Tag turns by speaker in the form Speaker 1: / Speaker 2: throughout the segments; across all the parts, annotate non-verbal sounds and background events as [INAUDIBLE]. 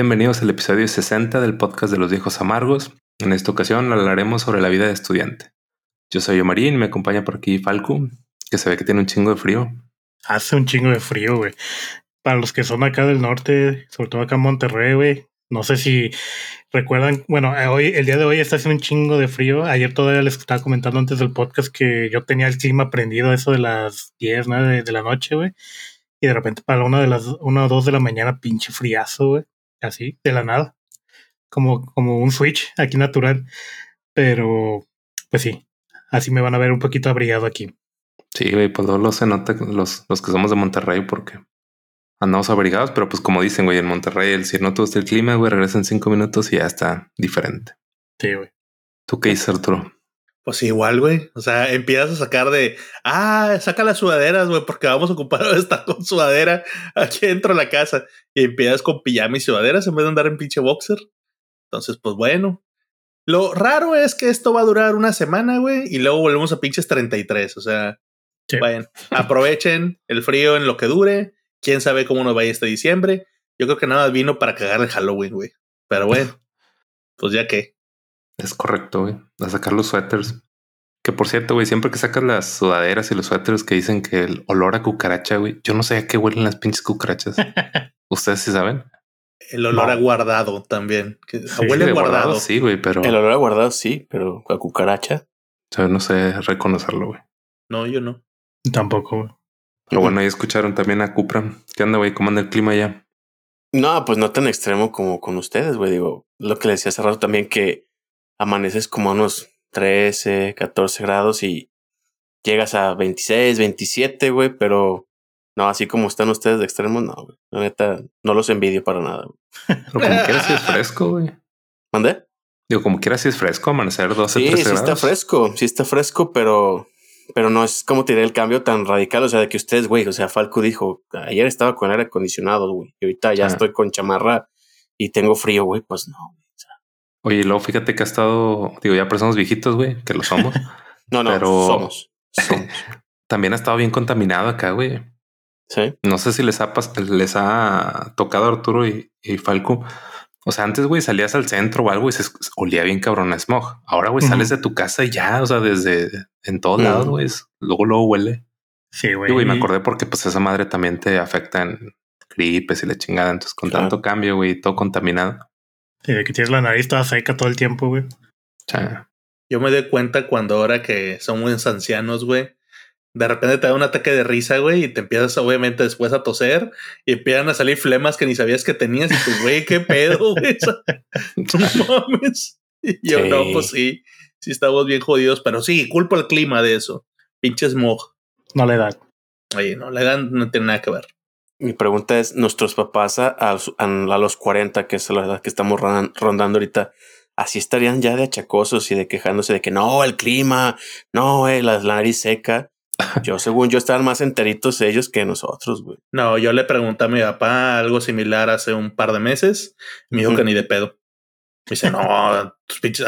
Speaker 1: Bienvenidos al episodio 60 del podcast de los viejos amargos. En esta ocasión hablaremos sobre la vida de estudiante. Yo soy Omarín y me acompaña por aquí Falco, que se ve que tiene un chingo de frío.
Speaker 2: Hace un chingo de frío, güey. Para los que son acá del norte, sobre todo acá en Monterrey, güey. No sé si recuerdan, bueno, hoy, el día de hoy está haciendo un chingo de frío. Ayer todavía les estaba comentando antes del podcast que yo tenía el clima prendido eso de las 10, 9 de, la noche, güey. Y de repente para una de las una o dos de la mañana, pinche friazo, güey. Así, de la nada. Como, como un switch aquí natural. Pero, pues sí, así me van a ver un poquito abrigado aquí.
Speaker 1: Sí, güey, pues lo se nota los, los que somos de Monterrey porque andamos abrigados, pero pues como dicen, güey, en Monterrey, el si no te gusta el clima, güey, regresa en cinco minutos y ya está diferente.
Speaker 2: Sí, güey.
Speaker 1: ¿Tú qué dices, Arturo?
Speaker 3: Pues igual, güey. O sea, empiezas a sacar de, ah, saca las sudaderas, güey, porque vamos a ocupar [LAUGHS] estar con sudadera aquí dentro de la casa. Y empiezas con pijama y sudaderas en vez de andar en pinche boxer. Entonces, pues bueno. Lo raro es que esto va a durar una semana, güey, y luego volvemos a pinches 33. O sea, bueno, aprovechen el frío en lo que dure. Quién sabe cómo nos vaya este diciembre. Yo creo que nada vino para cagar el Halloween, güey. Pero bueno, pues ya que.
Speaker 1: Es correcto, güey. A sacar los suéteres. Que por cierto, güey, siempre que sacas las sudaderas y los suéteres que dicen que el olor a cucaracha, güey, yo no sé a qué huelen las pinches cucarachas. [LAUGHS] ¿Ustedes sí saben?
Speaker 3: El olor a guardado también. Que huele guardado.
Speaker 1: Sí, güey, pero.
Speaker 4: El olor a guardado sí, pero a cucaracha.
Speaker 1: O sea, no sé reconocerlo, güey.
Speaker 3: No, yo no.
Speaker 2: Tampoco, güey.
Speaker 1: Pero bueno, ahí escucharon también a Cupra. ¿Qué onda, güey? ¿Cómo anda el clima ya?
Speaker 4: No, pues no tan extremo como con ustedes, güey. Digo, lo que les decía hace rato también que amaneces como a unos 13, 14 grados y llegas a 26, 27, güey, pero no, así como están ustedes de extremos, no, güey. La neta, no los envidio para nada, güey.
Speaker 1: Pero como quieras si es fresco, güey.
Speaker 4: ¿Mandé?
Speaker 1: Digo, como quieras si es fresco, amanecer 12,
Speaker 4: sí,
Speaker 1: 13
Speaker 4: sí
Speaker 1: grados.
Speaker 4: está fresco, sí está fresco, pero pero no es como tiene el cambio tan radical. O sea, de que ustedes, güey, o sea, Falco dijo, ayer estaba con aire acondicionado, güey, y ahorita ya
Speaker 1: Ah.
Speaker 4: estoy con chamarra y tengo frío, güey, pues no.
Speaker 1: Oye, y luego fíjate que ha estado, digo, ya personas viejitos, güey, que lo somos. [LAUGHS]
Speaker 4: no, no,
Speaker 1: Pero-
Speaker 4: somos. somos.
Speaker 1: También ha estado bien contaminado acá, güey.
Speaker 4: Sí.
Speaker 1: No sé si les ha, les ha tocado a Arturo y, y Falco. O sea, antes, güey, salías al centro o algo y se olía bien cabrón a smog. Ahora, güey, sales de tu casa y ya, o sea, desde en todos
Speaker 4: Ujú.
Speaker 1: lados, güey, luego, luego huele.
Speaker 2: Sí, güey.
Speaker 1: Y, güey, me acordé porque pues esa madre también te afecta en gripes y la chingada. Entonces, con
Speaker 4: Claro.
Speaker 1: tanto cambio, güey, todo contaminado.
Speaker 2: Sí, de que tienes la nariz toda seca todo el tiempo, güey.
Speaker 1: O sea,
Speaker 3: Yo me doy cuenta cuando ahora que somos ancianos, güey, de repente te da un ataque de risa, güey, y te empiezas obviamente después a toser y empiezan a salir flemas que ni sabías que tenías y tú, güey, qué pedo, güey. [LAUGHS] No mames. Y yo,
Speaker 4: Sí.
Speaker 3: no, pues sí, sí estamos bien jodidos, pero sí, culpa el clima de eso. Pinche smog.
Speaker 2: No le da.
Speaker 3: Oye, no, la edad no tiene nada que ver.
Speaker 4: Mi pregunta es, nuestros papás a, a, a los 40, que es la edad que estamos ron- rondando ahorita, así estarían ya de achacosos y de quejándose de que no, el clima, no, eh, la, la nariz seca. Yo, [LAUGHS] según yo, estaban más enteritos ellos que nosotros, güey.
Speaker 3: No, yo le pregunté a mi papá algo similar hace un par de meses. Me dijo que ni de pedo. Me dice, no, a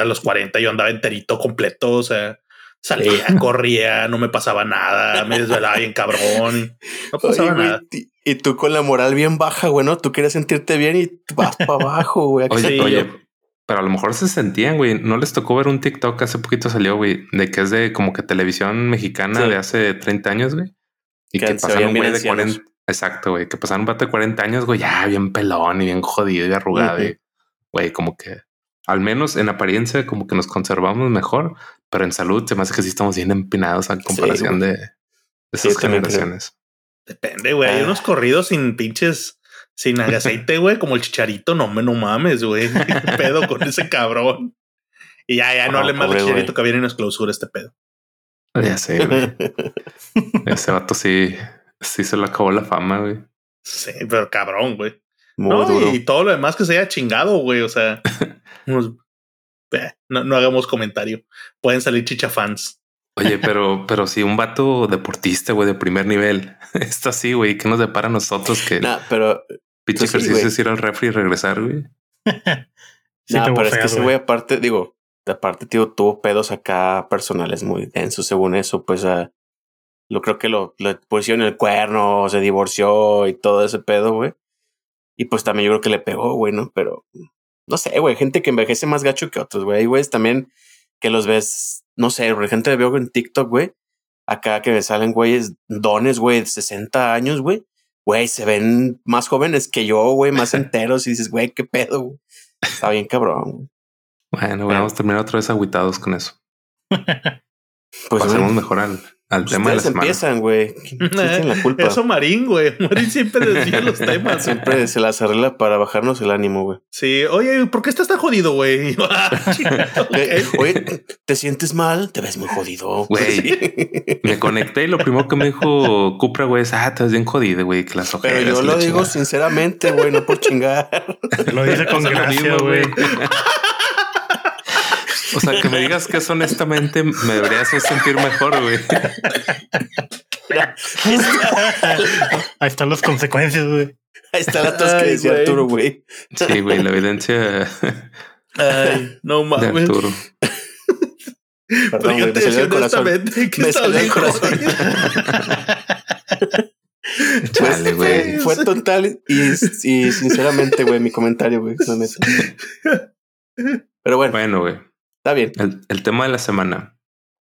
Speaker 3: los 40 yo andaba enterito completo. O sea, salía, [LAUGHS] corría, no me pasaba nada, me desvelaba bien cabrón. No pasaba
Speaker 4: Oye,
Speaker 3: nada.
Speaker 4: Y tú con la moral bien baja, güey, ¿no? Tú quieres sentirte bien y vas para [LAUGHS] abajo, güey.
Speaker 1: Oye,
Speaker 3: Sí,
Speaker 1: oye,
Speaker 3: yo-
Speaker 1: pero a lo mejor se sentían, güey. No les tocó ver un TikTok hace poquito salió, güey, de que es de como que televisión mexicana
Speaker 4: Sí.
Speaker 1: de hace 30 años, güey. Y
Speaker 4: Que
Speaker 1: pasaron güey de
Speaker 4: ancianos.
Speaker 1: 40. Exacto, güey. Que pasaron un vato de 40 años, güey, ya bien pelón y bien jodido y arrugado. Y, Güey, como que al menos en apariencia, como que nos conservamos mejor, pero en salud se me hace que sí estamos bien empinados a comparación de, esas generaciones.
Speaker 3: Depende, güey. Hay
Speaker 4: Ah.
Speaker 3: unos corridos sin pinches, sin aceite, güey, como el chicharito. No me no mames, güey. [LAUGHS] ¿Qué pedo con ese cabrón? Y ya, ya no
Speaker 4: Ah,
Speaker 3: hable más del
Speaker 4: pobre
Speaker 3: chicharito que viene y nos clausura este pedo.
Speaker 1: Ya sé, güey. [LAUGHS] Ese vato sí, sí se le acabó la fama, güey.
Speaker 3: Sí, pero cabrón, güey. No,
Speaker 4: duro.
Speaker 3: y todo lo demás que se haya chingado, güey. O sea, unos- [LAUGHS] eh, no, no hagamos comentario. Pueden salir chichafans.
Speaker 1: Oye, pero, pero si un vato deportista, güey, de primer nivel, [LAUGHS] está así, güey, ¿qué nos depara a nosotros que
Speaker 4: Nah, pero,
Speaker 1: pinche
Speaker 4: pues sí,
Speaker 1: ejercicio
Speaker 4: güey.
Speaker 1: es ir al refri y regresar, güey? [LAUGHS]
Speaker 2: Sí,
Speaker 4: nah, pero es que ese güey, aparte, digo, aparte, tío, tuvo pedos acá personales muy densos, según eso, pues, ah, lo creo que lo, lo pusieron el cuerno, se divorció y todo ese pedo, güey. Y pues también yo creo que le pegó, güey, ¿no? Pero no sé, güey, gente que envejece más gacho que otros, güey. Hay güeyes también que los ves, no sé, güey, gente veo en TikTok, güey. Acá que me salen güeyes dones, güey, de 60 años, güey. Güey, se ven más jóvenes que yo, güey, más [LAUGHS] enteros. Y dices, güey, qué pedo, güey. Está bien cabrón, güey.
Speaker 1: Bueno, vamos a terminar otra vez agüitados con eso.
Speaker 4: Pues
Speaker 1: Pasemos
Speaker 4: güey,
Speaker 1: mejor al, al tema de la
Speaker 4: ustedes
Speaker 1: semana.
Speaker 4: empiezan, güey. [LAUGHS] ¿Quién quién tiene la culpa?
Speaker 3: Eso Marín, güey. Marín siempre decía los [LAUGHS] temas.
Speaker 4: Siempre se las arregla para bajarnos el ánimo, güey.
Speaker 3: Sí, oye, ¿por qué estás tan jodido, güey? Yo, [LAUGHS] "Ah, chinga, ok".
Speaker 4: Eh, Oye, ¿te sientes mal? Te ves muy jodido.
Speaker 1: Güey.
Speaker 4: Sí.
Speaker 1: Me conecté y lo primero que me dijo Cupra, güey, es, ah, te ves bien jodido, güey, que las
Speaker 4: Pero
Speaker 1: ojeras
Speaker 4: yo
Speaker 1: y
Speaker 4: lo digo
Speaker 1: chingada".
Speaker 4: sinceramente, güey, no por chingar.
Speaker 2: Lo dice con gracia, güey.
Speaker 1: O sea, que me digas que es honestamente me debería hacer sentir mejor, güey.
Speaker 2: Ahí están las consecuencias, güey.
Speaker 4: Ahí está la tos que decía. Arturo, güey.
Speaker 1: Sí, güey, la evidencia de
Speaker 3: Ay, no mames.
Speaker 1: Arturo.
Speaker 3: Pero
Speaker 4: Perdón,
Speaker 3: yo
Speaker 4: güey,
Speaker 3: te
Speaker 4: me
Speaker 3: decía
Speaker 4: salió el corazón.
Speaker 3: honestamente que
Speaker 4: Me salió el corazón. [LAUGHS]
Speaker 1: Chale, güey.
Speaker 4: Fue total y, y sinceramente, güey, mi comentario, güey. neta. [LAUGHS] Pero bueno,
Speaker 1: Bueno, güey.
Speaker 4: Está bien.
Speaker 1: El, el tema de la semana.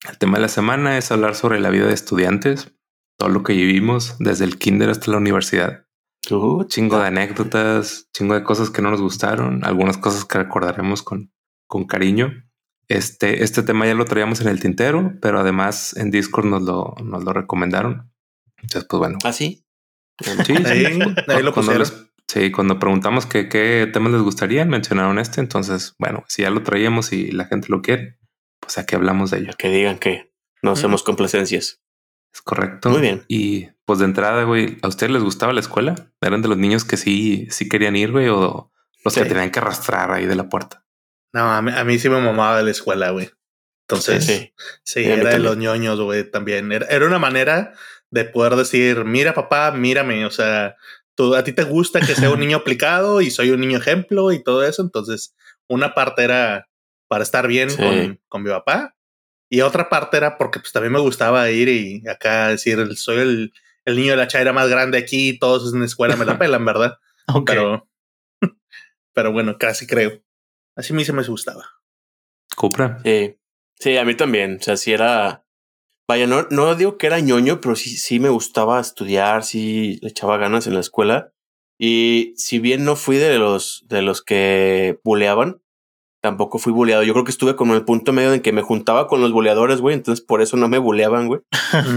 Speaker 1: El tema de la semana es hablar sobre la vida de estudiantes, todo lo que vivimos desde el kinder hasta la universidad.
Speaker 4: Uh,
Speaker 1: Chingo de anécdotas, chingo de cosas que no nos gustaron, algunas cosas que recordaremos con, con cariño. Este, este tema ya lo traíamos en el tintero, pero además en Discord nos lo, nos lo recomendaron. Entonces, pues bueno.
Speaker 4: ¿Ah, sí?
Speaker 1: Sí,
Speaker 3: Ahí, ahí lo
Speaker 1: cuando
Speaker 3: pusieron.
Speaker 1: les- sí, cuando preguntamos que, qué temas les gustarían, mencionaron este. Entonces, bueno, si ya lo traíamos y la gente lo quiere, pues aquí hablamos de ello.
Speaker 4: Que digan que no hacemos complacencias.
Speaker 1: Es correcto.
Speaker 4: Muy bien.
Speaker 1: Y pues de entrada, güey, ¿a ustedes les gustaba la escuela? ¿Eran de los niños que sí, sí querían ir, güey? ¿O los que
Speaker 3: Sí.
Speaker 1: tenían que arrastrar ahí de la puerta?
Speaker 3: No, a mí, a mí sí me mamaba de la escuela, güey. Entonces,
Speaker 4: Sí,
Speaker 3: sí,
Speaker 4: sí.
Speaker 3: Era de los ñoños, güey, también. Era, era una manera de poder decir, mira, papá, mírame. O sea, tú, a ti te gusta que sea un niño [LAUGHS] aplicado y soy un niño ejemplo y todo eso. Entonces, una parte era para estar bien
Speaker 4: Sí.
Speaker 3: con, con mi papá y otra parte era porque pues también me gustaba ir y acá decir, soy el, el niño de la chaira más grande aquí, todos en la escuela me la [LAUGHS] pelan, ¿verdad?
Speaker 2: Ok.
Speaker 3: Pero, [LAUGHS] pero bueno, casi creo. Así a mí se me gustaba.
Speaker 1: Cupra.
Speaker 4: Sí. Sí, a mí también. O sea, si era. Vaya, no, no digo que era ñoño, pero sí, sí me gustaba estudiar, sí le echaba ganas en la escuela. Y si bien no fui de los, de los que buleaban, tampoco fui buleado. Yo creo que estuve como en el punto medio en que me juntaba con los buleadores, güey. Entonces por eso no me buleaban, güey.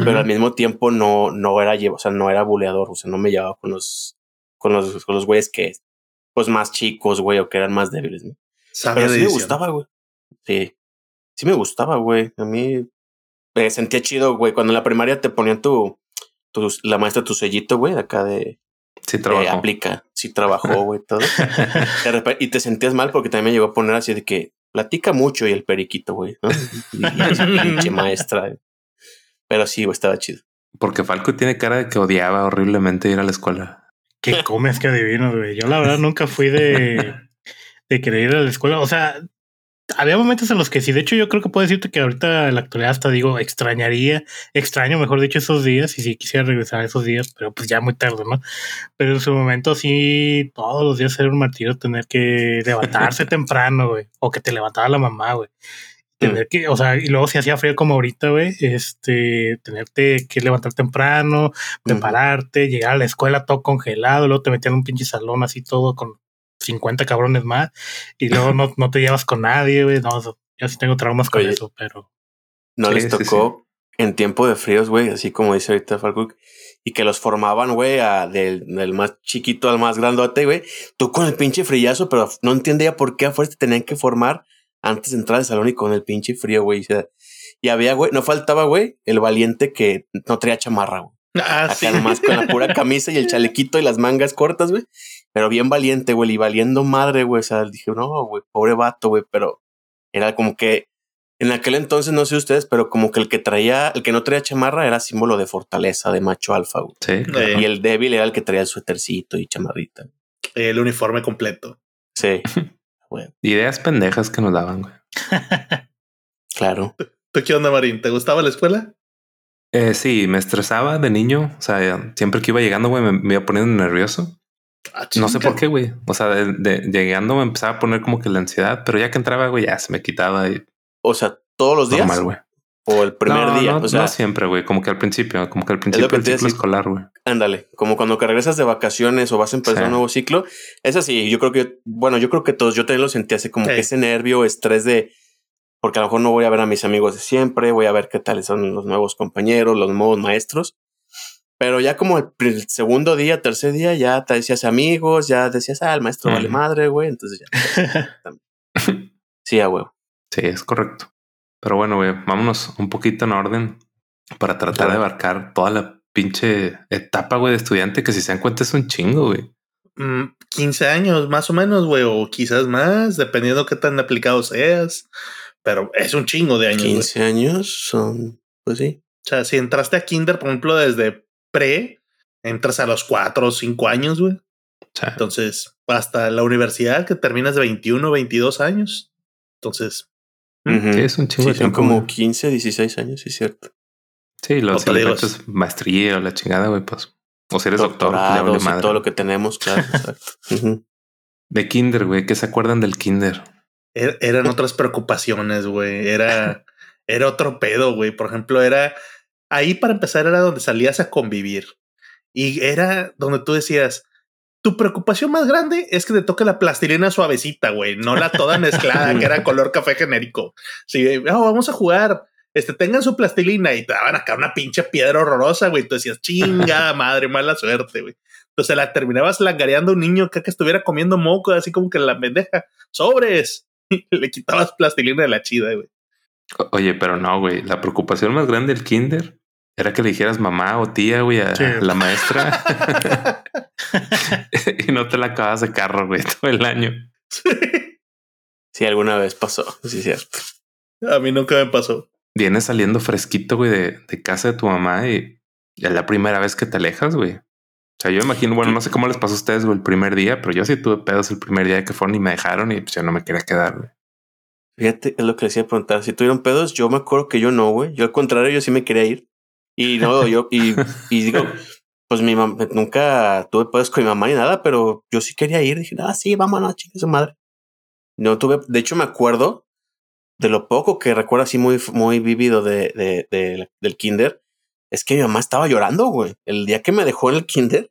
Speaker 4: Pero al mismo tiempo no, no era, o sea, no era buleador. O sea, no me llevaba con los, con los, con los güeyes que, pues más chicos, güey, o que eran más débiles, sí me gustaba, güey. Sí. Sí me gustaba, güey. A mí me sentía chido, güey. Cuando en la primaria te ponían tu, tu la maestra tu sellito, güey, acá de,
Speaker 1: Sí,
Speaker 4: de
Speaker 1: trabajó.
Speaker 4: aplica. Sí trabajó, güey, todo. [LAUGHS] Y te sentías mal porque también me llegó a poner así de que platica mucho y el periquito, güey. ¿no? [LAUGHS] Y, y esa pinche maestra. Pero sí, güey, estaba chido.
Speaker 1: Porque Falco tiene cara de que odiaba horriblemente ir a la escuela.
Speaker 2: ¿Qué comes que adivino, güey? Yo la verdad nunca fui de, de querer ir a la escuela. O sea, había momentos en los que sí. De hecho, yo creo que puedo decirte que ahorita en la actualidad hasta digo, extrañaría, extraño, mejor dicho, esos días. Y sí quisiera regresar a esos días, pero pues ya muy tarde, ¿no? Pero en su momento sí, todos los días era un martirio tener que levantarse [LAUGHS] temprano, güey. O que te levantaba la mamá, güey. Tener que, o sea, y luego si hacía frío como ahorita, güey, este, tenerte que levantar temprano, prepararte, llegar a la escuela todo congelado, luego te metían en un pinche salón así todo con 50 cabrones más y luego no, [LAUGHS] no te llevas con nadie, güey. No, yo sí tengo traumas con
Speaker 4: Oye.
Speaker 2: eso, pero
Speaker 4: No
Speaker 1: Sí,
Speaker 4: les
Speaker 1: sí,
Speaker 4: tocó en tiempo de fríos, güey, así como dice ahorita Falco, y que los formaban, güey, a del, del más chiquito al más grandote, güey. Tú con el pinche frillazo, pero no entendía por qué a fuerza te tenían que formar antes de entrar al salón y con el pinche frío, güey. O sea, y había, güey, no faltaba, güey, el valiente que no traía chamarra, güey.
Speaker 3: Ah,
Speaker 4: Acá
Speaker 3: sí.
Speaker 4: nomás con la pura camisa y el [LAUGHS] chalequito y las mangas cortas, güey. Pero bien valiente, güey, y valiendo madre, güey. O sea, dije, no, güey, pobre vato, güey, pero era como que en aquel entonces, no sé ustedes, pero como que el que traía, el que no traía chamarra era símbolo de fortaleza, de macho alfa, güey.
Speaker 1: Sí.
Speaker 4: Y el débil era el que traía el suétercito y chamarrita.
Speaker 3: el uniforme completo.
Speaker 4: Sí, [LAUGHS] güey,
Speaker 1: Ideas pendejas que nos daban, güey. [LAUGHS]
Speaker 4: claro.
Speaker 3: ¿Tú qué onda, Marín? ¿Te gustaba la escuela?
Speaker 1: Eh, sí, me estresaba de niño. O sea, siempre que iba llegando, güey, me, me iba poniendo nervioso.
Speaker 3: Ah,
Speaker 1: No sé por qué, güey. O sea, de, de- llegando me empezaba a poner como que la ansiedad, pero ya que entraba, güey, ya se me quitaba y
Speaker 4: O sea, todos los días
Speaker 1: normal, güey.
Speaker 4: o el primer
Speaker 1: No,
Speaker 4: día.
Speaker 1: No,
Speaker 4: o sea,
Speaker 1: no siempre, güey. Como que al principio, como que al principio del ciclo escolar, güey.
Speaker 4: ándale, como cuando que regresas de vacaciones o vas a empezar
Speaker 1: Sí.
Speaker 4: un nuevo ciclo. Es así, yo creo que, bueno, yo creo que todos, yo también lo sentí así como
Speaker 3: Sí.
Speaker 4: que ese nervio, estrés de, porque a lo mejor no voy a ver a mis amigos de siempre, voy a ver qué tal son los nuevos compañeros, los nuevos maestros. Pero ya como el, segundo día, tercer día, ya te decías amigos, ya decías, ah, el maestro vale madre, güey. Entonces ya. también. [LAUGHS] sí, a huevo.
Speaker 1: Sí, es correcto. Pero bueno, güey, vámonos un poquito en orden para tratar de abarcar toda la pinche etapa, güey, de estudiante que si se dan cuenta es un chingo, güey.
Speaker 3: Mm, 15 años más o menos, güey, o quizás más, dependiendo qué tan aplicado seas. Pero es un chingo de años. güey.
Speaker 4: 15 años son, pues sí.
Speaker 3: O sea, si entraste a kinder, por ejemplo, desde pre, entras a los 4 o 5 años, güey. Entonces, hasta la universidad que terminas de 21 o 22 años. Entonces,
Speaker 1: sí, es un chingo
Speaker 4: Sí, son como
Speaker 1: güey.
Speaker 4: 15, 16 años, sí, es cierto.
Speaker 1: Sí, lo,
Speaker 3: o
Speaker 1: si le maestría o la chingada, güey, pues. O si eres doctor, ya vale madre.
Speaker 4: todo lo que tenemos, claro. [LAUGHS]
Speaker 1: De kinder, güey, ¿qué se acuerdan del kinder?
Speaker 3: er- eran otras preocupaciones, güey. Era, [LAUGHS] era otro pedo, güey. Por ejemplo, era ahí para empezar era donde salías a convivir y era donde tú decías, tu preocupación más grande es que te toque la plastilina suavecita, güey, no la toda mezclada que era color café genérico. Sí, "Oh, vamos a jugar. Este, tengan su plastilina y te daban acá una pinche piedra horrorosa, güey. Tú decías, chingada [LAUGHS] madre, mala suerte, güey. Entonces la terminabas langareando a un niño que, que estuviera comiendo moco, así como que la pendeja. Sobres. [LAUGHS] Le quitabas plastilina de la chida, güey.
Speaker 1: Oye, pero no, güey. La preocupación más grande del kinder era que le dijeras mamá o tía, güey, a
Speaker 2: Sí.
Speaker 1: la maestra [LAUGHS] y no te la acabas de carro, güey, todo el año.
Speaker 4: Sí, alguna vez pasó, sí, es cierto.
Speaker 3: A mí nunca me pasó.
Speaker 1: Vienes saliendo fresquito, güey, de, de casa de tu mamá y es la primera vez que te alejas, güey. O sea, yo imagino, bueno, no sé cómo les pasó a ustedes, güey, el primer día, pero yo sí tuve pedos el primer día que fueron y me dejaron y pues yo no me quería quedar, güey.
Speaker 4: Fíjate, es lo que les iba a preguntar. Si tuvieron pedos, yo me acuerdo que yo no, güey. Yo al contrario, yo sí me quería ir. Y no, yo, y, y digo, pues mi mamá, nunca tuve pedos con mi mamá ni nada, pero yo sí quería ir. Dije, ah, sí, vámonos, chingue su madre. No tuve, de hecho, me acuerdo de lo poco que recuerdo así muy, muy vivido de, de, de- del kinder. Es que mi mamá estaba llorando, güey. El día que me dejó en el kinder,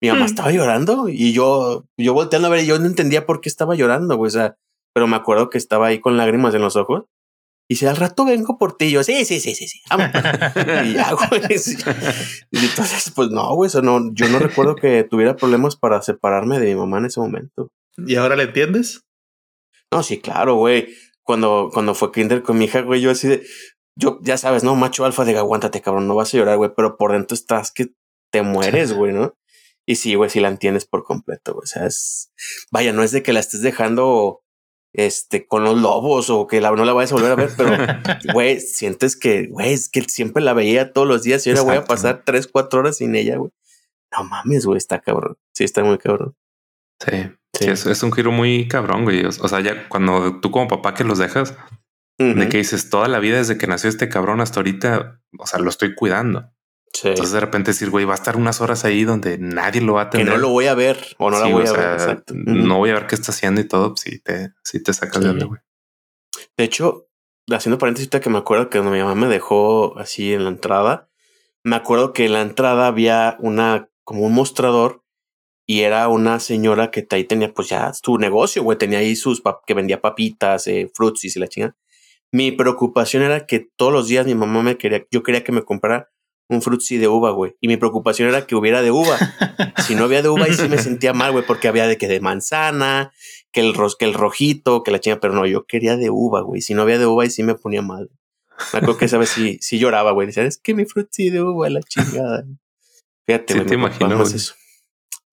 Speaker 4: mi mamá
Speaker 3: Mm.
Speaker 4: estaba llorando y yo, yo volteando a ver, y yo no entendía por qué estaba llorando, güey. O sea, pero me acuerdo que estaba ahí con lágrimas en los ojos. Y si al rato vengo por ti, Y yo, sí, sí, sí, sí, sí. Vamos. [LAUGHS] y ya, güey. Y entonces, pues no, güey. Eso no, yo no recuerdo que tuviera problemas para separarme de mi mamá en ese momento.
Speaker 3: ¿Y ahora le entiendes?
Speaker 4: No, sí, claro, güey. Cuando, cuando fue kinder con mi hija, güey, yo así de, yo, ya sabes, no, macho alfa, de aguántate, cabrón, no vas a llorar, güey, pero por dentro estás que te mueres, güey, ¿no? Y sí, güey, sí la entiendes por completo, güey. O sea, es, vaya, no es de que la estés dejando, este, con los lobos o que la, no la vayas a volver a ver, pero, [LAUGHS] güey, sientes que, güey, es que siempre la veía todos los días y ahora voy a pasar tres, cuatro horas sin ella, güey. No mames, güey, está cabrón. Sí, está muy cabrón.
Speaker 1: Sí, sí,
Speaker 4: Sí.
Speaker 1: es, es un giro muy cabrón, güey. O, sea, ya cuando tú como papá que los dejas, de que dices toda la vida desde que nació este cabrón hasta ahorita, o sea, lo estoy cuidando.
Speaker 4: Sí.
Speaker 1: Entonces de repente decir, güey, va a estar unas horas ahí donde nadie lo va a
Speaker 4: que
Speaker 1: tener.
Speaker 4: no lo voy a ver o no la
Speaker 1: Sí,
Speaker 4: voy
Speaker 1: o
Speaker 4: a ver.
Speaker 1: sea,
Speaker 4: Exacto. Ujú.
Speaker 1: No voy a ver qué está haciendo y todo. pues Sí, te, sí te sacas de onda, güey.
Speaker 4: De hecho, haciendo paréntesis, que me acuerdo que cuando mi mamá me dejó así en la entrada, me acuerdo que en la entrada había una, como un mostrador y era una señora que ahí tenía pues ya su negocio, güey, tenía ahí sus, que vendía papitas, eh, frutsis y la chingada. Mi preocupación era que todos los días mi mamá me quería, yo quería que me comprara un frutzi de uva, güey. Y mi preocupación era que hubiera de uva. [LAUGHS] si no había de uva, ahí sí me sentía mal, güey, porque había de que de manzana, que el, ros, que el rojito, que la chinga, pero no, yo quería de uva, güey. Si no había de uva, ahí sí me ponía mal. Me acuerdo que esa vez sí, sí lloraba, güey. Decía, es que mi frutzi de uva, la chingada. Fíjate,
Speaker 1: Sí
Speaker 4: güey,
Speaker 1: te
Speaker 4: me preocupaba
Speaker 1: imagino, güey.
Speaker 4: eso.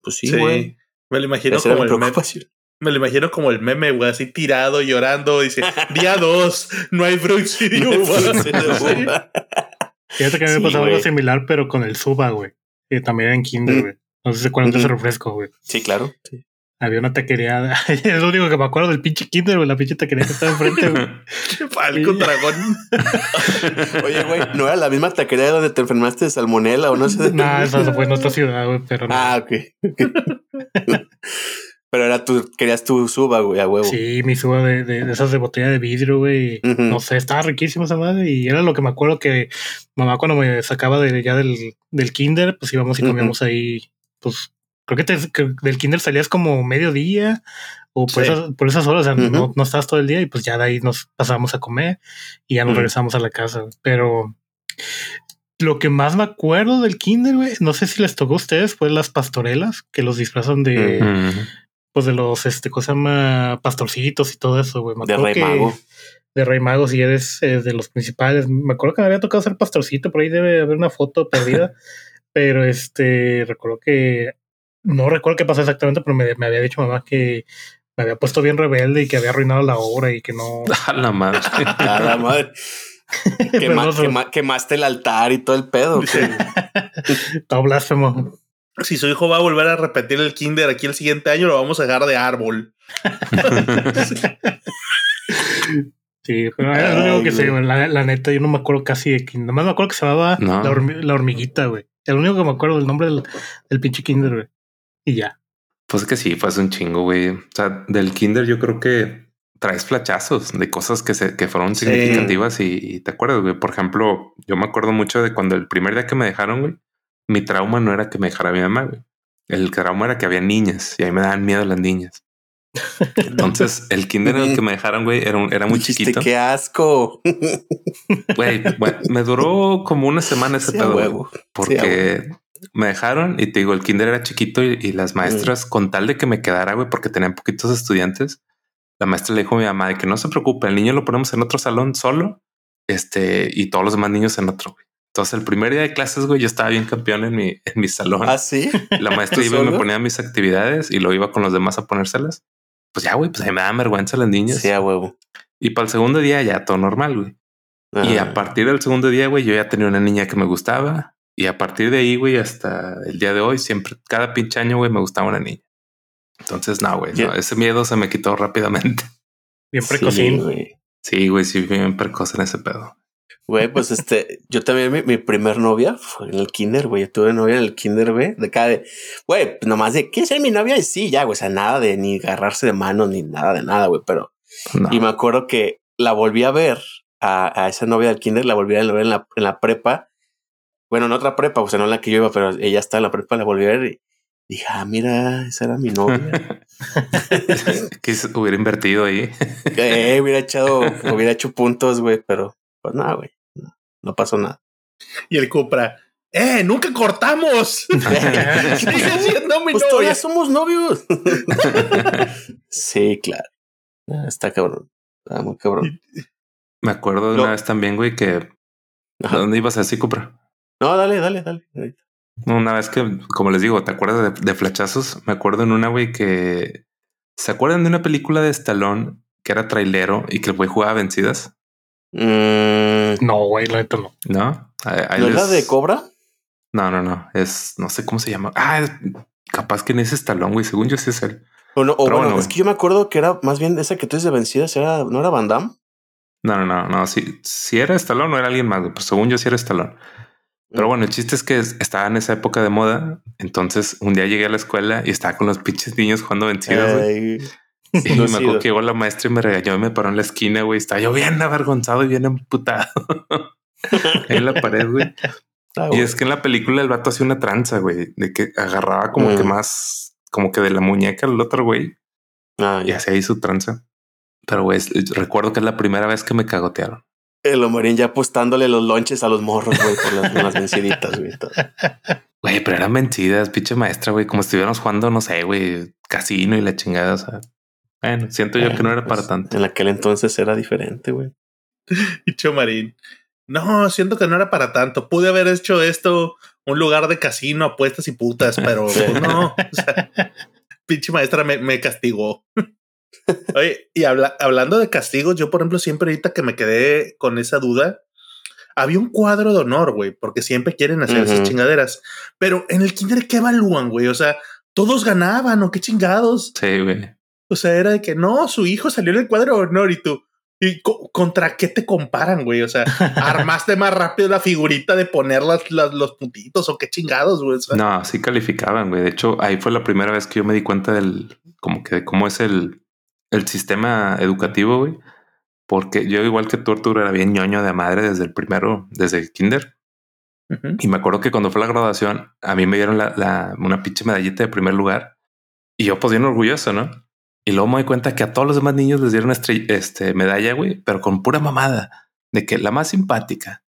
Speaker 4: Pues sí, güey.
Speaker 3: Me lo imagino
Speaker 4: Esa
Speaker 3: como el meme.
Speaker 4: preocupación.
Speaker 3: Me lo imagino como el meme, güey, así tirado, llorando. Dice, día dos, no hay frutzi de [LAUGHS] uva". [LAUGHS]
Speaker 2: Fíjate que a mí me
Speaker 4: Sí,
Speaker 2: pasó algo similar, pero con el Suba, güey. Y también en Kinder,
Speaker 4: Mm.
Speaker 2: güey. No sé si se acuerdan de ese
Speaker 4: Ujú.
Speaker 2: refresco, güey.
Speaker 4: Sí, claro. Sí.
Speaker 2: Había una taquería. [LAUGHS] es lo único que me acuerdo del pinche Kinder, güey. La pinche taquería que estaba enfrente, güey. [LAUGHS]
Speaker 3: Falco dragón. [LAUGHS]
Speaker 4: Oye, güey, ¿no era la misma taquería donde te enfermaste de salmonela o no sé? de-
Speaker 2: nah, eso fue en otra ciudad, güey. Pero no.
Speaker 4: Ah, ok. Pero era tu, querías tu suba, güey, a huevo.
Speaker 2: Sí, mi suba de, de, de esas de botella de vidrio, güey. No sé, estaba riquísima esa madre. Y era lo que me acuerdo que mamá cuando me sacaba de ya del, del kinder, pues íbamos y comíamos ahí. Pues creo que, te- que del kinder salías como mediodía o por,
Speaker 3: Sí.
Speaker 2: esas, por esas horas, o sea, no, no estabas todo el día y pues ya de ahí nos pasábamos a comer y ya nos regresamos a la casa. Pero lo que más me acuerdo del kinder, güey, no sé si les tocó a ustedes, fue las pastorelas que los disfrazan de. Pues de los, este, cosa se llama? Pastorcitos y todo eso, güey.
Speaker 4: De Rey
Speaker 2: que-
Speaker 4: Mago.
Speaker 2: De Rey Mago, si eres eh, de los principales. Me acuerdo que me había tocado ser pastorcito, por ahí debe haber una foto perdida. [LAUGHS] pero este, recuerdo que, no recuerdo qué pasó exactamente, pero me, me había dicho mamá que me había puesto bien rebelde y que había arruinado la obra y que no. [LAUGHS]
Speaker 1: A la madre.
Speaker 4: A la madre. [LAUGHS] Quema-
Speaker 2: Perdón,
Speaker 4: quema- quemaste el altar y todo el pedo. güey.
Speaker 2: Todo blasfemo.
Speaker 3: Si su hijo va a volver a repetir el kinder aquí el siguiente año, lo vamos a dejar de árbol. [LAUGHS]
Speaker 2: Sí, pero lo único que sé. La, la neta, yo no me acuerdo casi de kinder. Nomás me acuerdo que se llamaba
Speaker 1: No.
Speaker 2: la, hormi- la hormiguita, güey. El único que me acuerdo del nombre del, del pinche kinder, güey. Y ya.
Speaker 1: Pues que sí, fue un chingo, güey. O sea, del kinder yo creo que traes flachazos de cosas que se que fueron
Speaker 3: Sí.
Speaker 1: significativas y, y te acuerdas, güey. Por ejemplo, yo me acuerdo mucho de cuando el primer día que me dejaron, güey, mi trauma no era que me dejara mi mamá, güey. El trauma era que había niñas y a mí me daban miedo las niñas. [LAUGHS] Entonces, el kinder en el que me dejaron, güey, era, un- era muy
Speaker 4: Dijiste,
Speaker 1: chiquito.
Speaker 4: Qué asco. [LAUGHS]
Speaker 1: Güey, me duró como una semana ese
Speaker 4: Sí,
Speaker 1: pedo,
Speaker 4: huevo.
Speaker 1: porque me dejaron y te digo, el kinder era chiquito y, y las maestras, con tal de que me quedara, güey, porque tenían poquitos estudiantes, la maestra le dijo a mi mamá de que no se preocupe, el niño lo ponemos en otro salón solo, este, y todos los demás niños en otro, güey. Entonces, el primer día de clases, güey, yo estaba bien campeón en mi, en mi salón.
Speaker 4: ¿Ah, sí?
Speaker 1: La maestra
Speaker 4: ¿Tú [LAUGHS]
Speaker 1: iba y me ponía mis actividades y lo iba con los demás a ponérselas. Pues ya, güey, pues ahí me daban vergüenza las niñas.
Speaker 4: Sí, a huevo.
Speaker 1: Y para el segundo día ya todo normal, güey. Y
Speaker 4: Ah.
Speaker 1: a partir del segundo día, güey, yo ya tenía una niña que me gustaba. Y a partir de ahí, güey, hasta el día de hoy, siempre, cada pinche año, güey, me gustaba una niña. Entonces, no, güey, no, ese miedo se me quitó rápidamente.
Speaker 2: Bien
Speaker 4: Sí,
Speaker 2: precocín.
Speaker 4: güey.
Speaker 1: Sí, güey, sí, bien precoz en ese pedo.
Speaker 4: Güey, pues este, yo también mi, mi primer novia fue en el kinder, güey. Yo tuve novia en el kinder, güey. De cada de, güey, nomás de, ¿quieres ser mi novia? Y sí, ya, güey. O sea, nada de ni agarrarse de manos ni nada de nada, güey. Pero,
Speaker 1: No.
Speaker 4: y me acuerdo que la volví a ver a, a esa novia del kinder, la volví a ver en la, en la prepa. Bueno, en otra prepa, o sea, no en la que yo iba, pero ella está en la prepa, la volví a ver y dije, ah, mira, esa era mi novia. [LAUGHS]
Speaker 1: Quise hubiera invertido ahí.
Speaker 4: eh, hubiera echado, hubiera hecho puntos, güey, pero pues nada, güey. No, no pasó nada.
Speaker 3: Y el Cupra, ¡eh! ¡Nunca cortamos! [LAUGHS] Sigue siendo mi
Speaker 4: Pues
Speaker 3: novia.
Speaker 4: todavía somos novios. [LAUGHS] sí, claro. Ah, Está cabrón. Está muy cabrón.
Speaker 1: Me acuerdo de
Speaker 4: No.
Speaker 1: una vez también, güey, que
Speaker 4: Ajá.
Speaker 1: ¿dónde ibas así, Cupra?
Speaker 4: No, dale, dale, dale.
Speaker 1: Una vez que, como les digo, ¿te acuerdas de, de flachazos? Me acuerdo en una, güey, que ¿se acuerdan de una película de Stallone que era trailero y que el güey jugaba vencidas?
Speaker 4: Mm,
Speaker 2: No, güey, la neta no.
Speaker 1: ¿No? Ahí- ahí
Speaker 4: ¿No es la de Cobra?
Speaker 1: No, no, no. Es, no sé cómo se llama. Ah, es- capaz que ni es Stallone, güey. Según yo sí es él.
Speaker 4: O, no, o
Speaker 1: Pero
Speaker 4: bueno,
Speaker 1: bueno,
Speaker 4: es que yo me acuerdo que era más bien esa que tú dices de vencidas, era, ¿no era Van Damme?
Speaker 1: No, no, no, no. Si, si era Stallone o era alguien más, güey. Pues según yo sí era Stallone. Pero bueno, el chiste es que es- estaba en esa época de moda. Entonces un día llegué a la escuela y estaba con los pinches niños jugando vencidas.
Speaker 4: Ay,
Speaker 1: Y me
Speaker 4: lucido.
Speaker 1: acuerdo que llegó la maestra y me regañó y me paró en la esquina, güey. Estaba yo bien avergonzado y bien emputado. Ahí [LAUGHS] en la pared, güey.
Speaker 4: Ah,
Speaker 1: Y es que en la película el vato hacía una tranza, güey, de que agarraba como
Speaker 4: Mm.
Speaker 1: que más, como que de la muñeca al otro, güey,
Speaker 4: Ah,
Speaker 1: y hacía ahí su tranza. Pero, güey, recuerdo que es la primera vez que me cagotearon.
Speaker 4: El Omarín ya apostándole los lonches a los morros, güey, por las, las venciditas, güey.
Speaker 1: Güey, pero eran vencidas, pinche maestra, güey, como si estuviéramos jugando, no sé, güey, casino y la chingada, o sea. Bueno, siento yo que no era
Speaker 4: Pues,
Speaker 1: para tanto.
Speaker 4: En aquel entonces era diferente, güey. [LAUGHS]
Speaker 3: Y Chomarín. No, siento que no era para tanto. Pude haber hecho esto un lugar de casino, apuestas y putas, pero [LAUGHS]
Speaker 4: Sí.
Speaker 3: pues, no. O sea, [LAUGHS] pinche maestra me, me castigó. Oye, y habla- hablando de castigos, yo, por ejemplo, siempre ahorita que me quedé con esa duda, había un cuadro de honor, güey, porque siempre quieren hacer esas chingaderas. Pero en el kinder, ¿qué evalúan, güey? O sea, todos ganaban o qué chingados.
Speaker 1: Sí, güey.
Speaker 3: O sea, era de que no, su hijo salió en el cuadro de honor y tú. ¿Y co- contra qué te comparan, güey? O sea, [LAUGHS] armaste más rápido la figurita de poner las, las- los puntitos o qué chingados, güey. O sea,
Speaker 1: No, sí calificaban, güey. De hecho, ahí fue la primera vez que yo me di cuenta del, como que de cómo es el, el sistema educativo, güey. Porque yo, igual que tú, Arturo, era bien ñoño de madre desde el primero, desde el kinder. Y me acuerdo que cuando fue la graduación, a mí me dieron la, la- una pinche medallita de primer lugar. Y yo, pues bien orgulloso, ¿no? Y luego me doy cuenta que a todos los demás niños les dieron este medalla, güey, pero con pura mamada de que la más simpática,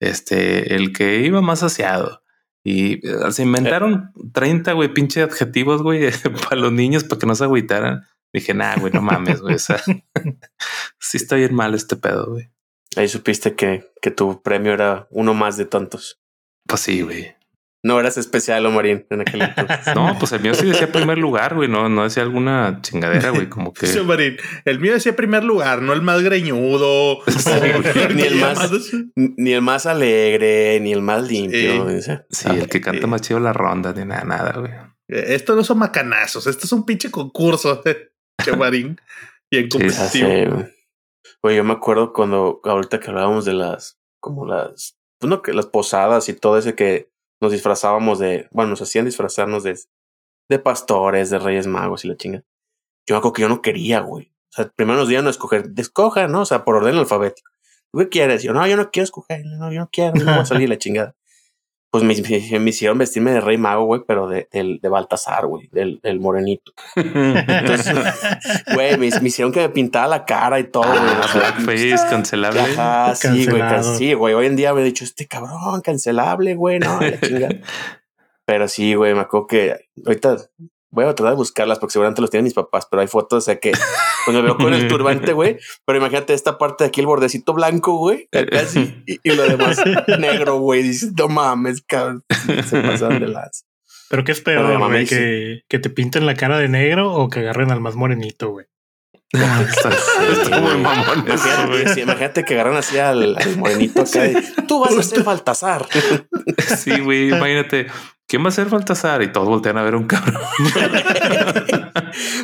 Speaker 1: este, el que iba más aseado. Y eh, se inventaron 30, güey, pinche adjetivos, güey, [LAUGHS] para los niños para que no se agüitaran. Dije, nah, güey, no mames, güey. O sea, [LAUGHS] sí está bien mal este pedo, güey.
Speaker 4: Ahí supiste que, que tu premio era uno más de tantos.
Speaker 1: Pues sí, güey.
Speaker 4: No eras especial, Omarín, en aquel entonces. [LAUGHS]
Speaker 1: No, pues el mío sí decía primer lugar, güey. No, no decía alguna chingadera, güey. Como que [LAUGHS]
Speaker 3: Sí, Marín, el mío decía primer lugar, no el más greñudo. [LAUGHS]
Speaker 1: Sí,
Speaker 3: o-
Speaker 4: Ni el más- ni el más alegre, ni el más limpio.
Speaker 3: Sí.
Speaker 1: el que canta más chido la ronda, ni nada, nada, güey.
Speaker 3: Eh, Esto no son macanazos, esto es un pinche concurso. Che, Marín. Bien competitivo.
Speaker 4: güey. Oye, yo me acuerdo cuando ahorita que hablábamos de las, como las, pues no, que las posadas y todo ese que nos disfrazábamos de, bueno, nos hacían disfrazarnos de, de pastores, de reyes magos y la chinga. Yo acuerdo que yo no quería, güey. O sea, primero nos dieron a escoger, escoja, ¿no? O sea, por orden alfabético. ¿Tú qué quieres? Yo, no, yo no quiero escoger, no, yo no quiero, no voy a salir la chingada. Pues me, me- me hicieron vestirme de rey mago, güey, pero de, del- de Baltasar, güey, del, del morenito. Entonces, [LAUGHS] güey, me, me hicieron que me pintara la cara y todo, güey.
Speaker 1: Ah, Blackface, cancelable.
Speaker 4: Ajá, sí, güey, sí, güey. Hoy en día me he dicho, este cabrón, cancelable, güey, no, la [LAUGHS] chingada. Pero sí, güey, me acuerdo que ahorita voy a tratar de buscarlas porque seguramente los tienen mis papás, pero hay fotos, o sea que pues me veo con el [LAUGHS] turbante, güey. Pero imagínate esta parte de aquí, el bordecito blanco, güey, acá sí, y, y lo demás negro, güey. Dices, no mames, cabrón, se [LAUGHS] pasan de las.
Speaker 2: Pero qué es peor, güey, que, que te pinten la cara de negro o que agarren al más morenito, güey. [LAUGHS]
Speaker 4: Imagínate, sí, imagínate que agarran así al, al morenito acá. de, Tú vas a ser Baltasar.
Speaker 1: Sí, güey, imagínate. ¿Quién va a ser Baltasar? Y todos voltean a ver a un cabrón. [LAUGHS]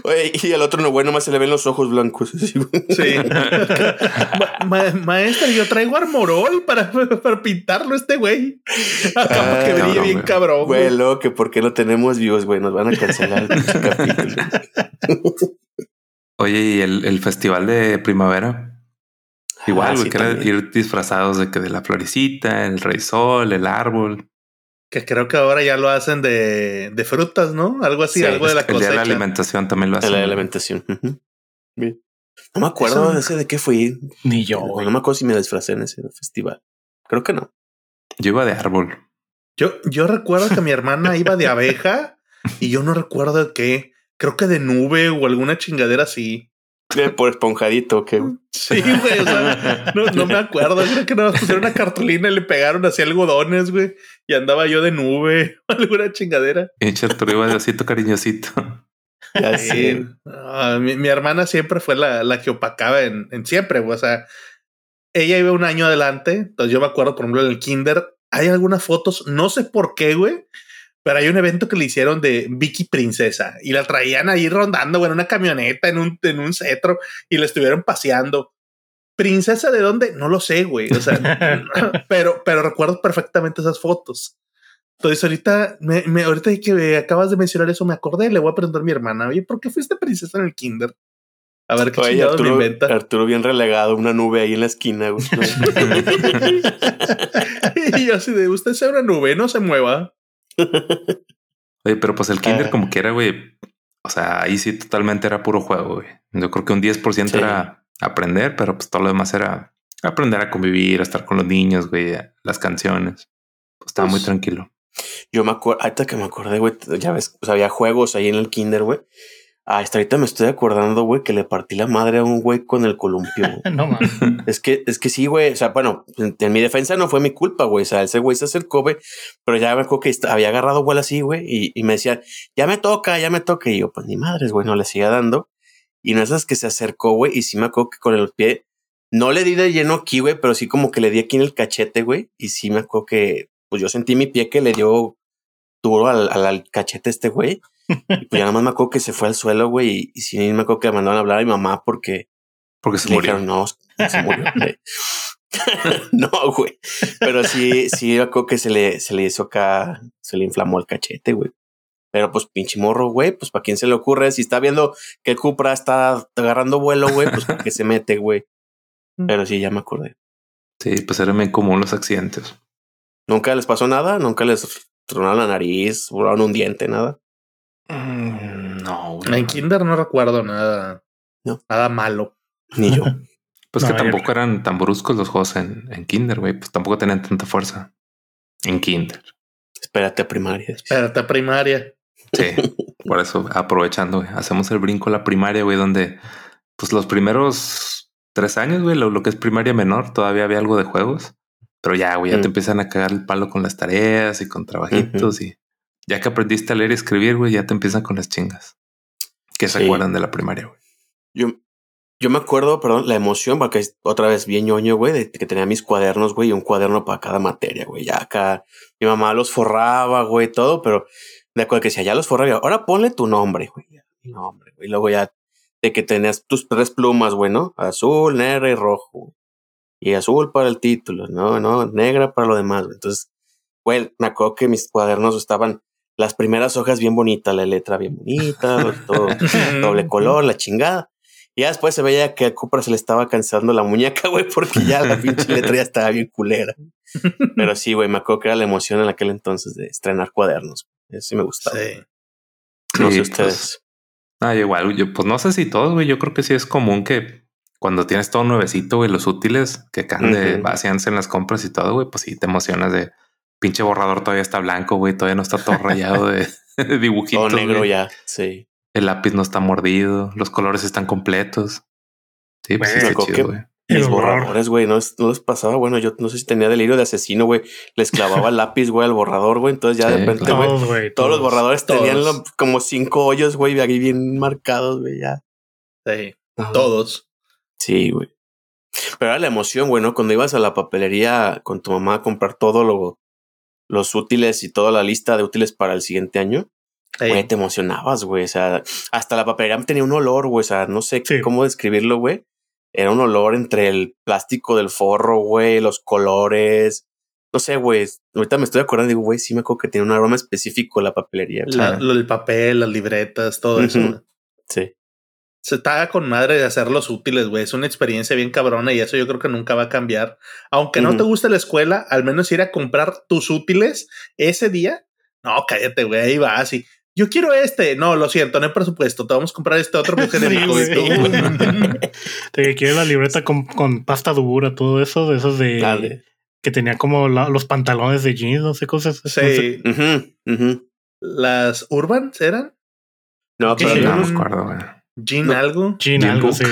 Speaker 4: Oye, y al otro no, bueno, más se le ven los ojos blancos. así.
Speaker 3: Sí. [LAUGHS] Ma- ma- maestra, yo traigo armorol para, para pintarlo este güey. Acabo
Speaker 4: Ah,
Speaker 3: que brille
Speaker 1: cabrón,
Speaker 3: bien
Speaker 1: güey.
Speaker 3: cabrón. güey.
Speaker 4: Que por qué no tenemos views, güey, nos van a cancelar el.
Speaker 1: Oye, y el, el festival de primavera. Igual,
Speaker 4: Ah,
Speaker 1: güey,
Speaker 4: sí,
Speaker 1: que era ir disfrazados de que de la florecita, el rey sol, el árbol.
Speaker 3: Que creo que ahora ya lo hacen de, de frutas, ¿no? Algo así,
Speaker 4: Sí,
Speaker 3: algo de la
Speaker 1: el día de
Speaker 3: cosecha.
Speaker 1: la alimentación también lo
Speaker 4: De
Speaker 1: hacen.
Speaker 4: la alimentación. Bien. No me acuerdo
Speaker 3: Eso-
Speaker 4: de ese de qué fui.
Speaker 2: Ni yo,
Speaker 4: no me acuerdo si me disfracé en ese festival. Creo que no.
Speaker 1: Yo iba de árbol.
Speaker 3: Yo, yo recuerdo que mi hermana iba de [LAUGHS] abeja y yo no recuerdo de qué. Creo que de nube o alguna chingadera así.
Speaker 4: Por esponjadito, que
Speaker 3: Sí, güey. O sea, no, no me acuerdo. Creo que nada más pusieron una cartulina y le pegaron así algodones, güey. Y andaba yo de nube o [LAUGHS] alguna chingadera.
Speaker 1: Pinche Arturo iba de osito cariñosito.
Speaker 4: ya
Speaker 3: Sí.
Speaker 4: sé.
Speaker 3: Ah, mi, mi hermana siempre fue la, la que opacaba en, en siempre, güey. O sea, ella iba un año adelante. Entonces yo me acuerdo, por ejemplo, en el kinder, hay algunas fotos, no sé por qué, güey. Pero hay un evento que le hicieron de Vicky Princesa y la traían ahí rondando, en una camioneta, en un, en un cetro y la estuvieron paseando. ¿Princesa de dónde? No lo sé, güey. O sea, [LAUGHS] pero, pero recuerdo perfectamente esas fotos. Entonces, ahorita, me, me- ahorita que acabas de mencionar eso, me acordé. Le voy a preguntar a mi hermana, oye, ¿por qué fuiste princesa en el kinder? A ver qué
Speaker 4: Oye,
Speaker 3: chingados me
Speaker 4: Arturo,
Speaker 3: inventa.
Speaker 4: Arturo bien relegado, una nube ahí en la esquina, güey. [LAUGHS]
Speaker 3: y yo así de, usted sea una nube, no se mueva.
Speaker 1: Oye, pero pues el kinder
Speaker 4: Ah.
Speaker 1: como quiera, güey. O sea, ahí sí totalmente era puro juego, güey. Yo creo que un 10%
Speaker 4: Sí.
Speaker 1: era aprender, pero pues todo lo demás era aprender a convivir, a estar con los niños, güey, las canciones. Pues estaba muy
Speaker 4: Pues,
Speaker 1: tranquilo.
Speaker 4: Yo me acuerdo, ahorita que me acordé, güey, ya ves, pues había juegos ahí en el kinder, güey. Ah, hasta ahorita me estoy acordando, güey, que le partí la madre a un güey con el columpio. [LAUGHS]
Speaker 2: No mames. [LAUGHS]
Speaker 4: Es que, es que sí, güey. O sea, bueno, en, en mi defensa no fue mi culpa, güey. O sea, ese güey se acercó, güey. Pero ya me acuerdo que había agarrado vuelo así, güey. Y, y me decía, ya me toca, ya me toca. Y yo, pues ni madres, güey, no le siga dando. Y no esas que se acercó, güey. Y sí me acuerdo que con el pie, no le di de lleno aquí, güey, pero sí como que le di aquí en el cachete, güey. Y sí me acuerdo que, pues yo sentí mi pie que le dio duro al, al, al cachete este güey. Y pues ya nada más me acuerdo que se fue al suelo, güey. Y, y sí me acuerdo que le mandaron a hablar a mi mamá porque
Speaker 1: Porque se
Speaker 4: Le
Speaker 1: murió.
Speaker 4: dijeron, no, se murió. güey". [LAUGHS] no, güey. Pero sí, sí, yo creo que se le, se le hizo acá, se le inflamó el cachete, güey. Pero pues pinche morro, güey, pues para quién se le ocurre, si está viendo que el Cupra está agarrando vuelo, güey, pues para qué se mete, güey. Pero sí, ya me acordé.
Speaker 1: Sí, pues eran bien común los accidentes.
Speaker 4: Nunca les pasó nada, nunca les tronaron la nariz, volaron un diente, nada.
Speaker 1: Mm, no, güey.
Speaker 3: En Kinder no recuerdo nada.
Speaker 4: No.
Speaker 3: Nada malo.
Speaker 4: Ni yo. [LAUGHS]
Speaker 1: Pues
Speaker 2: No,
Speaker 1: que tampoco eran tan bruscos los juegos en, en Kinder, güey. Pues tampoco tenían tanta fuerza. En Kinder.
Speaker 4: Espérate a primaria.
Speaker 3: Espérate, primaria.
Speaker 1: Sí, [LAUGHS] por eso aprovechando, güey, hacemos el brinco a la primaria, güey, donde pues los primeros tres años, güey, lo, lo que es primaria menor, todavía había algo de juegos, pero ya, güey, ya
Speaker 4: Mm.
Speaker 1: te empiezan a cagar el palo con las tareas y con trabajitos y ya que aprendiste a leer y escribir, güey, ya te empiezan con las chingas. Que se
Speaker 4: Sí.
Speaker 1: acuerdan de la primaria, güey.
Speaker 4: Yo, yo me acuerdo, perdón, la emoción, porque es otra vez bien ñoño, güey, de que tenía mis cuadernos, güey, y un cuaderno para cada materia, güey. Ya acá mi mamá los forraba, güey, todo, pero de acuerdo que decía, ya los forraba, ahora ponle tu nombre, güey. Mi nombre, güey. Y luego ya de que tenías tus tres plumas, güey, ¿no? Azul, negra y rojo. Y azul para el título, no, no, negra para lo demás. güey. Entonces, güey, me acuerdo que mis cuadernos estaban las primeras hojas bien bonitas, la letra bien bonita, [LAUGHS] todo doble color, la chingada. Y ya después se veía que a Cooper se le estaba cansando la muñeca, [LAUGHS] güey, porque ya la pinche letra ya estaba bien culera. Pero sí, güey, me acuerdo que era la emoción en aquel entonces de estrenar cuadernos. Eso sí me gustaba.
Speaker 3: Sí.
Speaker 4: No
Speaker 1: Sí,
Speaker 4: sé
Speaker 1: pues,
Speaker 4: ustedes.
Speaker 1: Ah, igual, yo, pues no sé si todos, güey. Yo creo que sí es común que cuando tienes todo nuevecito, güey, los útiles que acaban de
Speaker 4: Ujú.
Speaker 1: vaciarse en las compras y todo, güey, pues sí te emocionas de pinche borrador todavía está blanco, güey, todavía no está todo rayado de, [LAUGHS] de dibujitos.
Speaker 4: Todo negro
Speaker 1: güey.
Speaker 4: ya, sí.
Speaker 1: El lápiz no está mordido, los colores están completos. Sí, pues sí,
Speaker 2: Güey,
Speaker 1: está chido,
Speaker 4: que-
Speaker 1: güey.
Speaker 2: Borrador.
Speaker 4: borradores, güey, no, es- no les pasaba. Bueno, yo no sé si tenía delirio de asesino, güey. Les clavaba el lápiz, güey, al borrador, güey. Entonces ya
Speaker 1: Sí,
Speaker 4: de repente,
Speaker 1: claro.
Speaker 4: güey,
Speaker 2: Todos,
Speaker 4: los borradores
Speaker 3: Todos.
Speaker 4: tenían lo- como cinco hoyos, güey, ahí bien marcados, güey, ya.
Speaker 3: Sí. Todos.
Speaker 4: Sí, güey. Pero era la emoción, güey, ¿no? Cuando ibas a la papelería con tu mamá a comprar todo lo, los útiles y toda la lista de útiles para el siguiente año,
Speaker 3: Sí.
Speaker 4: güey, te emocionabas, güey. O sea, hasta la papelería tenía un olor, güey. O sea, no sé
Speaker 2: Sí.
Speaker 4: cómo describirlo, güey. Era un olor entre el plástico del forro, güey, los colores. No sé, güey. Ahorita me estoy acordando, digo, güey, sí me acuerdo que tiene un aroma específico la papelería.
Speaker 3: La- lo- el papel, las libretas, todo eso.
Speaker 4: Sí.
Speaker 3: Se estaba con madre de hacerlos útiles, güey. Es una experiencia bien cabrona y eso yo creo que nunca va a cambiar. Aunque no te guste la escuela, al menos ir a comprar tus útiles ese día. No, cállate, güey. Ahí vas y yo quiero este. No, lo siento, no hay presupuesto. Te vamos a comprar este otro que [LAUGHS] es
Speaker 2: Sí, [LAUGHS] que quiere la libreta con, con pasta dura, todo eso, de esos de
Speaker 4: Dale.
Speaker 2: que tenía como la- los pantalones de jeans, no sé cosas. no sé.
Speaker 3: Sí. Las Urbans eran
Speaker 4: No, pero
Speaker 2: sí.
Speaker 1: No me acuerdo, güey.
Speaker 3: Jean
Speaker 4: No.
Speaker 3: algo.
Speaker 2: Jean,
Speaker 1: Jean
Speaker 2: algo,
Speaker 1: Book.
Speaker 2: sí.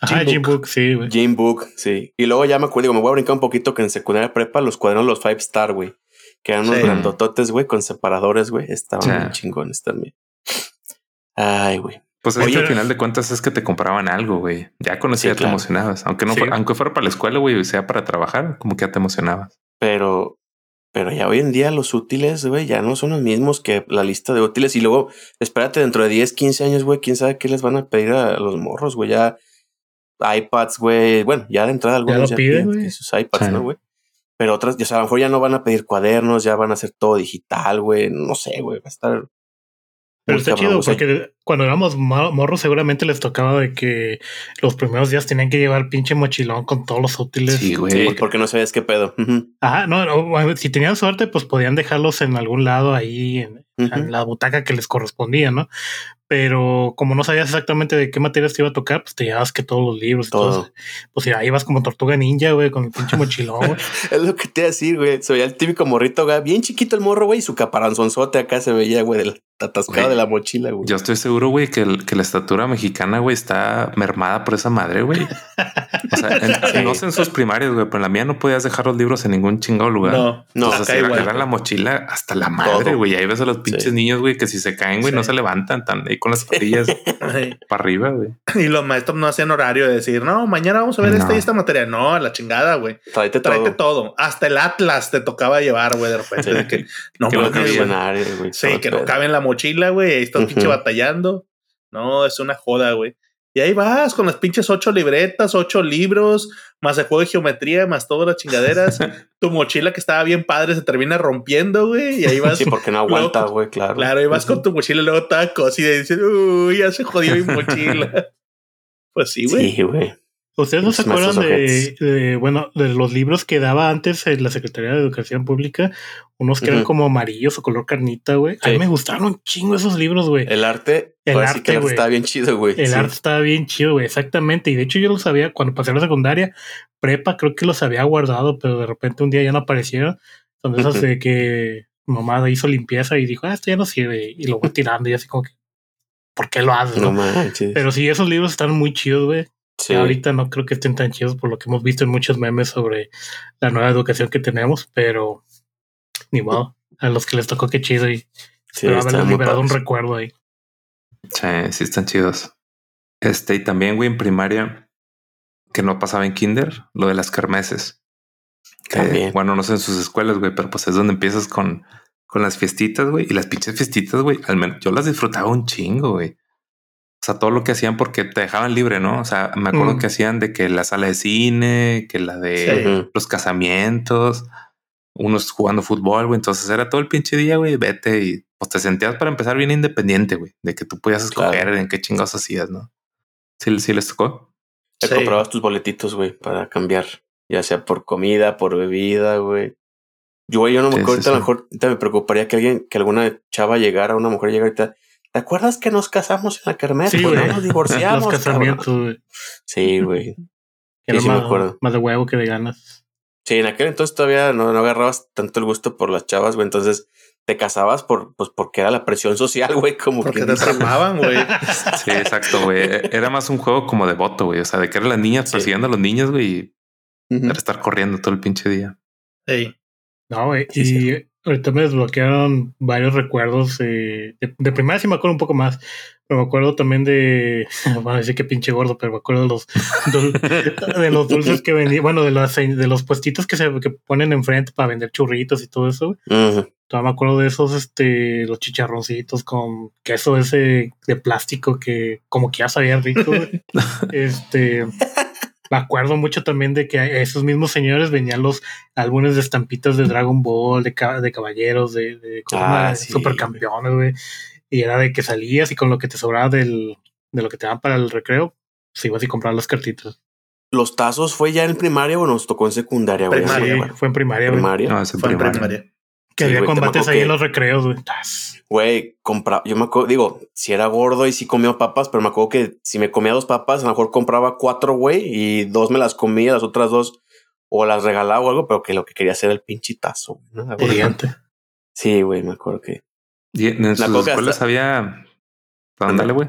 Speaker 2: Ajá,
Speaker 3: Jean
Speaker 2: Jean
Speaker 3: Book.
Speaker 2: Book, sí, güey.
Speaker 4: Game Book, sí. Y luego ya me acuerdo, digo, me voy a brincar un poquito que en secundaria prepa los cuadernos los Five Star, güey. Que eran unos
Speaker 3: Sí.
Speaker 4: grandototes, güey, con separadores, güey. Estaban
Speaker 1: Sí.
Speaker 4: bien chingones también. Ay, güey.
Speaker 1: Pues es
Speaker 2: Oye,
Speaker 1: que al final de cuentas es que te compraban algo, güey. Ya con eso
Speaker 4: Sí,
Speaker 1: te
Speaker 4: claro.
Speaker 1: emocionabas. Aunque no
Speaker 2: Sí.
Speaker 1: fuera, aunque fuera para la escuela, güey, sea para trabajar, como que ya te emocionabas.
Speaker 4: Pero, pero ya hoy en día los útiles, güey, ya no son los mismos que la lista de útiles. Y luego, espérate, dentro de 10, 15 años, güey, quién sabe qué les van a pedir a los morros, güey. Ya iPads, güey. Bueno, ya de entrada algunos
Speaker 2: lo
Speaker 4: ya,
Speaker 2: piden,
Speaker 4: piden
Speaker 2: güey.
Speaker 4: sus iPads,
Speaker 1: Sí.
Speaker 4: ¿no, güey? Pero otras, o sea, a lo mejor ya no van a pedir cuadernos, ya van a hacer todo digital, güey. No sé, güey, va a estar.
Speaker 2: Pero está
Speaker 4: cabrón,
Speaker 2: chido
Speaker 4: o sea,
Speaker 2: porque cuando éramos mo- morros seguramente les tocaba de que los primeros días tenían que llevar pinche mochilón con todos los útiles.
Speaker 1: Sí, güey.
Speaker 4: Sí, porque no sabías qué pedo. Ujú,
Speaker 2: Ajá, no, no, bueno, si tenían suerte, pues podían dejarlos en algún lado ahí en, la butaca que les correspondía, ¿no? Pero como no sabías exactamente de qué materias te iba a tocar, pues te llevabas que todos los libros y todo. Pues ya ibas como tortuga ninja, güey, con el pinche mochilón, güey. [LAUGHS]
Speaker 4: Es lo que te iba a decir, güey. Se veía el típico morrito, güey. Bien chiquito el morro, güey. Y su caparanzonzote acá se veía, güey, del atascado
Speaker 1: Güey,
Speaker 4: de la mochila, güey.
Speaker 1: Yo estoy seguro, güey, que, el- que la estatura mexicana, güey, está mermada por esa madre, güey. O sea, en- [LAUGHS] no sé en sus primarias, güey, pero en la mía no podías dejar los libros en ningún chingado lugar.
Speaker 3: No,
Speaker 4: No,
Speaker 1: era,
Speaker 3: igual.
Speaker 1: era la mochila hasta la madre, güey. Ahí ves a los pinches
Speaker 4: Sí.
Speaker 1: niños, güey, que si se caen, güey, no se levantan, están ahí con las patillas [LAUGHS] para arriba, güey.
Speaker 3: Y los maestros no hacían horario de decir, no, mañana vamos a ver
Speaker 1: No.
Speaker 3: esta y esta materia. No, la chingada, güey.
Speaker 4: Tráete
Speaker 3: Tráete
Speaker 4: todo.
Speaker 3: todo. Hasta el Atlas te tocaba llevar, güey, de repente. Que, no,
Speaker 1: Que cabía.
Speaker 3: güey. Sí, que no cabe en la mochila, güey. Ahí estás
Speaker 4: Ujú.
Speaker 3: pinche batallando. No, es una joda, güey. Y ahí vas con las pinches ocho libretas, ocho libros, más el juego de geometría, más todas las chingaderas. [LAUGHS] tu mochila que estaba bien padre se termina rompiendo, güey. Y ahí vas.
Speaker 4: Sí, porque no aguanta, güey, claro.
Speaker 3: Claro, y vas con tu mochila y luego toda cosida y dices, uy, ya se jodió mi mochila. [LAUGHS] pues sí, güey.
Speaker 4: Sí, güey.
Speaker 2: ¿Ustedes no se
Speaker 4: Los maestros
Speaker 2: acuerdan de, bueno, de los libros que daba antes en la Secretaría de Educación Pública? Unos que eran como amarillos o color carnita, güey. A mí me gustaron un chingo esos libros, güey.
Speaker 4: El arte,
Speaker 2: El
Speaker 4: sí
Speaker 2: arte,
Speaker 4: que el arte estaba bien chido, güey.
Speaker 2: El
Speaker 4: sí.
Speaker 2: arte estaba bien chido, güey, exactamente. Y de hecho yo lo sabía cuando pasé a la secundaria, prepa, creo que los había guardado, pero de repente un día ya no aparecieron. Son esas de que mamá hizo limpieza y dijo, ah, esto ya no sirve. Y lo voy tirando y así como que, ¿por qué lo haces?
Speaker 4: No
Speaker 2: no?
Speaker 4: manches.
Speaker 2: Pero sí, esos libros están muy chidos, güey.
Speaker 4: Sí.
Speaker 2: Ahorita no creo que estén tan chidos por lo que hemos visto en muchos memes sobre la nueva educación que tenemos, pero ni modo. A los que les tocó qué chido y
Speaker 4: Sí,
Speaker 2: haberles liberado un recuerdo ahí.
Speaker 1: Sí, sí están chidos. Este, y también, güey, en primaria, que no pasaba en kinder, lo de las. Que,
Speaker 4: También.
Speaker 1: bueno, no sé en sus escuelas, güey, pero pues es donde empiezas con, con las fiestitas, güey. Y las pinches fiestitas, güey, al menos yo las disfrutaba un chingo, güey. O sea, todo lo que hacían porque te dejaban libre, ¿no? O sea, me acuerdo
Speaker 2: Mm.
Speaker 1: que hacían de que la sala de cine, que la de
Speaker 3: Sí.
Speaker 1: Los casamientos, unos jugando fútbol, güey. Entonces era todo el pinche día, güey, vete y pues te sentías para empezar bien independiente, güey, de que tú podías escoger
Speaker 4: Claro.
Speaker 1: en qué chingados hacías, ¿no? Sí, sí les tocó.
Speaker 4: Te
Speaker 3: Sí.
Speaker 4: comprabas tus boletitos, güey, para cambiar, ya sea por comida, por bebida, güey. Yo, güey, yo no me
Speaker 1: Sí,
Speaker 4: acuerdo,
Speaker 1: sí,
Speaker 4: ahorita a lo mejor ahorita me preocuparía que alguien, que alguna chava llegara, una mujer llegara ahorita. ¿Te acuerdas que nos casamos en la kermés?
Speaker 2: Sí,
Speaker 4: Pues no
Speaker 2: güey.
Speaker 4: nos [LAUGHS] divorciamos.
Speaker 2: Los casamientos, güey.
Speaker 4: Sí, güey. [LAUGHS]
Speaker 2: Que era
Speaker 4: sí me
Speaker 2: más,
Speaker 4: acuerdo.
Speaker 2: más de huevo que de ganas.
Speaker 4: Sí, en aquel entonces todavía no, no agarrabas tanto el gusto por las chavas, güey. Entonces te casabas por, pues porque era la presión social, güey, como
Speaker 3: Porque
Speaker 4: quien
Speaker 3: te atrapaban, güey. [LAUGHS]
Speaker 1: Sí, exacto, güey. Era más un juego como de voto, güey. O sea, de que eran las niñas
Speaker 4: Sí.
Speaker 1: persiguiendo a los niños, güey, y
Speaker 4: Ujú.
Speaker 1: era estar corriendo todo el pinche día.
Speaker 3: Ey.
Speaker 2: No, güey.
Speaker 4: Sí,
Speaker 2: y
Speaker 4: sí.
Speaker 2: Ahorita me desbloquearon varios recuerdos. eh, de, de primaria sí me acuerdo un poco más. Pero me acuerdo también de. [LAUGHS] Bueno, decir que pinche gordo, pero me acuerdo de los, dul- [LAUGHS] de los dulces que vendían. Bueno, de, las, de los puestitos que se que ponen enfrente para vender churritos y todo eso. Todavía me acuerdo de esos, este, los chicharroncitos con queso ese de plástico que como que ya sabía rico. [LAUGHS] este, me acuerdo mucho también de que a esos mismos señores venían los álbumes de estampitas de Dragon Ball, de, de caballeros, de, de, ¿cómo se
Speaker 4: Ah, sí,
Speaker 2: supercampeones, güey. Y era de que salías y con lo que te sobraba del, de lo que te daban para el recreo, se ibas y comprabas las cartitas.
Speaker 4: Los tazos fue ya en primaria o nos tocó en secundaria, güey.
Speaker 3: Primaria,
Speaker 2: Sí, fue en primaria, güey.
Speaker 4: Primaria.
Speaker 1: No, es en
Speaker 3: Fue en
Speaker 1: primaria.
Speaker 2: Que
Speaker 4: Sí,
Speaker 2: había combates ahí
Speaker 4: que-
Speaker 2: en los recreos, güey.
Speaker 4: Güey, compraba, yo me acuerdo, digo, si era gordo y si comía papas, pero me acuerdo que si me comía dos papas, a lo mejor compraba cuatro, güey, y dos me las comía, las otras dos o las regalaba o algo, pero que lo que quería hacer era el pinchitazo. ¿no?
Speaker 2: Gigante.
Speaker 4: Sí, güey, me acuerdo que.
Speaker 1: Y en sus escuelas había. Ándale, güey.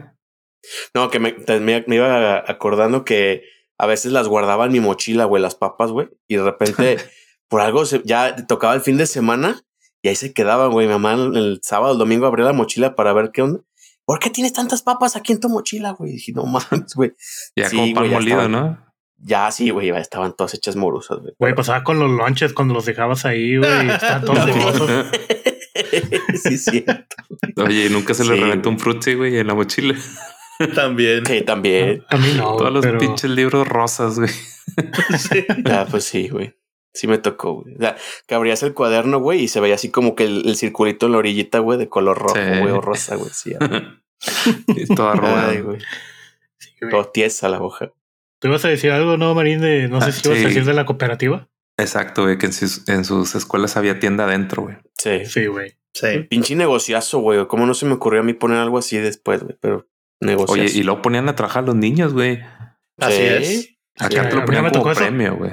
Speaker 4: No, que me, te- me, me iba acordando que a veces las guardaba en mi mochila, güey, las papas, güey, y de repente [LAUGHS] por algo se- ya tocaba el fin de semana y ahí se quedaban, güey. Mi mamá el, sábado, el domingo abría la mochila para ver qué onda. ¿Por qué tienes tantas papas aquí en tu mochila, güey? Y dije, no mames, güey.
Speaker 1: Ya
Speaker 4: Sí,
Speaker 1: como pan
Speaker 4: güey,
Speaker 1: molido,
Speaker 4: estaban.
Speaker 1: ¿no?
Speaker 4: Ya sí, güey, ya estaban todas hechas morosas, güey.
Speaker 2: Güey, pasaba con los lunches cuando los dejabas ahí, güey. Estaban todos [LAUGHS] jugosos. [LAUGHS]
Speaker 4: sí, sí.
Speaker 1: Oye, ¿y nunca se le reventó un frutzi, güey, en la mochila.
Speaker 3: También.
Speaker 4: Sí, también.
Speaker 2: A mí no,
Speaker 1: Todos los pinches libros rosas, güey. [LAUGHS]
Speaker 3: Sí.
Speaker 4: Ah, pues sí, güey. Sí me tocó, güey. O sea, que abrías el cuaderno, güey, y se veía así como que el, el circulito en la orillita, güey, de color rojo,
Speaker 1: Sí.
Speaker 4: güey, o rosa, güey. Sí,
Speaker 1: robada. [LAUGHS]
Speaker 4: Ay, güey.
Speaker 2: Sí, güey.
Speaker 4: Todo tiesa la hoja.
Speaker 2: ¿Tú ibas a decir algo, no, Marín? De, no sé
Speaker 1: Ah,
Speaker 2: si ibas
Speaker 1: sí.
Speaker 2: a decir de la cooperativa.
Speaker 1: Exacto, güey, que en sus, en sus escuelas había tienda adentro, güey.
Speaker 4: Sí.
Speaker 2: Sí, güey.
Speaker 3: Sí.
Speaker 4: Pinche negociazo, güey. ¿Cómo no se me ocurrió a mí poner algo así después, güey? Pero negociazo.
Speaker 1: Oye, y luego ponían a trabajar a los niños, güey.
Speaker 3: Así
Speaker 4: Sí.
Speaker 3: es.
Speaker 1: Acá
Speaker 2: Sí,
Speaker 1: te lo ponían como premio, güey.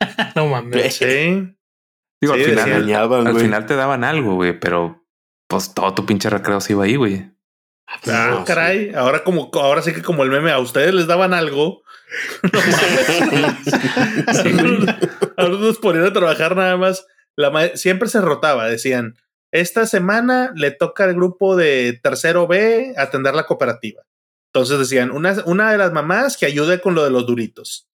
Speaker 1: [LAUGHS]
Speaker 2: No mames.
Speaker 3: Sí.
Speaker 1: Digo,
Speaker 3: Sí,
Speaker 1: al final, al,
Speaker 4: Engañaban,
Speaker 1: al
Speaker 4: güey.
Speaker 1: final te daban algo, güey, pero pues todo tu pinche recreo se iba ahí, güey.
Speaker 3: Ah,
Speaker 4: No,
Speaker 3: caray. Ahora como ahora sí que como el meme, a ustedes les daban algo. [LAUGHS] No mames.
Speaker 2: Sí, [LAUGHS] güey.
Speaker 3: Ahora nos ponían a trabajar nada más. La ma- siempre se rotaba, decían, esta semana le toca al grupo de tercero B atender la cooperativa. Entonces decían, una, una de las mamás que ayude con lo de los duritos.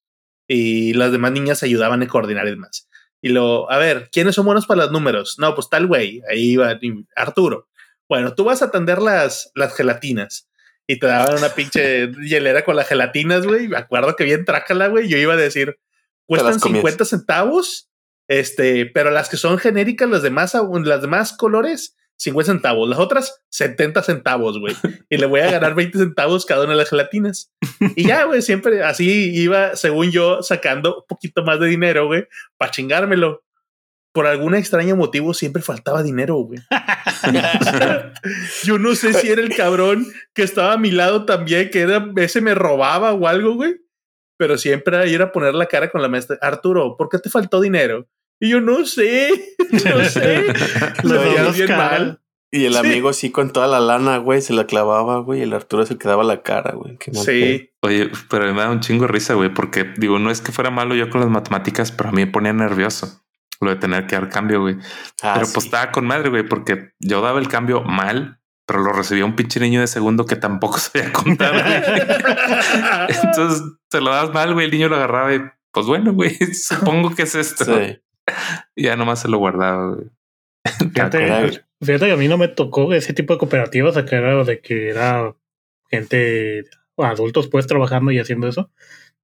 Speaker 3: Y las demás niñas ayudaban a coordinar y demás. Y lo, a ver, ¿quiénes son buenos para los números? No, pues tal güey, ahí va Arturo. Bueno, tú vas a atender las, las gelatinas. y te daban una pinche [LAUGHS] hielera con las gelatinas, güey. Me acuerdo que bien trácala, güey. Yo iba a decir, cuestan 50 centavos, este, pero las que son genéricas, las demás, las demás colores, 50 centavos. Las otras, 70 centavos, güey. Y le voy a ganar 20 centavos cada una de las gelatinas. Y ya, güey, siempre así iba, según yo, sacando un poquito más de dinero, güey, para chingármelo por algún extraño motivo siempre faltaba dinero, güey. yo no sé si era el cabrón que estaba a mi lado también, que era, ese me robaba o algo, güey. Pero siempre era a poner la cara con la maestra. Arturo, ¿por qué te faltó dinero? Y yo no sé, [LAUGHS] no sé. [LAUGHS] Lo veía
Speaker 4: bien mal. Y el amigo sí con toda la lana, güey, se la clavaba, güey, y el Arturo se quedaba la cara, güey.
Speaker 1: sí. Oye, pero me da un chingo de risa, güey, porque digo, no es que fuera malo yo con las matemáticas, pero a mí me ponía nervioso lo de tener que dar cambio, güey. Ah, pero pues estaba con madre, güey, porque yo daba el cambio mal, pero lo recibía un pinche niño de segundo que tampoco [LAUGHS] sabía contar. Entonces se lo das mal, güey. El niño lo agarraba y pues bueno, güey, supongo que es esto. Y [LAUGHS] ya nomás se lo guardaba, güey. [LAUGHS]
Speaker 2: Fíjate, fíjate, que a mí no me tocó ese tipo de cooperativas, acá era de que era gente, adultos pues trabajando y haciendo eso.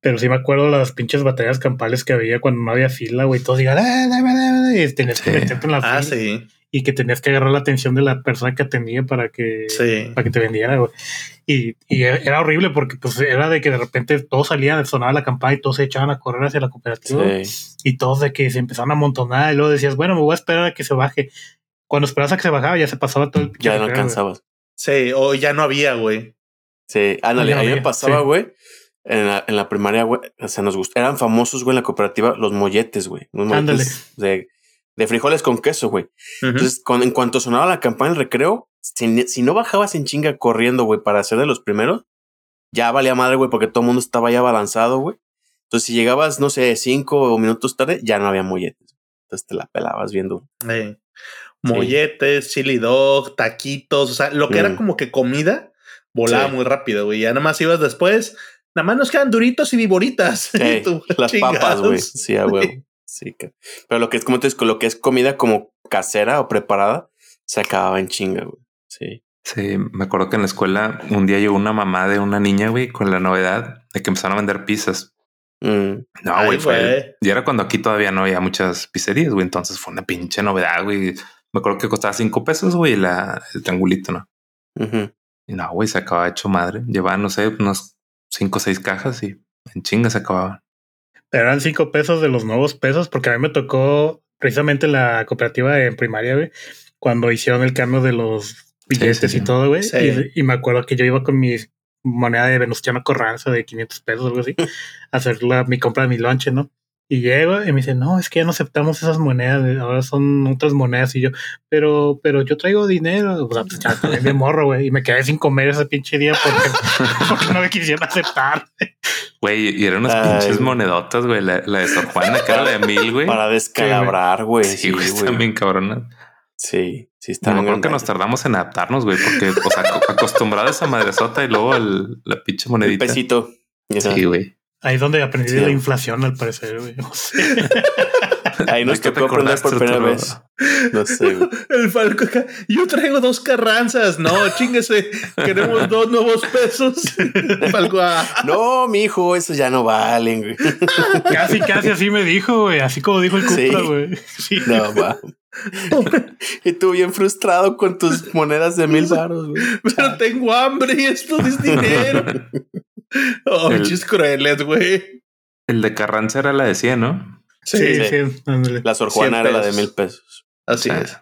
Speaker 2: Pero sí me acuerdo las pinches batallas campales que había cuando no había fila, güey. Todos digan, ah, y tenías que meterte en la ah, fila. Y que tenías que agarrar la atención de la persona que atendía para que, para que te vendiera, güey. Y, y, era horrible porque pues era de que de repente todos salían, sonaba la campana y todos se echaban a correr hacia la cooperativa. Y todos de que se empezaron a amontonar y luego decías, bueno, me voy a esperar a que se baje. Cuando esperabas a que se bajaba ya se pasaba todo el
Speaker 4: Ya no alcanzabas.
Speaker 3: Sí, o ya no había, güey.
Speaker 4: Sí, ándale, a mí me pasaba, güey en la, en la primaria, güey, o sea, nos gustó. Eran famosos, güey, en la cooperativa, los molletes, güey. de, de, frijoles con queso, güey. Entonces, en cuanto sonaba la campana del recreo, si, si no bajabas en chinga corriendo, güey, para ser de los primeros, ya valía madre, güey, porque todo el mundo estaba ya balanzado, güey. Entonces, si llegabas, no sé, cinco minutos tarde, ya no había molletes. Entonces te la pelabas viendo.
Speaker 3: Molletes, chili dog, taquitos, o sea, lo que era mm. como que comida, volaba muy rápido, güey. Ya nomás ibas después, Nada más nos quedan duritos y viboritas. [LAUGHS]
Speaker 4: las papas, güey. Sí, güey. Sí, pero lo que es como te digo, lo que es comida como casera o preparada, se acababa en chinga, güey. Sí.
Speaker 1: Sí, me acuerdo que en la escuela un día llegó una mamá de una niña, güey, con la novedad de que empezaron a vender pizzas. Mm. No, güey, fue. Y era cuando aquí todavía no había muchas pizzerías, güey. Entonces fue una pinche novedad, güey. Me acuerdo que costaba cinco pesos, güey, la, el triangulito, ¿no? Y no, güey, se acababa hecho madre. Llevaba, no sé, unos cinco o seis cajas y en chingas se acababan.
Speaker 2: Eran cinco pesos de los nuevos pesos, porque a mí me tocó precisamente la cooperativa en primaria, güey, cuando hicieron el cambio de los billetes y todo, güey. Y, me acuerdo que yo iba con mi moneda de Venustiano Corranza de 500 pesos, algo así, [LAUGHS] a hacer la, mi compra de mi lonche, ¿no? Y llego y me dice, no, es que ya no aceptamos esas monedas, ahora son otras monedas. Y yo, pero, pero yo traigo dinero. O sea, pues ya [LAUGHS] me morro, güey. Y me quedé sin comer ese pinche día porque, [LAUGHS] porque no me quisieron aceptar.
Speaker 1: Güey, y eran unas pinches monedotas, güey. La, de Sor Juana, que era la de mil, güey.
Speaker 4: Para descalabrar, güey.
Speaker 1: Sí, güey, sí, también cabronas.
Speaker 4: Sí, sí, está
Speaker 1: bien. creo que nos tardamos en adaptarnos, güey, porque, o sea, acostumbrado a esa madresota y luego el, la pinche monedita.
Speaker 4: El pesito.
Speaker 1: Sí, güey.
Speaker 2: Ahí es donde aprendí de la inflación, al parecer, güey. [LAUGHS]
Speaker 4: Ahí nos tocó aprender por primera vez. No sé, güey. [LAUGHS]
Speaker 3: El Falco acá. Yo traigo dos carranzas. No, chingese. Queremos dos nuevos pesos. [LAUGHS] Falco, ah.
Speaker 4: No, mi hijo, esos ya no valen, güey.
Speaker 2: Casi, casi así me dijo, güey. Así como dijo el Cupra, güey. Sí. No, va.
Speaker 4: y tú bien frustrado con tus monedas de mil baros, güey.
Speaker 3: Pero tengo hambre y esto es dinero. Oh, el, crueles, güey.
Speaker 1: El de Carranza era la de 100, ¿no?
Speaker 2: Sí, sí.
Speaker 4: la Sor Juana era la de mil pesos.
Speaker 3: Así es.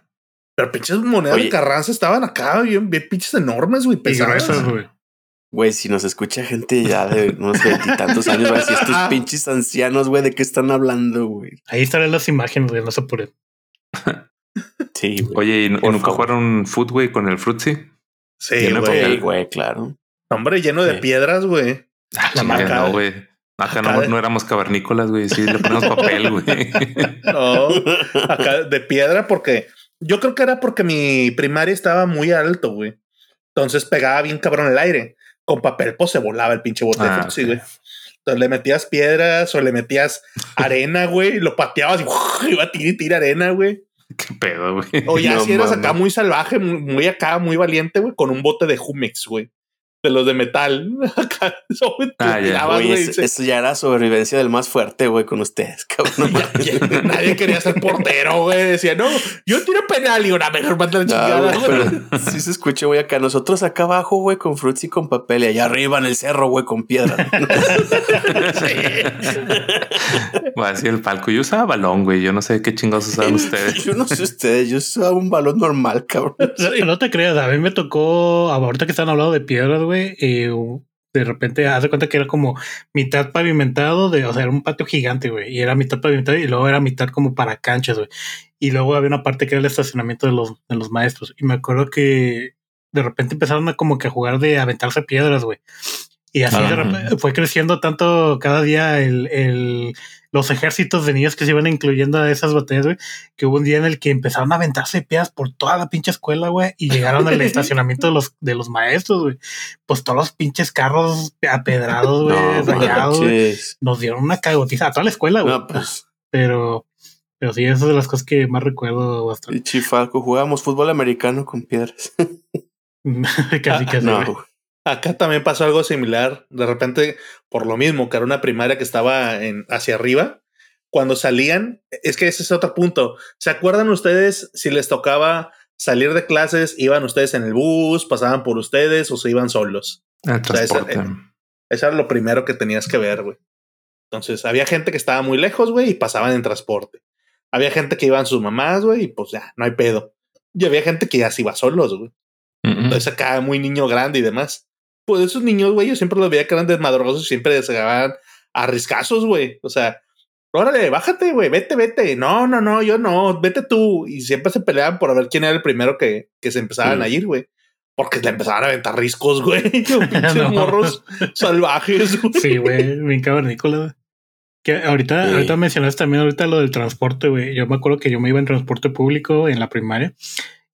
Speaker 3: Pero pinches monedas de Carranza estaban acá, bien, bien pinches enormes, güey, pesadas.
Speaker 2: güey.
Speaker 4: Güey, si nos escucha gente ya de unos veintitantos años, va a decir estos [LAUGHS] pinches ancianos, güey, ¿de qué están hablando, güey?
Speaker 2: Ahí estarán las imágenes, güey, no se apuren.
Speaker 4: sí,
Speaker 1: güey. Oye, ¿y, nunca jugaron foot, güey, con el Fruitsy?
Speaker 3: Sí,
Speaker 4: güey, claro.
Speaker 3: Hombre, lleno de piedras, güey.
Speaker 1: Ah, la marca. No, güey. Acá no, éramos cavernícolas, güey. Sí, le ponemos [LAUGHS] papel, güey.
Speaker 3: No, acá de piedra porque yo creo que era porque mi primaria estaba muy alto, güey. Entonces pegaba bien cabrón el aire. Con papel, pues se volaba el pinche bote ah, sí, güey. Entonces le metías piedras o le metías arena, güey, lo pateabas y [LAUGHS] iba a tirar, tira arena, güey.
Speaker 1: Qué pedo, güey.
Speaker 3: O ya si eras acá muy salvaje, muy, muy acá, muy valiente, güey, con un bote de Jumex, güey de los de metal. [LAUGHS] Acá, so, tú
Speaker 1: Ah, ya.
Speaker 3: tirabas,
Speaker 4: Oye,
Speaker 3: güey,
Speaker 4: eso,
Speaker 3: se-
Speaker 4: eso ya era sobrevivencia del más fuerte, güey, con ustedes, [LAUGHS] cabrón. [LAUGHS]
Speaker 3: ya- nadie quería ser portero, güey. Decía, no, yo tiro penal y una mejor manda la
Speaker 4: No,
Speaker 3: chingada.
Speaker 4: pero sí se escucha, güey, acá. Nosotros acá abajo, güey, con fruits y con papel. Y allá arriba en el cerro, güey, con piedra.
Speaker 1: Voy a decir el palco. Yo usaba balón, güey. Yo no sé qué chingados usaban ustedes.
Speaker 4: Yo no sé ustedes, yo usaba un balón normal, cabrón.
Speaker 2: No, no te creas, a mí me tocó, ahorita que están hablando de piedras, güey, eh, de repente hace cuenta que era como mitad pavimentado, de, o sea, era un patio gigante, güey, y era mitad pavimentado y luego era mitad como para canchas, güey. Y luego había una parte que era el estacionamiento de los, de los maestros. Y me acuerdo que de repente empezaron a como que a jugar de aventarse piedras, güey. Y así de repente fue creciendo tanto cada día el, el, los ejércitos de niños que se iban incluyendo a esas batallas, güey, que hubo un día en el que empezaron a aventarse piedras por toda la pinche escuela, güey, y llegaron al [LAUGHS] estacionamiento de los, de los maestros, güey. Pues todos los pinches carros apedrados, güey, [LAUGHS]
Speaker 4: No,
Speaker 2: rayados, güey. Nos dieron una cagotiza a toda la escuela, güey.
Speaker 4: No, pues,
Speaker 2: Pero, pero sí, esas son de las cosas que más recuerdo bastante.
Speaker 4: Chifalco, jugábamos fútbol americano con piedras. [LAUGHS]
Speaker 2: casi, casi.
Speaker 4: no.
Speaker 3: Acá también pasó algo similar. De repente, por lo mismo, que era una primaria que estaba en, hacia arriba, cuando salían, es que ese es otro punto. ¿Se acuerdan ustedes si les tocaba salir de clases, iban ustedes en el bus, pasaban por ustedes o se iban solos?
Speaker 1: El
Speaker 3: sea, esa-
Speaker 1: transporte.
Speaker 3: Eso era lo primero que tenías que ver, güey. Entonces, había gente que estaba muy lejos, güey, y pasaban en transporte. Había gente que iban sus mamás, güey, y pues ya, no hay pedo. Y había gente que ya se iba solos, güey.
Speaker 1: Mm.
Speaker 3: Entonces acá muy niño grande y demás. Pues esos niños, güey, yo siempre los veía que eran desmadrosos y siempre se agarraban a riscazos, güey. O sea, órale, bájate, güey, vete, vete. No, no, no, yo no, vete tú. Y siempre se peleaban por ver quién era el primero que, que se empezaban a ir, güey. Porque le empezaban a aventar riscos, güey. [LAUGHS] [LAUGHS] Pinches
Speaker 2: No.
Speaker 3: morros salvajes, güey.
Speaker 2: Sí, güey, bien cavernícola. Que ahorita,
Speaker 4: Sí.
Speaker 2: ahorita mencionaste también ahorita lo del transporte, güey. Yo me acuerdo que yo me iba en transporte público en la primaria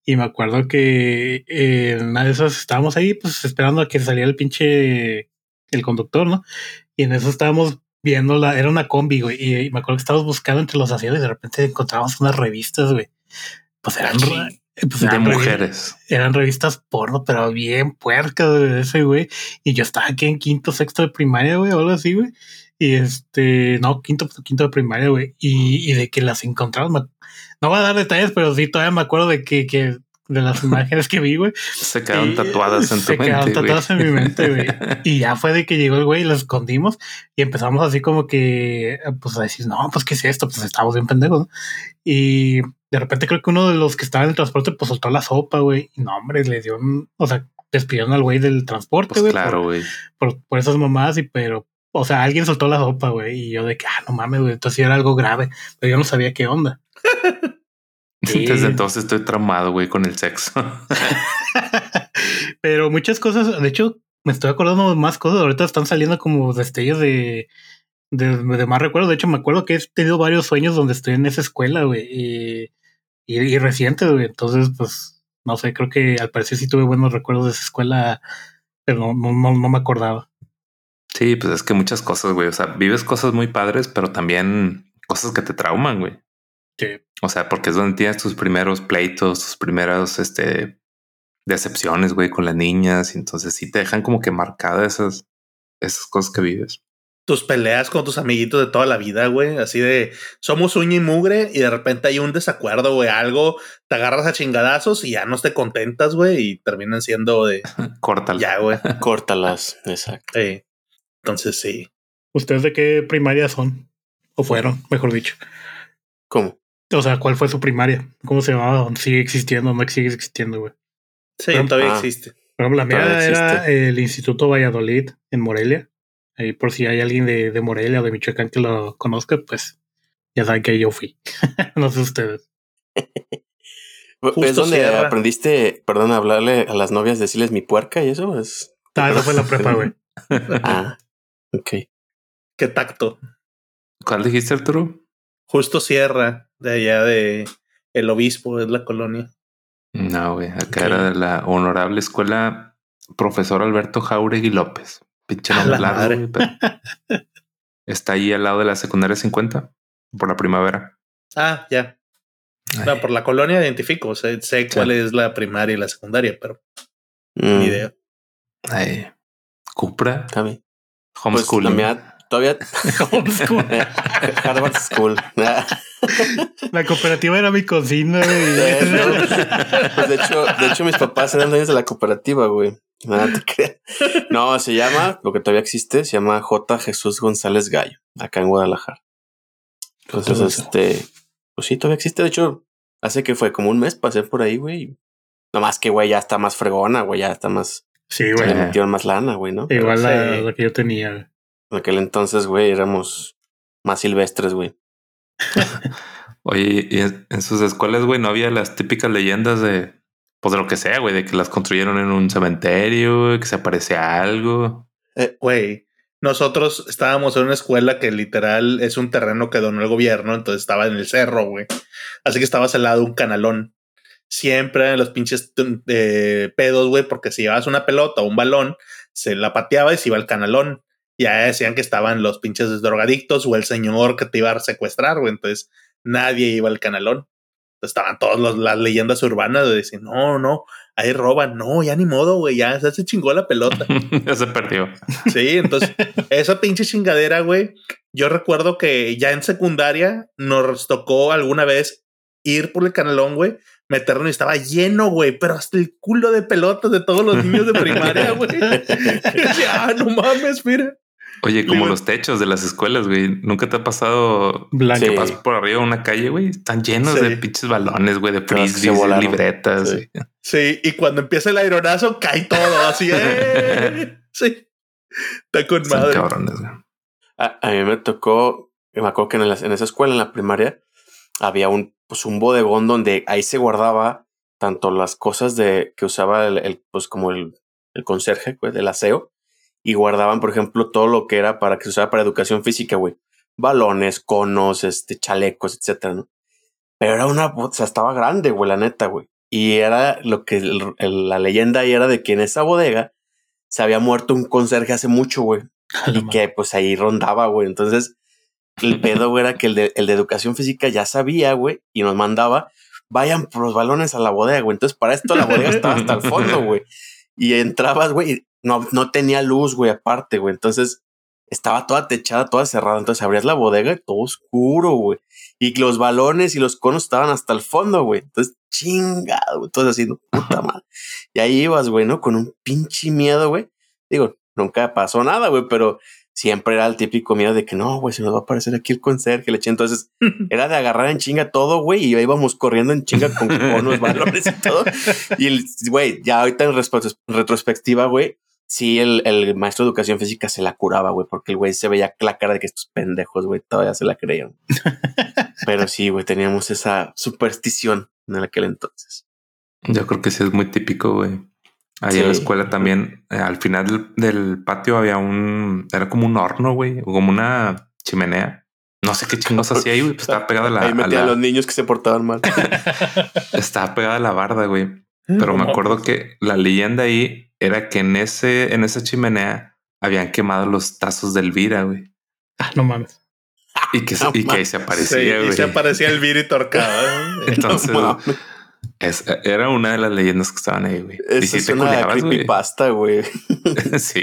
Speaker 2: y me acuerdo que eh, en una de esas estábamos ahí, pues esperando a que saliera el pinche el conductor, ¿no? Y en eso estábamos viendo la, era una combi, güey, y, y me acuerdo que estábamos buscando entre los asientos y de repente encontramos unas revistas, güey. Pues eran,
Speaker 3: Sí.
Speaker 2: re- pues
Speaker 1: de
Speaker 2: eran
Speaker 1: mujeres.
Speaker 2: eran revistas porno, pero bien puercas de ese, güey. Y yo estaba aquí en quinto, sexto de primaria, güey, o algo así, güey. Y este, no, quinto, quinto de primaria, güey. Y, y de que las encontramos, no voy a dar detalles, pero sí, todavía me acuerdo de que, que de las [LAUGHS] imágenes que vi, güey.
Speaker 1: Se quedaron tatuadas en tu
Speaker 2: se quedaron
Speaker 1: mente.
Speaker 2: tatuadas en mi mente, güey. [LAUGHS] Y ya fue de que llegó el güey y las escondimos y empezamos así como que, pues a decir, no, pues qué es esto, pues estábamos bien pendejos. ¿no? Y de repente creo que uno de los que estaba en el transporte, pues soltó la sopa, güey. Y no, hombre, le dio un, o sea, despidieron al güey del transporte,
Speaker 1: Pues
Speaker 2: güey.
Speaker 1: claro, güey.
Speaker 2: por, por, por esas mamadas y pero, o sea, alguien soltó la sopa, güey. Y yo de que, ah, no mames, güey, entonces sí era algo grave, pero yo no sabía qué onda. Sí.
Speaker 1: Desde entonces estoy traumado, güey, con el sexo. [LAUGHS]
Speaker 2: Pero muchas cosas, de hecho, me estoy acordando de más cosas. Ahorita están saliendo como destellos de, de, de más recuerdos. De hecho, me acuerdo que he tenido varios sueños donde estoy en esa escuela, güey. Y, y, y recientes, güey. Entonces, pues, no sé, creo que al parecer sí tuve buenos recuerdos de esa escuela, pero no, no, no, no me acordaba.
Speaker 1: Sí, pues es que muchas cosas, güey. O sea, vives cosas muy padres, pero también cosas que te trauman, güey.
Speaker 2: Sí.
Speaker 1: O sea, porque es donde tienes tus primeros pleitos, tus primeros, este, decepciones, güey, con las niñas. Y entonces sí te dejan como que marcadas esas, esas cosas que vives.
Speaker 3: Tus peleas con tus amiguitos de toda la vida, güey. Así de somos uña y mugre y de repente hay un desacuerdo, güey. Algo te agarras a chingadazos y ya no te contentas, güey. Y terminan siendo de [LAUGHS]
Speaker 1: Córtala.
Speaker 3: ya, güey. [LAUGHS]
Speaker 4: Córtalas, exacto.
Speaker 3: Eh, entonces sí.
Speaker 2: ¿Ustedes de qué primaria son? O fueron, mejor dicho.
Speaker 4: ¿Cómo?
Speaker 2: O sea, ¿cuál fue su primaria? ¿Cómo se llamaba? ¿Sigue existiendo? ¿No sigue existiendo, güey?
Speaker 3: Sí,
Speaker 2: Pero-
Speaker 3: todavía
Speaker 4: ah.
Speaker 3: existe.
Speaker 2: Por ejemplo, la mía
Speaker 4: Todavía
Speaker 2: era
Speaker 4: existe.
Speaker 2: el Instituto Valladolid en Morelia. Ahí por si hay alguien de, de Morelia o de Michoacán que lo conozca, pues ya saben que yo fui. [LAUGHS] no sé ustedes.
Speaker 3: Justo
Speaker 4: ¿Es donde aprendiste, perdón, a hablarle a las novias, decirles mi puerca y eso? Es...
Speaker 2: Ah, esa fue la [LAUGHS] prepa, güey.
Speaker 4: Ah, ok.
Speaker 3: Qué tacto.
Speaker 1: ¿Cuál dijiste, Arturo?
Speaker 3: Justo Sierra, de allá de el obispo, es la colonia.
Speaker 1: No, güey. Acá era de la honorable escuela profesor Alberto Jauregui López. Pinche nombre
Speaker 3: la
Speaker 1: largo,
Speaker 3: madre.
Speaker 1: güey, pero- [LAUGHS] Está ahí al lado de la secundaria 50 por la primavera.
Speaker 3: Ah, ya.
Speaker 1: Ay,
Speaker 3: No, por la colonia identifico. Sé, sé cuál es la primaria y la secundaria, pero
Speaker 4: Mm.
Speaker 3: ni idea.
Speaker 1: ay. Cupra,
Speaker 4: Está Pues la mía todavía [LAUGHS]
Speaker 2: Homeschool.
Speaker 4: Harvard School.
Speaker 2: La cooperativa era mi cocina, güey. [LAUGHS]
Speaker 4: pues de hecho, de hecho, mis papás eran dueños de la cooperativa, güey. No, te creas. No, se llama, lo que todavía existe, se llama J. Jesús González Gallo, acá en Guadalajara. Entonces, este, pues sí, todavía existe. De hecho, hace que fue como un mes pasé por ahí, güey. Nomás que, güey, ya está más fregona, güey, ya está más,
Speaker 2: Sí,
Speaker 4: le
Speaker 2: güey.
Speaker 1: Eh.
Speaker 4: metieron más lana, güey, ¿no?
Speaker 2: Igual la,
Speaker 3: sí.
Speaker 2: la que yo tenía. güey.
Speaker 4: En aquel entonces, güey, éramos más silvestres, güey. [LAUGHS]
Speaker 1: Oye, y en en sus escuelas, güey, no había las típicas leyendas de, pues de lo que sea, güey, de que las construyeron en un cementerio, güey, que se aparecía algo.
Speaker 3: Güey, nosotros estábamos en una escuela que literal es un terreno que donó el gobierno, entonces estaba en el cerro, güey. Así que estabas al lado de un canalón. Siempre en los pinches eh, pedos, güey, porque si llevabas una pelota o un balón, se la pateaba y se iba al canalón. Ya decían que estaban los pinches drogadictos o el señor que te iba a secuestrar, güey. Entonces nadie iba al canalón. Entonces, estaban todas las leyendas urbanas de decir, no, no, ahí roban. No, ya ni modo, güey, ya se se chingó la pelota. [LAUGHS]
Speaker 1: ya se perdió.
Speaker 3: Sí, entonces esa pinche chingadera, güey. Yo recuerdo que ya en secundaria nos tocó alguna vez ir por el canalón, güey, meternos y estaba lleno, güey, pero hasta el culo de pelotas de todos los niños de primaria, güey. [LAUGHS] Ah, no mames, mira.
Speaker 1: Oye, como los techos de las escuelas, güey. ¿Nunca te ha pasado que
Speaker 4: Sí.
Speaker 1: pasas por arriba de una calle, güey? Están llenos
Speaker 3: Sí.
Speaker 1: de pinches balones, güey, de frisbees, de libretas.
Speaker 4: Sí.
Speaker 3: y cuando empieza el aeronazo, cae todo así. [LAUGHS] ¡eh! Sí. Está con
Speaker 1: Son
Speaker 3: madre.
Speaker 1: cabrones, güey.
Speaker 4: A, a mí me tocó, me acuerdo que en, la- en esa escuela, en la primaria, había un, pues un bodegón donde ahí se guardaba tanto las cosas de que usaba el, el, pues como el, el conserje, pues, del aseo, y guardaban, por ejemplo, todo lo que era para que se usaba para educación física, güey. Balones, conos, este, chalecos, etcétera, ¿no? Pero era una, o sea, estaba grande, güey, la neta, güey. Y era lo que el- el- la leyenda ahí era de que en esa bodega se había muerto un conserje hace mucho, güey y que pues ahí rondaba, güey. Entonces, el pedo, era que el de, el de educación física ya sabía, güey, y nos mandaba, vayan por los balones a la bodega, güey. Entonces, para esto la bodega estaba hasta el fondo, güey. Y entrabas, güey, y no, no tenía luz, güey, aparte, güey. Entonces, estaba toda techada, toda cerrada. Entonces, abrías la bodega y todo oscuro, güey. Y los balones y los conos estaban hasta el fondo, güey. Entonces, chingado, güey. Entonces, así, no, puta madre. Y ahí ibas, güey, ¿no? Con un pinche miedo, güey. Digo, nunca pasó nada, güey, pero siempre era el típico miedo de que no, güey, se nos va a aparecer aquí el conserje, le eché. Entonces [LAUGHS] era de agarrar en chinga todo, güey, y íbamos corriendo en chinga con conos, [LAUGHS] balones y todo. Y el, güey, ya ahorita en retrospectiva, güey, sí, el, el maestro de educación física se la curaba, güey, porque el güey se veía la cara de que estos pendejos, güey, todavía se la creían. [LAUGHS] Pero sí, güey, teníamos esa superstición en aquel entonces.
Speaker 1: Yo creo que sí es muy típico, güey. Ahí en la
Speaker 4: Sí.
Speaker 1: escuela también, eh, al final del, del patio había un, era como un horno, güey, o como una chimenea. No sé qué chingos hacía ahí, güey. Pues estaba pegada a la,
Speaker 4: Ahí
Speaker 1: a
Speaker 4: metían
Speaker 1: la-
Speaker 4: los niños que se portaban mal. [LAUGHS]
Speaker 1: estaba pegada a la barda, güey. Pero me acuerdo que la leyenda ahí era que en ese, en esa chimenea habían quemado los tazos de Elvira, güey.
Speaker 2: Ah, no mames.
Speaker 1: Y que, y que ahí se
Speaker 3: Sí,
Speaker 1: aparecía,
Speaker 3: y
Speaker 1: güey.
Speaker 3: se aparecía el Viri torcado. ¿eh?
Speaker 1: Entonces,
Speaker 4: No mames.
Speaker 1: Es- era una de las leyendas que estaban ahí, güey. Sí
Speaker 4: es una creepypasta, güey. [LAUGHS]
Speaker 1: sí.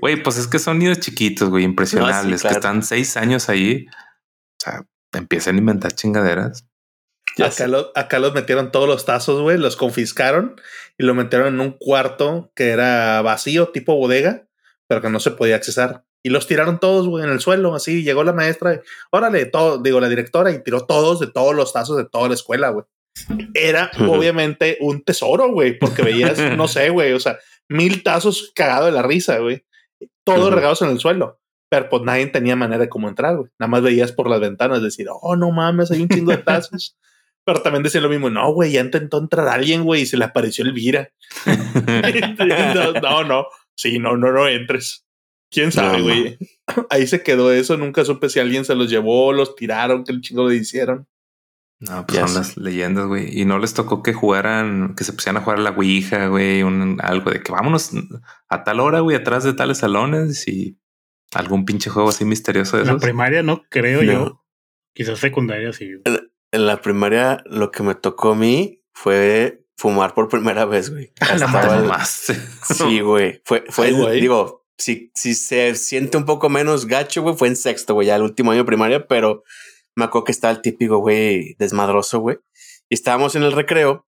Speaker 1: Güey, pues es que son niños chiquitos, güey, impresionables,
Speaker 4: claro.
Speaker 1: que están seis años ahí. O sea, empiezan a inventar chingaderas.
Speaker 4: Ya
Speaker 3: acá,
Speaker 4: sé.
Speaker 3: lo- acá los metieron todos los tazos, güey, los confiscaron y lo metieron en un cuarto que era vacío, tipo bodega, pero que no se podía accesar. Y los tiraron todos, güey, en el suelo. Así llegó la maestra, y, órale, todo, digo, la directora, y tiró todos de todos los tazos de toda la escuela, güey. Era obviamente un tesoro, güey, porque veías, [LAUGHS] no sé, güey, o sea, mil tazos cagados de la risa, güey. Todos regados en el suelo. Pero pues nadie tenía manera de cómo entrar, güey. Nada más veías por las ventanas decir, oh, no mames, hay un chingo de tazos. [LAUGHS] Pero también decía lo mismo, no, güey, ya intentó entrar alguien, güey, y se le apareció Elvira. no, [LAUGHS] no, no, sí, no, no, no entres. ¿Quién sabe,
Speaker 4: No,
Speaker 3: güey? [CLEARS THROAT] Ahí se quedó eso, nunca supe si alguien se los llevó, los tiraron, qué chingo le hicieron.
Speaker 1: No, pues
Speaker 4: Ya
Speaker 1: son las leyendas, güey. Y no les tocó que jugaran, que se pusieran a jugar a la Ouija, güey, un, algo de que vámonos a tal hora, güey, atrás de tales salones y algún pinche juego así misterioso de
Speaker 2: En la primaria no creo
Speaker 4: No.
Speaker 2: yo. Quizás secundaria sí.
Speaker 4: En la primaria lo que me tocó a mí fue fumar por primera vez, güey.
Speaker 2: A [LAUGHS] la
Speaker 1: mamaste.
Speaker 4: Sí, güey. Fue, fue,
Speaker 3: Ay, güey.
Speaker 4: digo, si, si se siente un poco menos gacho, güey, fue en sexto, güey, ya el último año de primaria, pero me acuerdo que estaba el típico, güey, desmadroso, güey. Y estábamos en el recreo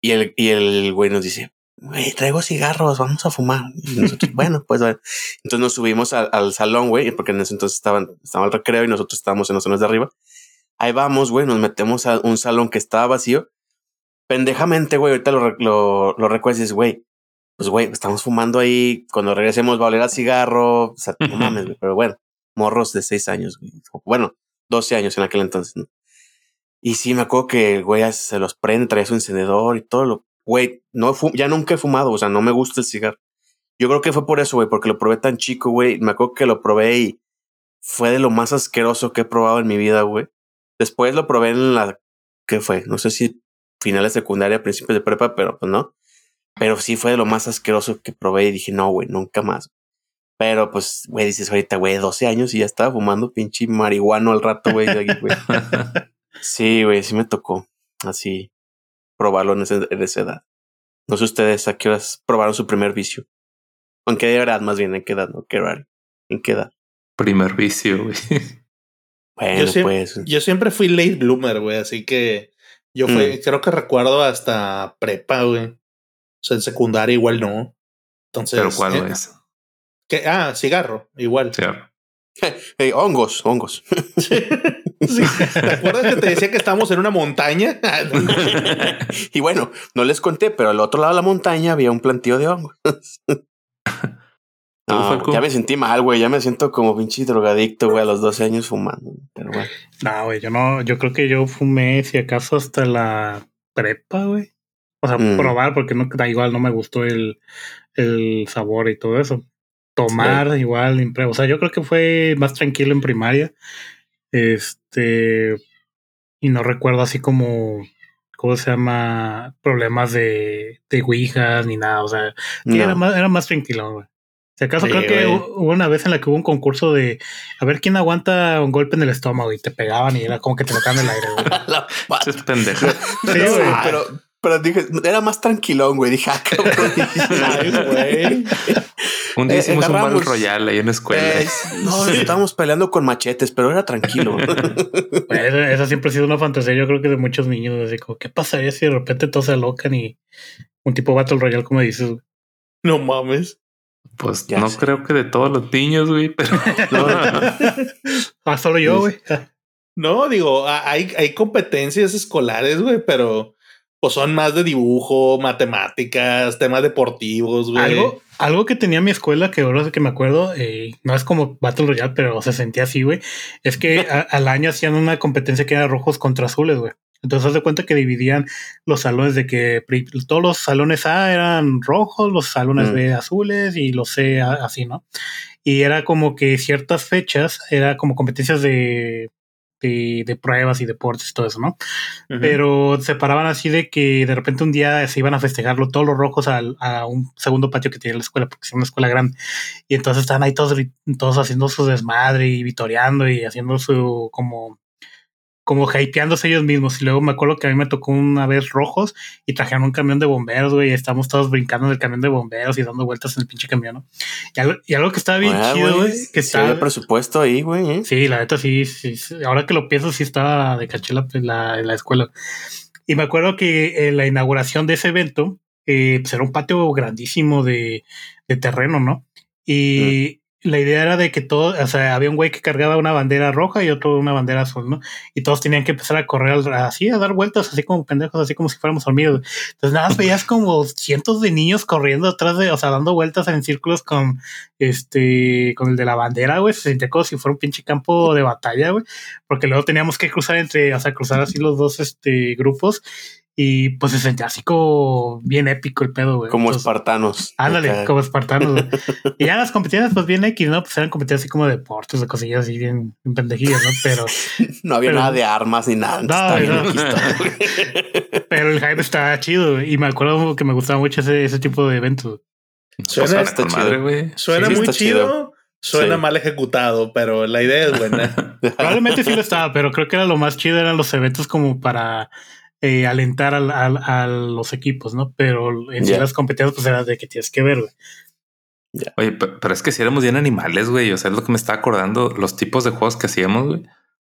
Speaker 4: y el, y el güey nos dice, güey, traigo cigarros, vamos a fumar. Y nosotros, [LAUGHS] bueno, pues, bueno. entonces nos subimos al, al salón, güey, porque en ese entonces estaban, estaba el recreo y nosotros estábamos en los zonas de arriba. Ahí vamos, güey, nos metemos a un salón que estaba vacío. Pendejamente, güey, ahorita lo, lo, lo recuerdas güey, pues, güey, estamos fumando ahí. Cuando regresemos va a oler a cigarro. O sea, no [LAUGHS] mames, güey. Pero bueno, morros de seis años, güey. Bueno, 12 años en aquel entonces, ¿no? Y sí, me acuerdo que el güey se los prende, traía su encendedor y todo lo. Güey, no ya nunca he fumado, o sea, no me gusta el cigarro. Yo creo que fue por eso, güey, porque lo probé tan chico, güey. Me acuerdo que lo probé y fue de lo más asqueroso que he probado en mi vida, güey. Después lo probé en la. ¿Qué fue? No sé si finales secundaria, principios de prepa, pero pues no. Pero sí fue de lo más asqueroso que probé y dije, no, güey, nunca más. Pero pues, güey, dices ahorita, güey, 12 años y ya estaba fumando pinche marihuano al rato, güey. [LAUGHS] Sí, güey, sí me tocó así probarlo en, ese- en esa edad. No sé ustedes a qué horas probaron su primer vicio. ¿En qué edad más bien? ¿En qué edad? No, qué horario. ¿En qué edad?
Speaker 1: Primer vicio, güey.
Speaker 4: Bueno,
Speaker 3: Yo siempre-
Speaker 4: pues.
Speaker 3: Yo siempre fui late bloomer, güey, así que yo fui,
Speaker 4: Mm.
Speaker 3: creo que recuerdo hasta prepa, güey. O sea, en secundaria igual no. Entonces.
Speaker 1: Pero ¿cuál
Speaker 3: eh,
Speaker 1: es?
Speaker 3: ¿Qué? Ah, cigarro, igual.
Speaker 4: Hey, [LAUGHS] hongos, hongos. [LAUGHS]
Speaker 3: Sí. ¿Te acuerdas que te decía que estábamos en una montaña? [LAUGHS]
Speaker 4: y bueno, no les conté, pero al otro lado de la montaña había un plantío de hongos. No,
Speaker 1: Falco?
Speaker 4: ya me sentí mal, güey. Ya me siento como pinche drogadicto, güey, a los 12 años fumando. Pero bueno.
Speaker 2: No, güey, yo no, yo creo que yo fumé, si acaso, hasta la prepa, güey. O sea,
Speaker 4: Mm.
Speaker 2: probar, porque no, da igual no me gustó el, el sabor y todo eso. Tomar igual, en o sea, yo creo que fue más tranquilo en primaria. Este, y no recuerdo así como, ¿cómo se llama? Problemas de, de ouijas ni nada, o sea, era, más, era más tranquilo, güey. Si acaso
Speaker 3: Sí,
Speaker 2: creo que
Speaker 3: güey.
Speaker 2: hubo una vez en la que hubo un concurso de a ver quién aguanta un golpe en el estómago y te pegaban y era como que te tocaban el aire, güey. [LAUGHS]
Speaker 4: La
Speaker 1: Eso es pendeja. [LAUGHS]
Speaker 4: Pero,
Speaker 2: Sí, güey.
Speaker 4: pero, pero dije, era más tranquilón, güey. Dije, ah, cabrón. [LAUGHS]
Speaker 3: Ay, güey.
Speaker 1: Un día
Speaker 4: Eh,
Speaker 1: hicimos un Battle Royale ahí en la escuela.
Speaker 4: Eh, no, [LAUGHS] estábamos peleando con machetes, pero era tranquilo. [LAUGHS]
Speaker 2: Güey, Esa, esa siempre ha sido una fantasía, yo creo que de muchos niños, así como, ¿qué pasaría si de repente todos se alocan y un tipo Battle Royale, como dices? güey?
Speaker 3: No mames.
Speaker 1: Pues
Speaker 4: Ya
Speaker 1: no
Speaker 4: sé.
Speaker 1: creo que de todos los niños, güey, pero
Speaker 2: Ah, solo yo, güey.
Speaker 3: No, digo, a- hay, hay competencias escolares, güey, pero pues son más de dibujo, matemáticas, temas deportivos, güey.
Speaker 2: Algo, algo que tenía mi escuela, que ahora que me acuerdo, eh, no es como Battle Royale, pero se sentía así, güey. Es que [LAUGHS] a- al año hacían una competencia que era rojos contra azules, güey. Entonces, haz de cuenta que dividían los salones de que todos los salones A eran rojos, los salones
Speaker 4: Mm.
Speaker 2: B azules y los C así, ¿no? Y era como que ciertas fechas, era como competencias de, de, de pruebas y deportes y todo eso, ¿no? Pero se paraban así de que de repente un día se iban a festejarlo todos los rojos al- a un segundo patio que tenía la escuela, porque es una escuela grande. Y entonces estaban ahí todos, todos haciendo su desmadre y vitoreando y haciendo su como como hypeándose ellos mismos. Y luego me acuerdo que a mí me tocó una vez rojos y trajeron un camión de bomberos, güey. Y estamos todos brincando en el camión de bomberos y dando vueltas en el pinche camión, ¿no? Y algo, y algo que estaba bien
Speaker 4: Ah,
Speaker 2: chido, güey, que
Speaker 4: Sí,
Speaker 2: estaba,
Speaker 4: había presupuesto ahí, güey. ¿eh?
Speaker 2: Sí, la neta sí, sí, sí. Ahora que lo pienso, sí estaba de caché la, la, la escuela. Y me acuerdo que en la inauguración de ese evento, eh, pues era un patio grandísimo de, de terreno, ¿no? Y la idea era de que todo, o sea, había un güey que cargaba una bandera roja y otro una bandera azul, ¿no? Y todos tenían que empezar a correr así, a dar vueltas, así como pendejos, así como si fuéramos hormigas. Entonces nada, veías como cientos de niños corriendo atrás de, o sea, dando vueltas en círculos con este, con el de la bandera, güey. Se sentía como si fuera un pinche campo de batalla, güey. Porque luego teníamos que cruzar entre, o sea, cruzar así los dos este, grupos. Y pues se sentía así como bien épico el pedo, güey.
Speaker 4: Como
Speaker 2: Entonces,
Speaker 4: espartanos.
Speaker 2: Ándale, como espartanos. güey. [LAUGHS] y ya las competiciones, pues bien X, ¿no? Pues eran competiciones así como de deportes, de cosillas así bien, bien pendejillas, ¿no? Pero, [LAUGHS]
Speaker 4: No había
Speaker 2: pero-
Speaker 4: nada de armas ni nada.
Speaker 2: No,
Speaker 4: Está bien
Speaker 2: no.
Speaker 4: aquí está, [LAUGHS] güey.
Speaker 2: pero el hype está chido, güey. Y me acuerdo que me gustaba mucho ese, ese tipo de eventos.
Speaker 3: Suena-
Speaker 1: Está madre,
Speaker 4: chido.
Speaker 1: güey.
Speaker 3: Suena
Speaker 4: Sí,
Speaker 3: muy
Speaker 4: está
Speaker 3: chido,
Speaker 4: chido.
Speaker 3: suena
Speaker 4: Sí.
Speaker 3: mal ejecutado, pero la idea es buena.
Speaker 2: Probablemente sí lo estaba, pero creo que era lo más chido, eran los eventos como para eh, alentar al- al- a los equipos, ¿no? Pero en
Speaker 4: Ya.
Speaker 2: las competencias, pues era de que tienes que ver, güey.
Speaker 1: Oye, pe- pero es que si éramos bien animales, güey. O sea, es lo que me estaba acordando. Los tipos de juegos que hacíamos, güey.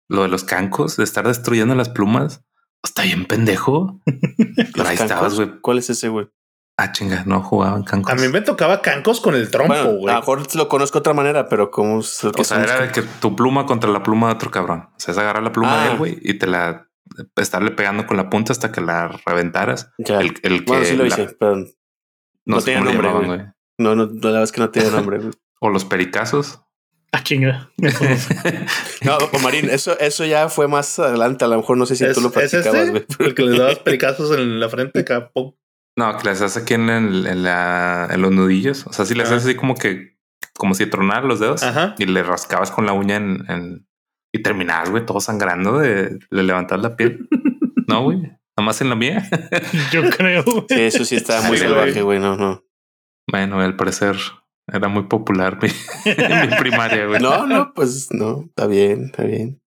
Speaker 1: Lo de los cancos, de estar destruyendo las plumas. Está bien pendejo. [LAUGHS] Pero ahí
Speaker 4: cancos,
Speaker 1: estabas, güey.
Speaker 4: ¿Cuál es ese, güey?
Speaker 1: Ah, chinga, no jugaban cancos.
Speaker 3: A mí me tocaba cancos con el trompo,
Speaker 4: Bueno,
Speaker 3: güey.
Speaker 4: a lo mejor lo conozco de otra manera, pero como es el que
Speaker 1: O sea, era de que tu pluma contra la pluma de otro cabrón. O sea, es agarrar la pluma de
Speaker 4: Ah.
Speaker 1: él, güey, y te la estarle pegando con la punta hasta que la reventaras.
Speaker 4: Ya.
Speaker 1: El, el que
Speaker 4: Bueno, sí lo
Speaker 1: la-
Speaker 4: hice, pero
Speaker 1: no,
Speaker 4: no
Speaker 1: sé
Speaker 4: tiene nombre,
Speaker 1: llamaban,
Speaker 4: güey. no, no, la verdad es que no tiene nombre. [LAUGHS]
Speaker 1: O los pericazos.
Speaker 2: Ah, chinga. [LAUGHS] No.
Speaker 4: No, Marín, eso, eso ya fue más adelante. A lo mejor no sé si
Speaker 3: ¿Es,
Speaker 4: tú lo
Speaker 3: es
Speaker 4: practicabas,
Speaker 3: este?
Speaker 4: güey.
Speaker 3: El que le dabas pericazos en la frente acá. pum.
Speaker 1: No, que les haces aquí en, el- en la, en los nudillos. O sea, si les
Speaker 3: Ajá.
Speaker 1: haces así como que, como si tronar los dedos
Speaker 3: Ajá.
Speaker 1: y le rascabas con la uña en, en- y terminabas, güey, todo sangrando de, de levantar la piel. [LAUGHS] no, güey, nada más en la mía. [LAUGHS]
Speaker 2: Yo creo.
Speaker 4: Sí, eso sí estaba muy
Speaker 1: Sí,
Speaker 4: salvaje, güey. No, no.
Speaker 1: bueno, al parecer era muy popular mi, en [LAUGHS] mi primaria, güey.
Speaker 4: No, no, pues no, está bien, está bien.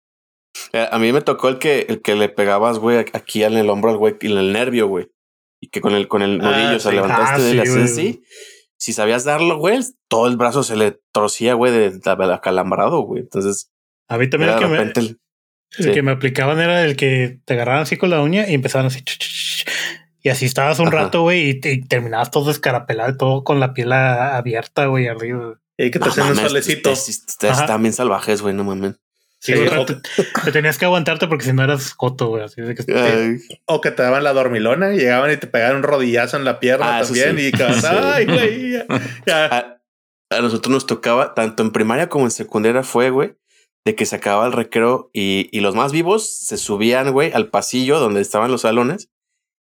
Speaker 4: Eh, A mí me tocó el que, el que le pegabas, güey, aquí en el hombro al güey, en el nervio, güey. Y que con el, con el
Speaker 3: Ah,
Speaker 4: nudillo, o
Speaker 3: sí.
Speaker 4: levantaste
Speaker 2: Ah,
Speaker 4: de
Speaker 2: sí,
Speaker 4: la
Speaker 2: güey.
Speaker 4: así. Si sabías darlo, güey, todo el brazo se le torcía, güey, de, de, de acalambrado, güey. Entonces,
Speaker 2: A mí también
Speaker 4: era
Speaker 2: el que, me,
Speaker 4: repente, el-
Speaker 2: el
Speaker 4: sí.
Speaker 2: que me aplicaban era el que te agarraban así con la uña y empezaban así. ch, ch, ch, Y así estabas un
Speaker 4: Ajá.
Speaker 2: rato, güey, y, te- y terminabas todo escarapelado, todo con la piel abierta, güey, arriba.
Speaker 3: Y que te
Speaker 4: No
Speaker 3: hacen un solecito.
Speaker 4: están bien salvajes, güey, no mames.
Speaker 3: Sí,
Speaker 2: Sí,
Speaker 3: o,
Speaker 2: te, te tenías que aguantarte porque si no eras coto, güey. Así de que
Speaker 3: o que te daban la dormilona y llegaban y te pegaban un rodillazo en la pierna
Speaker 4: Ah,
Speaker 3: también.
Speaker 4: sí.
Speaker 3: Y que [LAUGHS]
Speaker 4: Sí.
Speaker 3: ay, güey. ya- ya.
Speaker 4: a, a nosotros nos tocaba, tanto en primaria como en secundaria fue, güey, de que se acababa el recreo y, y los más vivos se subían, güey, al pasillo donde estaban los salones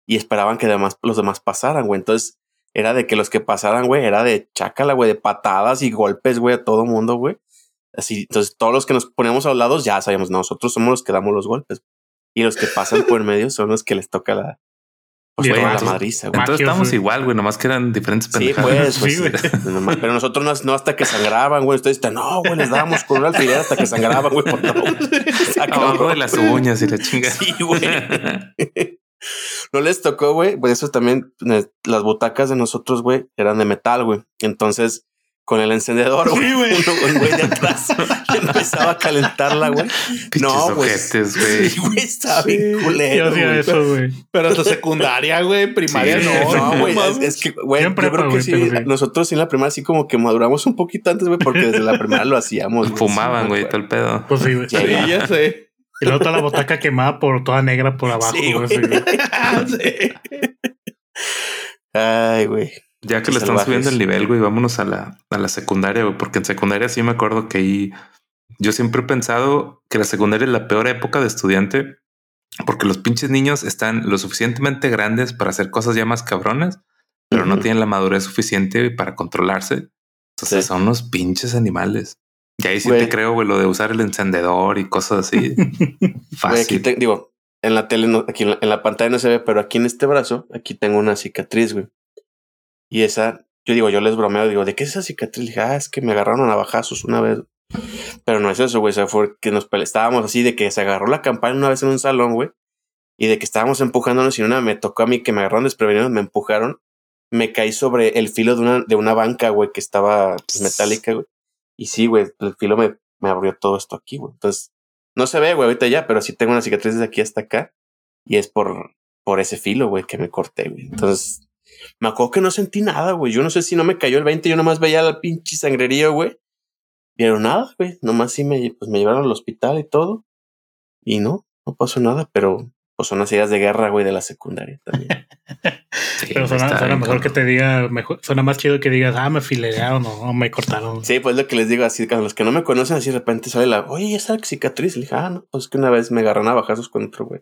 Speaker 4: y esperaban que además los demás pasaran, güey. Entonces era de que los que pasaran, güey, era de chácala, güey, de patadas y golpes, güey, a todo mundo, güey. Así, entonces todos los que nos poníamos a los lados ya sabíamos, nosotros somos los que damos los golpes. Y los que pasan por medio son los que les toca la, pues, la
Speaker 1: entonces-
Speaker 4: madriza, güey.
Speaker 1: Entonces
Speaker 2: Maquios,
Speaker 1: estábamos
Speaker 2: güey.
Speaker 1: igual, güey, nomás que eran diferentes
Speaker 4: Sí,
Speaker 1: pendejadas.
Speaker 4: pues, pues,
Speaker 2: Sí, [LAUGHS]
Speaker 4: nomás- pero nosotros no, no hasta que sangraban, güey. Ustedes están, no, güey, les dábamos con un alfiler hasta que sangraban, güey. por favor.
Speaker 1: Abajo de las uñas y la chingada.
Speaker 4: Sí, güey. No les tocó, güey. Pues eso también, eh, las butacas de nosotros, güey, eran de metal, güey. Entonces, con el encendedor, güey,
Speaker 2: Sí, güey. [LAUGHS]
Speaker 4: uno, un güey de atrás [LAUGHS] empezaba a calentarla, güey. No, pues.
Speaker 1: güey.
Speaker 4: Sí, güey, estaba bien
Speaker 3: Sí,
Speaker 4: culero.
Speaker 2: Yo hacía
Speaker 4: güey.
Speaker 2: eso, güey.
Speaker 3: Pero hasta secundaria, güey, primaria
Speaker 1: Sí,
Speaker 3: no.
Speaker 4: No, güey, es, que, güey,
Speaker 2: Yo
Speaker 4: creo que
Speaker 2: güey,
Speaker 4: sí, nosotros sí en la primera sí como que maduramos un poquito antes, güey, porque desde la primera lo hacíamos. güey.
Speaker 1: Fumaban,
Speaker 4: Sí,
Speaker 1: güey, todo el pedo.
Speaker 2: Pues sí, güey.
Speaker 4: Sí.
Speaker 3: Ya sé.
Speaker 2: Y luego toda la botaca quemada por toda negra por abajo,
Speaker 4: Sí,
Speaker 2: güey.
Speaker 4: güey.
Speaker 2: así, güey. [LAUGHS]
Speaker 3: Sí.
Speaker 4: Ay, güey.
Speaker 1: Ya que le están subiendo el nivel, güey, vámonos a la, a la secundaria, güey, porque en secundaria sí me acuerdo que ahí yo siempre he pensado que la secundaria es la peor época de estudiante porque los pinches niños están lo suficientemente grandes para hacer cosas ya más cabronas, pero no tienen la madurez suficiente para controlarse. Entonces
Speaker 4: Sí.
Speaker 1: son unos pinches animales. Y ahí sí te creo, güey, lo de usar el encendedor y cosas así. [LAUGHS] Fácil.
Speaker 4: aquí te, digo, en la tele, no, aquí en la, en la pantalla no se ve, pero aquí en este brazo, aquí tengo una cicatriz, güey. Y esa, yo digo, yo les bromeo, digo, ¿de qué es esa cicatriz? Le dije, ah, es que me agarraron a navajazos una vez. Pero no es eso, güey. O sea, fue que nos estábamos así de que se agarró la campana una vez en un salón, güey. Y de que estábamos empujándonos y una me tocó a mí que me agarraron desprevenidos, me empujaron. Me caí sobre el filo de una, de una banca, güey, que estaba pues, metálica, güey. Y sí, güey, el filo me, me abrió todo esto aquí, güey. Entonces, no se ve, güey, ahorita ya, pero sí tengo una cicatriz de aquí hasta acá. Y es por, por ese filo, güey, que me corté, güey. Entonces, me acuerdo que no sentí nada, güey. Yo no sé si no me cayó el 20, yo nomás veía la pinche sangrerío, güey. Pero nada, güey. Nomás sí me, pues me llevaron al hospital y todo. Y no, no pasó nada, pero pues son las ideas de guerra, güey, de la secundaria también. [LAUGHS]
Speaker 1: Sí,
Speaker 2: Pero suena, suena mejor que te diga, mejor, suena más chido que digas, ah, me filerearon o me cortaron.
Speaker 4: Sí, pues lo que les digo así, a los que no me conocen, así de repente sale la, oye, esa cicatriz. Le dije, ah, no, pues que una vez me agarran a bajazos con otro güey.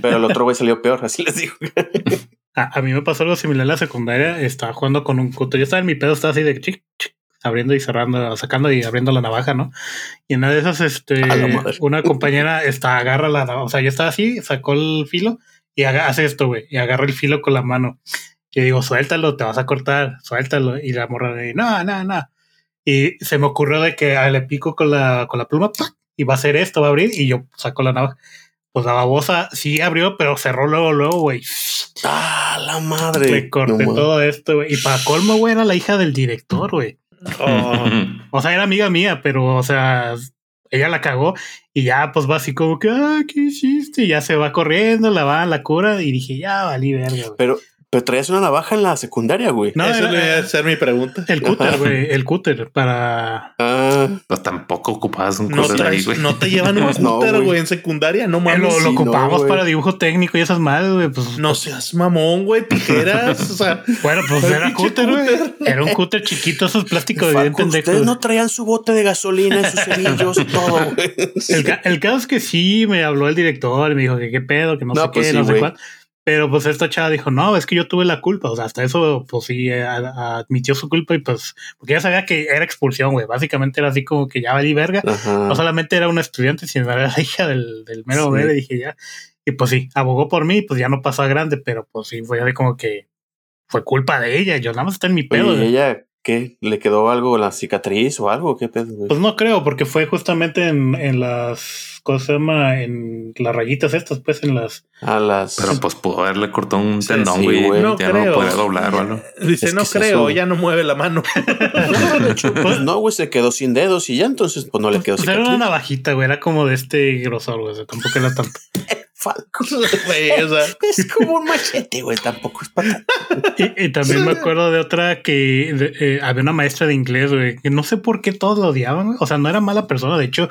Speaker 4: Pero el otro güey salió peor, así les digo. [LAUGHS]
Speaker 2: A, a mí me pasó algo similar en la secundaria. Estaba jugando con un cuto. Yo estaba en mi pedo, estaba así de chic, chic, abriendo y cerrando, sacando y abriendo la navaja, ¿no? Y en una de esas, este, una compañera está, agarra la navaja. O sea, yo estaba así, sacó el filo y haga- hace esto, güey, y agarra el filo con la mano. Y digo, suéltalo, te vas a cortar, suéltalo. Y la morra de, no, no, no. Y se me ocurrió de que le pico con la, con la pluma ¡pac! y va a hacer esto, va a abrir y yo saco la navaja. Pues la babosa sí abrió, pero cerró luego, luego, güey.
Speaker 4: Ah, la madre.
Speaker 2: Le corté
Speaker 4: No,
Speaker 2: todo esto, güey. Y para colmo, güey, era la hija del director, güey.
Speaker 3: Oh,
Speaker 2: O sea, era amiga mía, pero, o sea, ella la cagó y ya, pues va así como que, ah, ¿qué hiciste? Y ya se va corriendo, la va, la cura y dije, ya, valí verga, güey.
Speaker 4: Pero, pero traías una navaja en la secundaria, güey.
Speaker 2: No,
Speaker 3: Eso le a ser mi pregunta.
Speaker 2: El cúter, güey, el cúter para...
Speaker 4: Ah,
Speaker 1: Pues tampoco ocupabas un
Speaker 3: No,
Speaker 1: cúter ahí, güey.
Speaker 3: no te llevan un
Speaker 4: Pues [LAUGHS] no,
Speaker 3: cúter,
Speaker 4: güey.
Speaker 3: en secundaria, no
Speaker 2: Eh,
Speaker 3: mames.
Speaker 2: lo, lo
Speaker 4: sí, no,
Speaker 2: ocupamos para dibujo técnico y esas madres, güey, pues...
Speaker 3: No seas mamón, güey, tijeras. o sea, [LAUGHS]
Speaker 2: Bueno, pues era cúter, güey. Era un cúter chiquito, esos plásticos de pendejos.
Speaker 4: ustedes no traían su bote de gasolina en sus [LAUGHS] cerillos y todo, güey.
Speaker 2: El, ca- el caso es que sí me habló el director y me dijo que qué pedo, que no,
Speaker 4: No,
Speaker 2: sé
Speaker 4: pues
Speaker 2: qué,
Speaker 4: sí,
Speaker 2: no sé
Speaker 4: güey.
Speaker 2: cuál. Pero pues esta chava dijo, no, es que yo tuve la culpa. O sea, hasta eso, pues sí, eh, admitió su culpa y pues, porque ya sabía que era expulsión, güey. Básicamente era así como que ya valí verga.
Speaker 4: Ajá.
Speaker 2: No solamente era una estudiante, sino era la [LAUGHS] hija del, del mero
Speaker 4: Sí.
Speaker 2: bebé. Dije ya. Y pues sí, abogó por mí, pues ya no pasó a grande, pero pues sí, fue así como que fue culpa de ella. Yo nada más está en mi pedo.
Speaker 4: Oye, ¿y
Speaker 2: güey.
Speaker 4: ella qué? ¿Le quedó algo la cicatriz o algo? ¿Qué pedo, güey?
Speaker 2: Pues no creo, porque fue justamente en, en las, ¿cómo se llama? En las rayitas estas, pues en las...
Speaker 4: A las.
Speaker 1: Pero pues pudo haberle cortado un
Speaker 4: Sí,
Speaker 1: tendón,
Speaker 4: sí,
Speaker 1: güey.
Speaker 3: no
Speaker 1: ya no
Speaker 3: creo.
Speaker 1: podía doblar o algo.
Speaker 3: Dice,
Speaker 4: Es
Speaker 3: no creo,
Speaker 4: eso.
Speaker 3: ya no mueve la mano. [LAUGHS] [LAUGHS]
Speaker 4: De hecho, pues no, güey, se quedó sin dedos y ya entonces pues no le quedó
Speaker 2: Pues era una
Speaker 4: cicatriz.
Speaker 2: navajita, güey, era como de este grosor, güey, tampoco era tanto. [LAUGHS]
Speaker 4: Falco. [LAUGHS]
Speaker 3: Güey, o sea, [LAUGHS]
Speaker 4: Es como un machete, güey, tampoco es para
Speaker 2: Y, y también me acuerdo de otra que de- eh, había una maestra de inglés, güey, que no sé por qué todos lo odiaban, güey. O sea, no era mala persona. De hecho,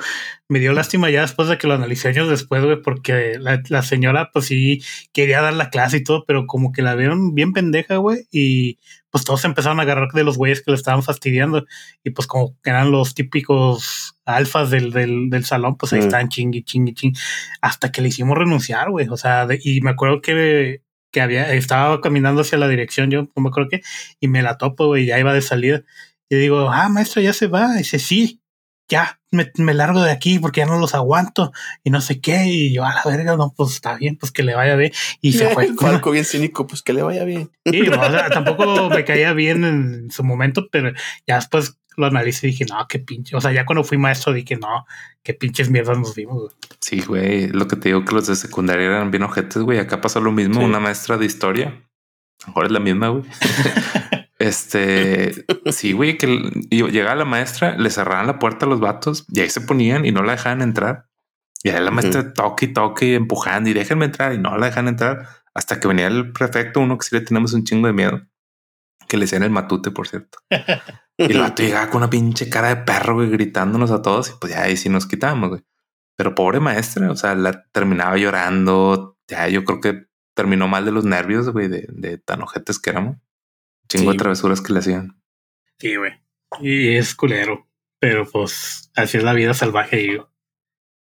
Speaker 2: me dio lástima ya después de que lo analicé años después, güey, porque la, la señora, pues sí, quería dar la clase y todo, pero como que la vieron bien pendeja, güey. Y pues todos se empezaron a agarrar de los güeyes que le estaban fastidiando. Y pues como que eran los típicos alfas del, del, del salón, pues ahí
Speaker 4: Mm.
Speaker 2: estaban chingui, chingui, chingui. Hasta que le hicimos renunciar, güey. O sea, de- y me acuerdo que que había, estaba caminando hacia la dirección, yo no me acuerdo qué, y me la topo, güey, ya iba de salida. Y digo, ah, maestro, ya se va. Y dice, sí, ya me, me largo de aquí porque ya no los aguanto y no sé qué. Y yo, a la verga, no, pues está bien, pues que le vaya bien. Y se fue. [LAUGHS]
Speaker 4: Falco bien cínico, pues que le vaya bien.
Speaker 2: Sí, o sea, tampoco me caía bien en su momento, pero ya después lo analicé y dije, no, qué pinche. O sea, ya cuando fui maestro dije, no, qué pinches mierdas nos vimos. güey.
Speaker 1: Sí, güey. Lo que te digo que los de secundaria eran bien ojetes, güey. Acá pasó lo mismo.
Speaker 4: Sí.
Speaker 1: Una maestra de historia. A lo mejor es la misma, güey. [LAUGHS] este, [LAUGHS] sí, güey, que llegaba la maestra, le cerraban la puerta a los vatos y ahí se ponían y no la dejaban entrar. Y ahí la maestra toque y toque empujando y déjenme entrar y no la dejan entrar hasta que venía el prefecto, uno que sí le tenemos un chingo de miedo, que le decían el matute, por cierto. [LAUGHS] Y el vato llegaba con una pinche cara de perro, güey, gritándonos a todos y pues ya ahí sí nos quitábamos, güey. Pero pobre maestra, o sea, la terminaba llorando. Ya yo creo que terminó mal de los nervios, güey, de, de tan ojetes que éramos. Chingo
Speaker 4: Sí.
Speaker 1: travesuras que le hacían.
Speaker 2: Sí, güey. Y es culero. Pero pues así es la vida salvaje, digo.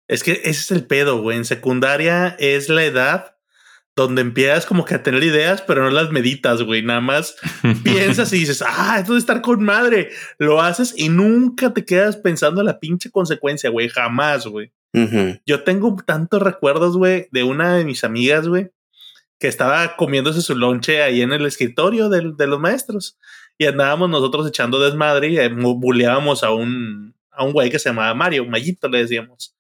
Speaker 3: es que ese es el pedo, güey. En secundaria es la edad donde empiezas como que a tener ideas, pero no las meditas, güey. Nada más [LAUGHS] piensas y dices, ah, esto de estar con madre. Lo haces y nunca te quedas pensando en la pinche consecuencia, güey. Jamás, güey.
Speaker 4: Ujú.
Speaker 3: Yo tengo tantos recuerdos, güey, de una de mis amigas, güey, que estaba comiéndose su lonche ahí en el escritorio del- de, los maestros. Y andábamos nosotros echando desmadre y eh, buleábamos a un, a un güey que se llamaba Mario, Mayito le decíamos.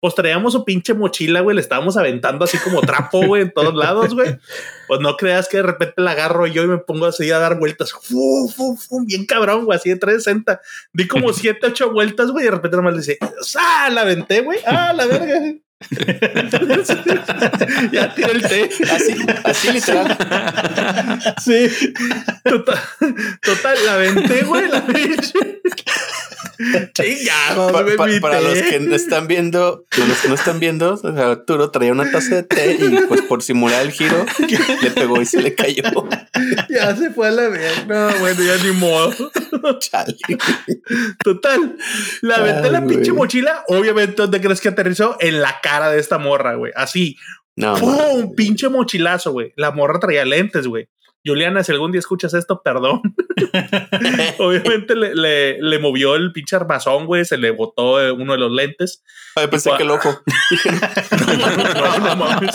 Speaker 3: Pues traíamos su pinche mochila, güey, le estábamos aventando así como trapo, [LAUGHS] güey, en todos lados, güey. Pues no creas que de repente la agarro yo y me pongo así a dar vueltas. Fu, fu, fu, bien cabrón, güey, así de 360. Di como 7, 8 vueltas, güey, y de repente nomás le dice, ¡ah! La aventé, güey, ¡ah! La verga. [LAUGHS] ya tiré el té.
Speaker 4: Así, así literal.
Speaker 3: Sí. Total, total la aventé, güey, la pinche. Chingados,
Speaker 4: Pa- pa- para los que no están viendo, para los que no están viendo, o sea, Arturo traía una taza de té y pues por simular el giro le pegó y se le cayó.
Speaker 3: Ya se fue a la verga. No, bueno, ya ni modo.
Speaker 4: Chale.
Speaker 3: Total. La aventé la pinche mochila. Obviamente, ¿dónde crees que aterrizó? En la cara de esta morra, güey. Así.
Speaker 4: No,
Speaker 3: ¡Pum! pinche mochilazo, güey. La morra traía lentes, güey. Juliana, si algún día escuchas esto, perdón. [LAUGHS] Obviamente le, le, le movió el pinche armazón, güey. Se le botó eh, uno de los lentes.
Speaker 4: Ay, pensé que el ojo. [LAUGHS]
Speaker 3: No, no, no mames.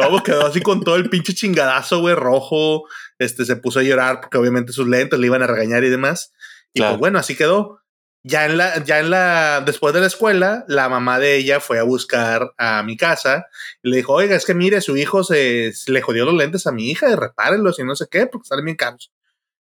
Speaker 3: No, pues quedó así con todo el pinche chingadazo, güey, rojo. Este se puso a llorar porque obviamente sus lentes le iban a regañar y demás. Y
Speaker 4: Claro.
Speaker 3: pues bueno, así quedó. Ya en la, ya en la, después de la escuela, la mamá de ella fue a buscar a mi casa y le dijo, oiga, es que mire, su hijo se, se le jodió los lentes a mi hija, repárenlos y no sé qué, porque salen bien caros.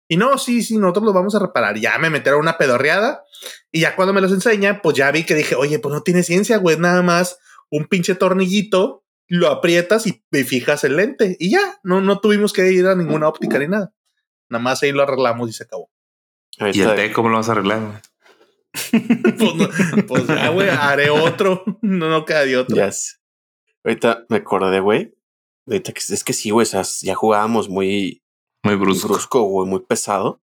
Speaker 3: Y no, sí, sí, nosotros los vamos a reparar. Ya me metieron una pedorreada y ya cuando me los enseña, pues ya vi que dije, oye, pues no tiene ciencia, güey, nada más un pinche tornillito, lo aprietas y, y fijas el lente y ya, no, no tuvimos que ir a ninguna óptica ni nada. Nada más ahí lo arreglamos y se acabó.
Speaker 4: Ahí
Speaker 1: ¿Y el té cómo lo vas a arreglar? [LAUGHS]
Speaker 3: pues, no, pues ya, güey, haré otro. No, no queda de otro.
Speaker 4: Ya sé. Ahorita me acordé, güey. Ahorita que es que sí, güey, o sea, ya jugábamos muy
Speaker 1: Muy
Speaker 4: muy
Speaker 1: brusco.
Speaker 4: brusco, güey, muy pesado.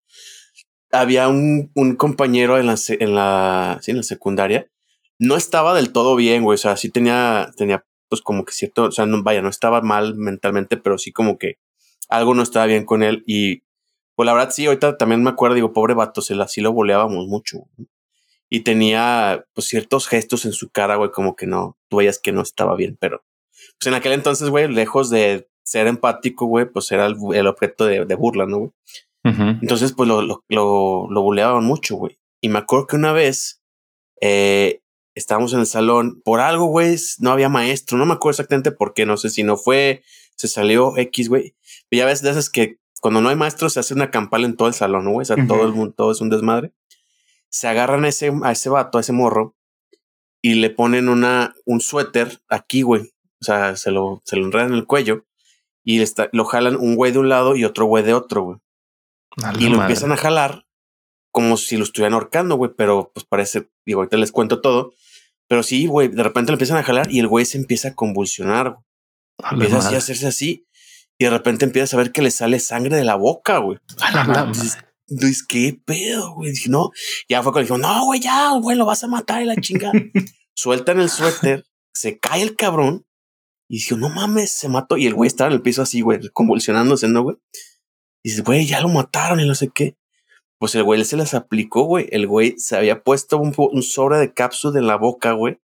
Speaker 4: Había un, un compañero en la, en la, sí, en la secundaria. No estaba del todo bien, güey. O sea, sí tenía, tenía, pues como que cierto, o sea, no, vaya, no estaba mal mentalmente, pero sí como que algo no estaba bien con él. Y, pues la verdad, sí, ahorita también me acuerdo, digo, pobre vato, se la, sí lo boleábamos mucho. güey. Y tenía, pues, ciertos gestos en su cara, güey, como que no, tú veías que no estaba bien, pero, pues en aquel entonces, güey, lejos de ser empático, güey, pues era el, el objeto de, de burla, ¿no, güey? Entonces, pues lo, lo, lo, lo buleaban mucho, güey. Y me acuerdo que una vez eh, estábamos en el salón, por algo, güey, no había maestro, no me acuerdo exactamente por qué, no sé si no fue, se salió X, güey. Y ya ves de esas que cuando no hay maestro se hace una campal en todo el salón, ¿no, güey? O sea, todo el mundo, todo es un desmadre. Se agarran a ese, a ese vato, a ese morro, y le ponen una, un suéter aquí, güey. O sea, se lo, se lo enredan en el cuello y está, lo jalan un güey de un lado y otro güey de otro, güey y lo
Speaker 1: madre.
Speaker 4: empiezan a jalar como si lo estuvieran ahorcando, güey, pero pues parece, digo, ahorita les cuento todo, pero sí, güey, de repente lo empiezan a jalar y el güey se empieza a convulsionar, güey. Empieza así a hacerse así y de repente empieza a ver que le sale sangre de la boca, güey. Dices, ¿qué pedo, güey? Dije, no, ya fue cuando dijo, no, güey, ya, güey, lo vas a matar y la chinga. [LAUGHS] Sueltan el suéter, se cae el cabrón y dijo, no mames, se mató. Y el güey estaba en el piso así, güey, convulsionándose, ¿no, güey? Y dice, güey, ya lo mataron y no sé qué. Pues el güey se las aplicó, güey. El güey se había puesto un, sobre de cápsula en la boca, güey.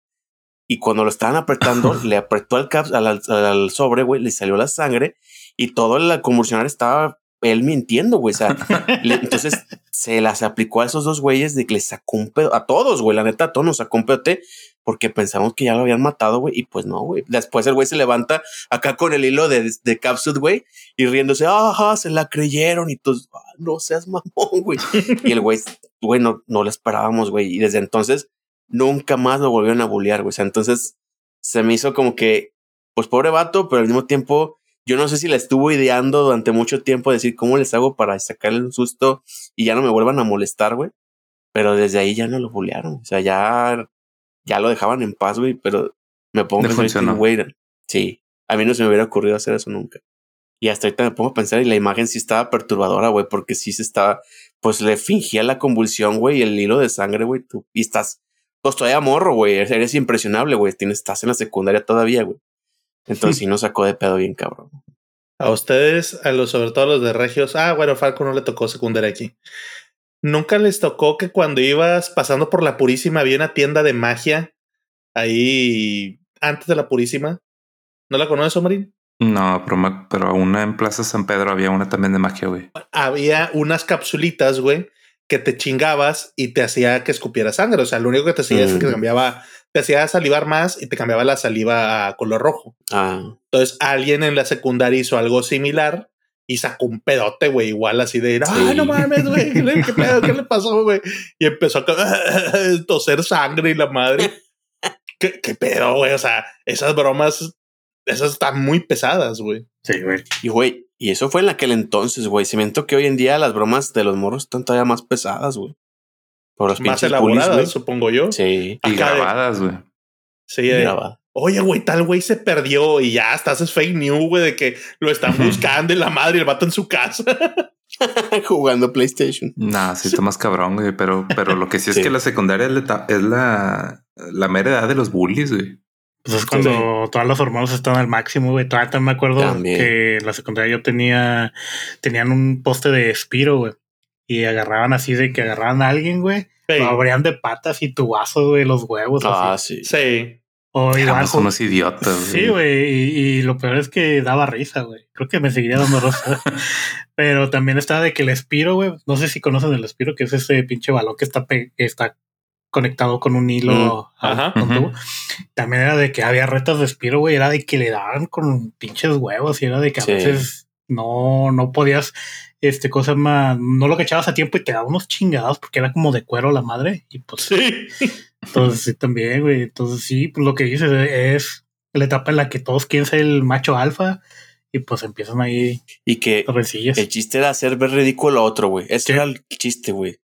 Speaker 4: Y cuando lo estaban apretando, [LAUGHS] le apretó al, al- al sobre, güey, le salió la sangre y todo el convulsionar estaba él mintiendo, güey. O sea, [LAUGHS] le- entonces se las aplicó a esos dos güeyes de que les sacó un pedo, a todos, güey, la neta, a todos nos sacó un pedote porque pensamos que ya lo habían matado, güey, y pues no, güey. Después el güey se levanta acá con el hilo de, de Capsule, güey, y riéndose, ajá, se la creyeron y todos, "Ah, no seas mamón, güey. y el güey, güey, no, no lo esperábamos, güey, y desde entonces nunca más lo volvieron a bullear, güey. O sea, entonces se me hizo como que, pues pobre vato, pero al mismo tiempo, yo no sé si la estuvo ideando durante mucho tiempo decir cómo les hago para sacarle un susto y ya no me vuelvan a molestar, güey. Pero desde ahí ya no lo bullearon. O sea, ya, ya lo dejaban en paz, güey. Pero me pongo a digo,
Speaker 1: funcionó.
Speaker 4: güey, sí, a mí no se me hubiera ocurrido hacer eso nunca. Y hasta ahorita me pongo a pensar y la imagen sí estaba perturbadora, güey, porque sí se estaba, pues le fingía la convulsión, güey, y el hilo de sangre, güey, tú, y estás, pues todavía morro, güey, eres impresionable, güey, estás en la secundaria todavía, güey. Entonces sí nos sacó de pedo bien, cabrón.
Speaker 3: A ustedes, a los, sobre todo a los de Regios. Ah, bueno, Falco no le tocó secundaria aquí. Nunca les tocó que cuando ibas pasando por la Purísima había una tienda de magia ahí antes de la Purísima. ¿No la conoces, Omarín?
Speaker 1: No, pero, me- pero una en Plaza San Pedro había una también de magia, güey.
Speaker 3: Había unas capsulitas, güey, que te chingabas y te hacía que escupiera sangre. O sea, lo único que te hacía es que te
Speaker 4: Mm.
Speaker 3: cambiaba, te hacía salivar más y te cambiaba la saliva a color rojo.
Speaker 4: Ah,
Speaker 3: Entonces, alguien en la secundaria hizo algo similar y sacó un pedote, güey, igual así de, ay,
Speaker 4: Sí.
Speaker 3: no mames, güey, ¿qué, qué pedo? ¿Qué le pasó, güey? Y empezó a [LAUGHS] toser sangre y la madre. ¿Qué, qué pedo, güey? O sea, esas bromas, esas están muy pesadas, güey.
Speaker 2: Sí, güey.
Speaker 4: y güey, y eso fue en aquel entonces, güey. Siento que hoy en día las bromas de los morros están todavía más pesadas, güey. Por los
Speaker 3: Más elaboradas, supongo yo.
Speaker 4: Sí,
Speaker 1: Y
Speaker 3: Acá
Speaker 1: grabadas, güey.
Speaker 3: Sí, de, oye, güey, tal güey se perdió y ya hasta haces fake news, güey, de que lo están buscando y la madre y el vato en su casa. [LAUGHS]
Speaker 4: Jugando PlayStation.
Speaker 1: Nah, sí está más cabrón, güey. Pero, pero lo que sí es
Speaker 4: Sí.
Speaker 1: que la secundaria es la, es la, la mera edad de los bullies, güey.
Speaker 2: Pues es cuando todas las hormonas están al máximo, güey. Todavía me acuerdo
Speaker 4: También.
Speaker 2: que en la secundaria yo tenía, tenían un poste de Spiro, güey. Y agarraban así de que agarraban a alguien, güey.
Speaker 3: Sí.
Speaker 2: Lo abrían de patas y tubazos, güey, los huevos.
Speaker 4: Ah,
Speaker 2: así.
Speaker 4: sí.
Speaker 3: Sí.
Speaker 2: O igual.
Speaker 1: Éramos unos idiotas,
Speaker 2: Sí, güey. Y, y lo peor es que daba risa, güey. Creo que me seguiría dando risa. [LAUGHS] Pero también está de que el Espiro, güey. No sé si conocen el Espiro, que es ese pinche balón que está, que está conectado con un hilo.
Speaker 3: Mm,
Speaker 2: a-
Speaker 3: ajá.
Speaker 2: con tubo. También era de que había retas de Spiro, güey. Era de que le daban con pinches huevos y era de que a
Speaker 4: Sí.
Speaker 2: veces no, no podías, este, cosa más, no lo que echabas a tiempo y te daba unos chingados porque era como de cuero la madre. Y pues,
Speaker 3: Sí.
Speaker 2: entonces sí, también, güey. Entonces sí, pues lo que dices es la etapa en la que todos quieren ser el macho alfa y pues empiezan ahí
Speaker 4: Y que el chiste era hacer ver ridículo a otro, güey. Ese
Speaker 2: Sí.
Speaker 4: era el chiste, güey.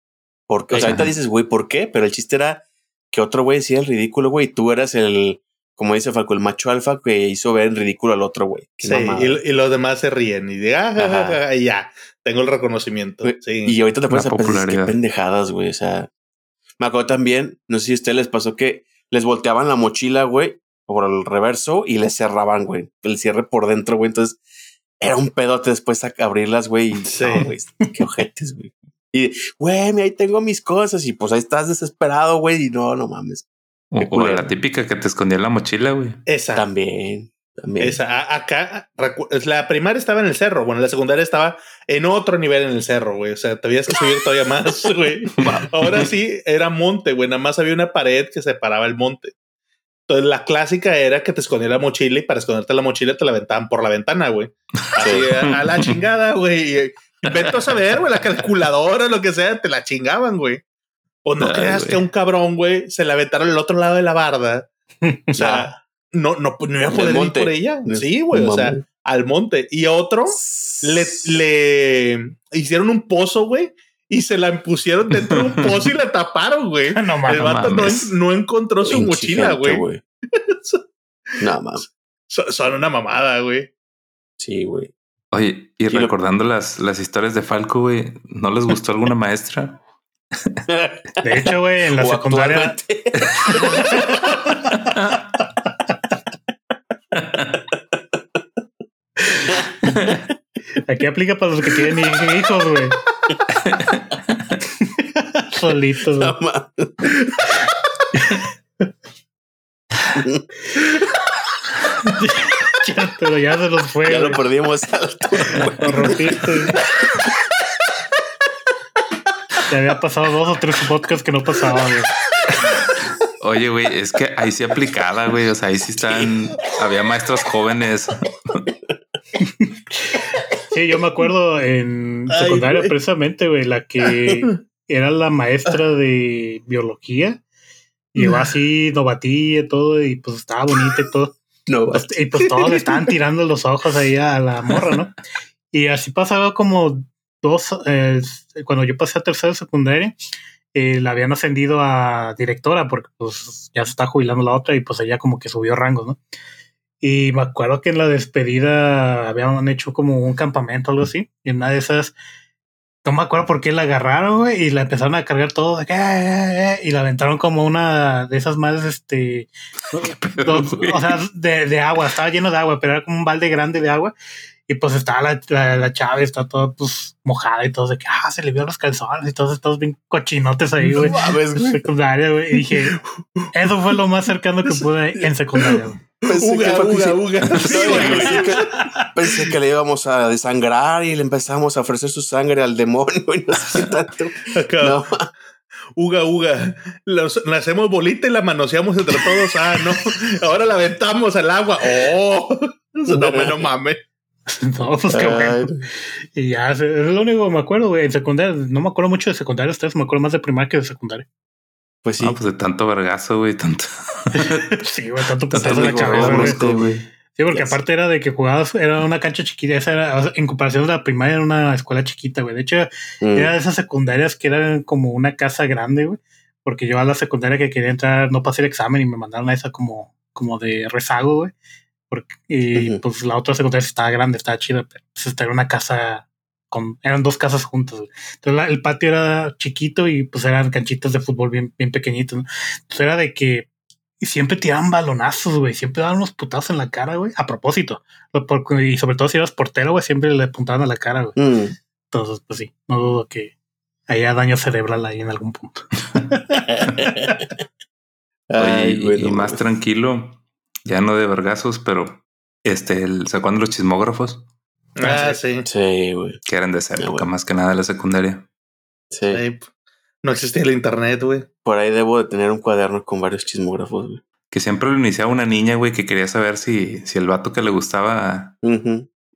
Speaker 4: Porque, o sea,
Speaker 1: Ajá.
Speaker 4: ahorita dices, güey, ¿por qué? Pero el chiste era que otro güey hacía el ridículo, güey. Y tú eras el, como dice Falco, el macho alfa que hizo ver en ridículo al otro, güey. Qué
Speaker 3: Sí, y, y los demás se ríen y de, ah, ja, ja, ja, y ya, tengo el reconocimiento. Sí.
Speaker 4: Y ahorita te pones a pensar, qué pendejadas, güey. O sea, me acuerdo también, no sé si a ustedes les pasó que les volteaban la mochila, güey, por el reverso y les cerraban, güey. El cierre por dentro, güey. Entonces era un pedote después a abrirlas, güey. y
Speaker 3: Sí.
Speaker 4: no, qué ojetes, güey. Y, güey, mira, ahí tengo mis cosas. Y pues ahí estás desesperado, güey. Y no, no mames.
Speaker 1: O, o la típica que te escondía en la mochila, güey.
Speaker 3: Esa.
Speaker 4: También, también.
Speaker 3: Esa, acá, la primaria estaba en el cerro, bueno, la secundaria estaba en otro nivel en el cerro, güey. O sea, tenías que subir todavía más, [LAUGHS] güey. Ahora sí era monte, güey. Nada más había una pared que separaba el monte. Entonces la clásica era que te escondía la mochila y para esconderte la mochila te la aventaban por la ventana, güey. A, a la [LAUGHS] chingada, güey. Vete a saber, güey, la calculadora, lo que sea, te la chingaban, güey. O no
Speaker 1: Ay,
Speaker 3: creas
Speaker 1: güey.
Speaker 3: que un cabrón, güey, se la aventaron al otro lado de la barda. O sea, no, no, no iba a poder ir por ella. Sí, güey. O sea, al monte. Y otro le, le hicieron un pozo, güey, y se la pusieron dentro de un [LAUGHS] pozo y la taparon, güey.
Speaker 2: no
Speaker 3: El vato no, no encontró su mochila, güey. [LAUGHS]
Speaker 4: No, mames.
Speaker 3: Son, son una mamada, güey.
Speaker 4: Sí, güey.
Speaker 1: Oye, y recordando las, las historias de Falco, güey, ¿no les gustó alguna maestra? [LAUGHS]
Speaker 2: De hecho, güey, en la
Speaker 4: O
Speaker 2: secundaria. [LAUGHS] Aquí aplica para los que tienen hij- hijos, güey. [LAUGHS] Solitos, güey. [LAUGHS] Ya, Pero ya se los fue.
Speaker 4: ya lo perdimos alto.
Speaker 2: Lo rompiste. Ya había pasado dos o tres podcasts que no pasaba, güey.
Speaker 1: Oye, güey, es que ahí sí aplicada, güey. O sea, ahí sí están. Había maestros jóvenes.
Speaker 2: Sí, yo me acuerdo en secundaria precisamente, güey, la que [LAUGHS] era la maestra de biología. Llegó así, novatilla y todo, y pues estaba bonita y todo.
Speaker 4: No,
Speaker 2: Pues, y pues todos le estaban tirando los ojos ahí a la morra, ¿no? Y así pasaba como dos, eh, cuando yo pasé a tercera de secundaria, eh, la habían ascendido a directora porque pues ya se está jubilando la otra y pues ella como que subió rangos, ¿no? Y me acuerdo que en la despedida habían hecho como un campamento o algo así, y en una de esas, no me acuerdo por qué la agarraron, güey, y la empezaron a cargar todo, de que, "Eh, eh, eh", y la aventaron como una de esas más, este, [LAUGHS] dos- o sea, de, de agua, estaba lleno de agua, pero era como un balde grande de agua. Y pues estaba la, la, la chava, y está toda pues mojada y todo, de que ah, se le vio los calzones y todos estos bien cochinotes ahí, güey.
Speaker 4: No
Speaker 2: En secundaria, güey. Y dije, [LAUGHS] eso fue lo más cercano que pude en secundaria, güey.
Speaker 4: Pensé que
Speaker 3: Uga,
Speaker 4: que-
Speaker 3: uga. [LAUGHS] Sí,
Speaker 4: pensé, que, pensé que le íbamos a desangrar y le empezamos a ofrecer su sangre al demonio y no sé qué tanto.
Speaker 3: Acá,
Speaker 4: No,
Speaker 3: Uga, uga. Los- la hacemos bolita y la manoseamos entre todos. Ah, no. Ahora la aventamos al agua. Oh, [LAUGHS] no, me- no mames. [LAUGHS]
Speaker 2: No, pues qué bueno. Y ya, es lo único que me acuerdo, güey. En secundaria, no me acuerdo mucho de secundaria, ustedes me acuerdo más de primaria que de secundaria.
Speaker 4: Pues sí.
Speaker 1: No, pues de tanto vergazo, güey, tanto. [LAUGHS]
Speaker 2: Sí, güey, tanto putazo en la cabeza, güey. Sí, porque aparte era de que jugabas, era una cancha chiquita, esa era, en comparación a la primaria, era una escuela chiquita, güey. De hecho,
Speaker 4: Mm.
Speaker 2: era de esas secundarias que eran como una casa grande, güey. Porque yo a la secundaria que quería entrar, no pasé el examen y me mandaron a esa como, como de rezago, güey. Porque, y pues la otra secundaria estaba grande, estaba chida, pero pues esta era una casa con, eran dos casas juntas, güey. Entonces la- el patio era chiquito y pues eran canchitas de fútbol bien, bien pequeñitos, ¿no? Entonces era de que siempre tiraban balonazos, güey. Siempre daban unos putazos en la cara, güey. A propósito. Y sobre todo si eras portero, güey, siempre le apuntaban a la cara, güey.
Speaker 4: Mm.
Speaker 2: Entonces, pues sí, no dudo que haya daño cerebral ahí en algún punto. [LAUGHS]
Speaker 4: Ay,
Speaker 1: Oye, y- más
Speaker 4: mames.
Speaker 1: tranquilo, ya no de vergazos, pero este, el, ¿se acuerdan los chismógrafos?
Speaker 3: Ah, sí.
Speaker 4: Sí, güey.
Speaker 1: Que eran de esa época, más que nada de la secundaria.
Speaker 4: Sí.
Speaker 3: Sí. No existía el internet, güey.
Speaker 4: Por ahí debo de tener un cuaderno con varios chismógrafos, güey.
Speaker 1: Que siempre lo iniciaba una niña, güey, que quería saber si, si el vato que le gustaba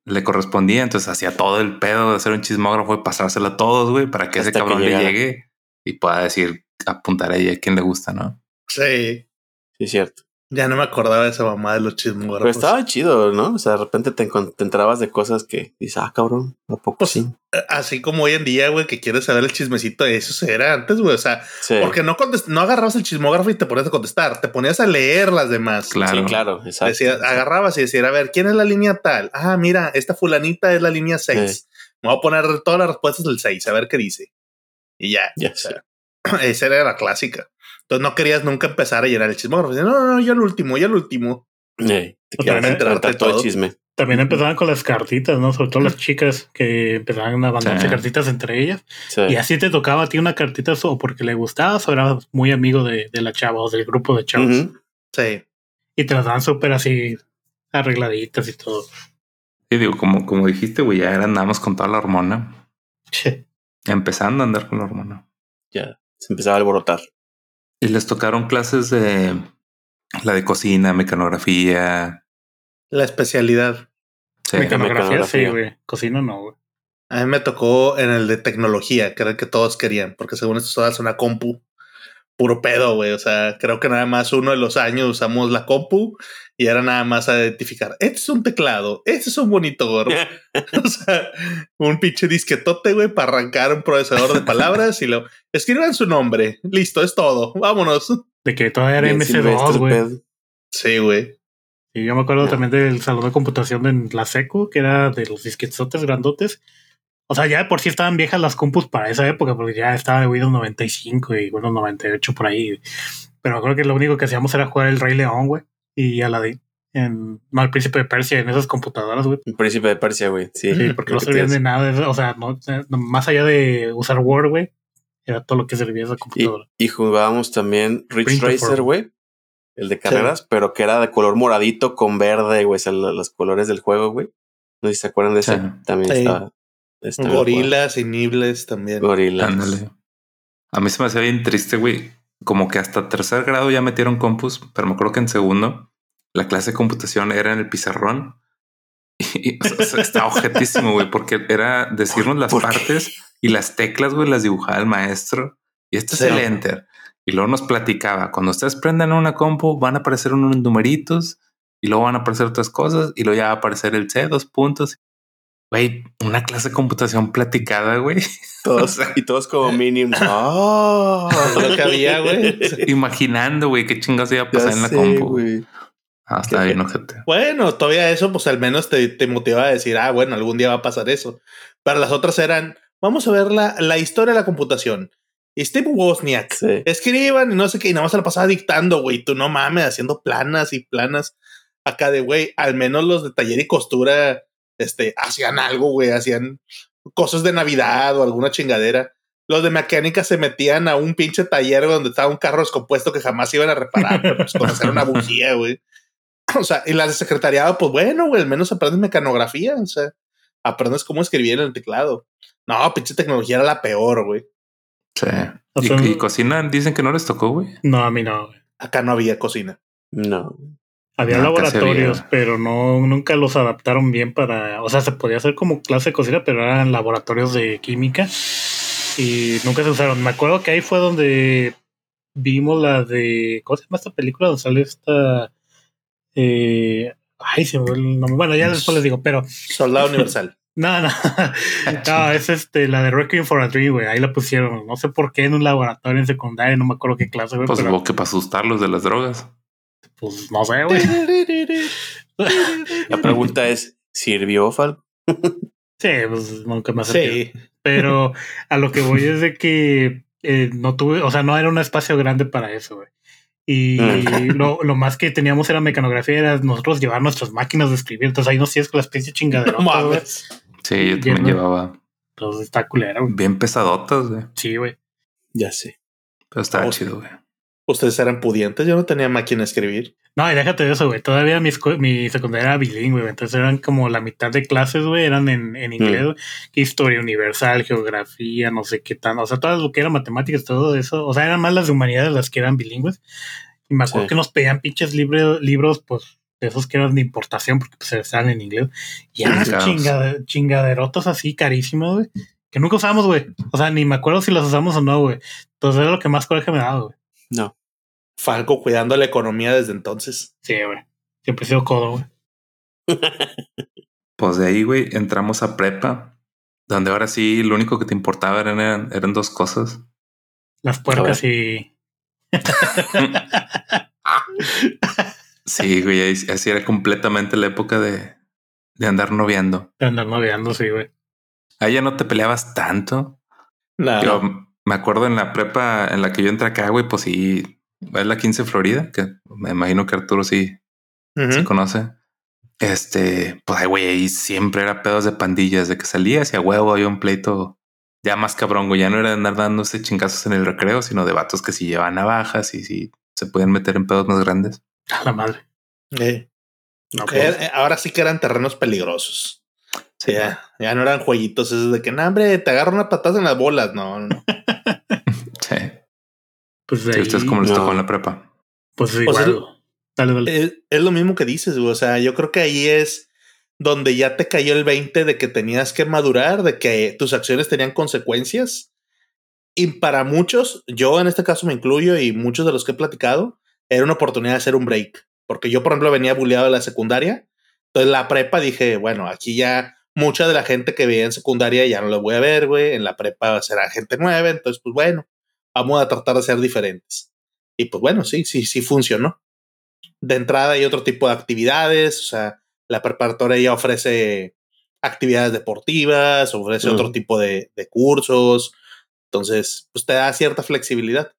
Speaker 1: le correspondía. Entonces hacía todo el pedo de hacer un chismógrafo y pasárselo a todos, güey, para que ese
Speaker 4: que
Speaker 1: cabrón le llegue y pueda decir, apuntar ahí a quien le gusta, ¿no?
Speaker 3: Sí.
Speaker 4: Sí, es cierto.
Speaker 3: Ya no me acordaba de esa mamá de los chismógrafos.
Speaker 4: Pero estaba chido, ¿no? O sea, de repente te, encon- te entrabas de cosas que dices, ah, cabrón, ¿a poco
Speaker 3: Pues,
Speaker 4: sí?
Speaker 3: Así como hoy en día, güey, que quieres saber el chismecito, eso era antes, güey. O sea,
Speaker 4: Sí,
Speaker 3: porque no contest- no agarrabas el chismógrafo y te ponías a contestar, te ponías a leer las demás.
Speaker 1: Claro.
Speaker 4: sí, claro, exacto.
Speaker 3: Decía, agarrabas y decía, a ver, ¿quién es la línea tal? Ah, mira, esta fulanita es la línea 6. Me voy a poner todas las respuestas del 6, a ver qué dice. Y ya.
Speaker 4: Ya
Speaker 3: o sea, [CLEARS THROAT] esa era la clásica. Entonces no querías nunca empezar a llenar el chismógrafo. Decía, no, no, no, yo el último, yo el último.
Speaker 4: Te
Speaker 2: Pues también
Speaker 4: enterar
Speaker 3: enterarte
Speaker 4: todo el chisme.
Speaker 2: También empezaban con las cartitas, ¿no? Sobre todo las chicas que empezaban a mandarse
Speaker 1: Sí.
Speaker 2: cartitas entre ellas.
Speaker 4: Sí.
Speaker 2: Y así te tocaba a ti una cartita o porque le gustabas o eras muy amigo de, de la chava o del grupo de chavos.
Speaker 3: Sí.
Speaker 2: Y te las daban súper así arregladitas y todo.
Speaker 1: Y digo, como, como dijiste, güey, ya andamos con toda la hormona. Empezando a andar con la hormona.
Speaker 4: Ya, se empezaba a alborotar.
Speaker 1: Y les tocaron clases de la de cocina, mecanografía.
Speaker 3: La especialidad.
Speaker 1: Sí.
Speaker 2: Mecanografía, sí, güey. Cocina no, güey.
Speaker 3: A mí me tocó en el de tecnología, que era el que todos querían, porque según esto usabas una compu. Puro pedo, güey. O sea, creo que nada más uno de los años usamos la compu y era nada más a identificar. Este es un teclado, este es un monitor. [LAUGHS] [LAUGHS] o sea, un pinche disquetote, güey, para arrancar un procesador de palabras y lo escriban su nombre. Listo, es todo. Vámonos.
Speaker 2: De que todavía era
Speaker 4: Bien silvestre
Speaker 2: MS2,
Speaker 4: el
Speaker 2: güey.
Speaker 4: pedo.
Speaker 3: Sí, güey.
Speaker 2: Y yo me acuerdo también del salón de computación de la secu, que era de los disquetotes grandotes. O sea, ya de por sí estaban viejas las compus para esa época, porque ya estaba de Windows 95 y Windows 98 por ahí. Pero creo que lo único que hacíamos era jugar el Rey León, güey. Y Aladdin. En, no, el Príncipe de Persia en esas computadoras, güey.
Speaker 4: El príncipe de Persia, güey. Sí,
Speaker 2: Sí, porque no servían de nada. O sea, no, no- más allá de usar Word, güey, era todo lo que servía esa computadora.
Speaker 4: y jugábamos también Ridge
Speaker 2: Printer
Speaker 4: Racer, güey. El de carreras, pero que era de color moradito con verde, güey. O sea, lo- los colores del juego, güey. No sé si se acuerdan de ese.
Speaker 1: Sí.
Speaker 4: También
Speaker 3: Sí.
Speaker 4: estaba. Este,
Speaker 3: Gorilas, Inibles también.
Speaker 4: jugaba. Gorilas.
Speaker 1: Ándale. A mí se me hacía bien triste, güey. Como que hasta tercer grado ya metieron compus, pero me acuerdo que en segundo la clase de computación era en el pizarrón. [LAUGHS] Y, o sea, estaba objetísimo, güey, porque era decirnos las
Speaker 4: ¿Por qué?
Speaker 1: partes y las teclas, güey, las dibujaba el maestro. Y este
Speaker 3: Sí.
Speaker 1: es el enter. Y luego nos platicaba, cuando ustedes prendan una compu, van a aparecer unos numeritos y luego van a aparecer otras cosas y luego ya va a aparecer el C, dos puntos. Güey, una clase de computación platicada, güey. [LAUGHS]
Speaker 4: Todos, y todos como mínimos. [LAUGHS] ¡Ah!
Speaker 3: Lo que había, güey. [LAUGHS]
Speaker 1: Imaginando, güey, qué chingados iba a
Speaker 4: Ya
Speaker 1: pasar en la
Speaker 4: sé,
Speaker 1: compu.
Speaker 4: güey.
Speaker 1: Ah, está bien, ojete.
Speaker 3: Bueno, todavía eso, pues al menos te, te motiva a decir, ah, bueno, algún día va a pasar eso. Pero las otras eran, vamos a ver la, la historia de la computación. Y Steve Wozniak,
Speaker 4: Sí.
Speaker 3: escriban y no sé qué, y nada más se la pasaba dictando, güey. Tú no mames, haciendo planas y planas acá de, güey, al menos los de taller y costura, este, hacían algo, güey, hacían cosas de Navidad o alguna chingadera. Los de mecánica se metían a un pinche taller donde estaba un carro descompuesto que jamás iban a reparar, pero pues con hacer una bujía, güey. O sea, y las de secretariado, pues bueno, güey, al menos aprendes mecanografía, o sea, aprendes cómo escribir en el teclado. No, pinche tecnología era la peor, güey.
Speaker 1: Sí.
Speaker 2: O
Speaker 1: Y,
Speaker 2: sea,
Speaker 1: y cocina dicen que no les tocó, güey.
Speaker 2: No, a mí no, güey.
Speaker 3: Acá no había cocina.
Speaker 4: No.
Speaker 2: Había
Speaker 1: No,
Speaker 2: laboratorios,
Speaker 1: había.
Speaker 2: pero no, nunca los adaptaron bien para, o sea, se podía hacer como clase de cocina, pero eran laboratorios de química y nunca se usaron. Me acuerdo que ahí fue donde vimos la de, ¿cómo se llama esta película? Donde sale esta, eh, ay, se me fue el nombre. Bueno, ya después les digo, pero
Speaker 3: Soldado Universal. [LAUGHS]
Speaker 2: no, no, no, es este, la de Requiem for a Dream, güey, ahí la pusieron, no sé por qué en un laboratorio en secundaria, no me acuerdo qué clase, güey,
Speaker 1: Pues
Speaker 2: pero
Speaker 1: que para asustarlos de las drogas.
Speaker 2: Pues no sé, güey.
Speaker 4: La pregunta es: ¿sirvió, Fal?
Speaker 2: Sí, pues nunca me.
Speaker 3: Sí.
Speaker 2: Pero a lo que voy es de que eh, no tuve, o sea, no era un espacio grande para eso, güey. Y
Speaker 4: Mm.
Speaker 2: lo, lo más que teníamos era mecanografía, era nosotros llevar nuestras máquinas de escribir. Entonces ahí nos tienes con las pinches chingaderas.
Speaker 3: No
Speaker 1: Sí, yo también
Speaker 2: no.
Speaker 1: llevaba
Speaker 2: Entonces está culera, güey.
Speaker 1: bien pesadotas, güey.
Speaker 2: Sí, güey.
Speaker 4: Ya sé.
Speaker 1: Pero estaba chido, güey.
Speaker 3: Ustedes eran pudientes, yo no tenía máquina de escribir.
Speaker 2: No, y déjate de eso, güey. Todavía mi, mi secundaria era bilingüe, güey. Entonces eran como la mitad de clases, güey, eran en, en inglés. güey. Historia universal, geografía, no sé qué tan. O sea, todo lo que era matemáticas, todo eso. O sea, eran más las de humanidades las que eran bilingües. Y me acuerdo
Speaker 4: Sí.
Speaker 2: que nos pedían pinches libre- libros, pues, de esos que eran de importación, porque pues, estaban en inglés. Y eran chingade- chingaderotas así carísimas, güey. Que nunca usamos, güey. O sea, ni me acuerdo si las usamos o no, güey. Entonces era lo que más coraje me daba, güey.
Speaker 4: No.
Speaker 3: Falco cuidando la economía desde entonces.
Speaker 2: Sí, güey. Siempre he sido codo, güey. [LAUGHS]
Speaker 1: Pues de ahí, güey, entramos a prepa, donde ahora sí lo único que te importaba eran, eran, eran dos cosas.
Speaker 2: Las puercas y. [LAUGHS]
Speaker 1: Sí, güey, ahí- así era completamente la época de, de andar noviando.
Speaker 2: de andar noviando, sí, güey.
Speaker 1: Ahí ya no te peleabas tanto.
Speaker 3: No,
Speaker 1: Yo me acuerdo en la prepa en la que yo entré acá, güey, pues sí, es la 15 Florida, que me imagino que Arturo sí, sí conoce. Este, pues, ay, güey, ahí siempre era pedos de pandillas, de que salías y a huevo había un pleito ya más cabrón, güey. Ya no era andar dándose chingazos en el recreo, sino de vatos que sí llevaban navajas y sí se podían meter en pedos más grandes.
Speaker 2: A la madre.
Speaker 3: Eh,
Speaker 2: No, pues,
Speaker 3: eh, ahora sí que eran terrenos peligrosos.
Speaker 1: Sí,
Speaker 3: Ya, ya no eran jueguitos esos de que, no, hombre, te agarro una patada en las bolas. No, no. [LAUGHS]
Speaker 2: pues
Speaker 1: ustedes como les
Speaker 4: no.
Speaker 1: tocó en la prepa.
Speaker 2: pues igual.
Speaker 3: es-
Speaker 2: dale, dale.
Speaker 3: es, es lo mismo que dices, güey. O sea, yo creo que ahí es donde ya te cayó el 20 de que tenías que madurar, de que tus acciones tenían consecuencias. Y para muchos, yo en este caso me incluyo y muchos de los que he platicado, era una oportunidad de hacer un break. Porque yo, por ejemplo, venía bulleado de la secundaria. Entonces, la prepa dije, bueno, aquí ya mucha de la gente que veía en secundaria ya no la voy a ver, güey. En la prepa será gente nueva. Entonces, pues bueno, vamos a tratar de ser diferentes. Y pues bueno, sí, sí, sí funcionó de entrada hay otro tipo de actividades, o sea, la preparatoria ya ofrece actividades deportivas, ofrece otro tipo de, de cursos, entonces, pues te da cierta flexibilidad.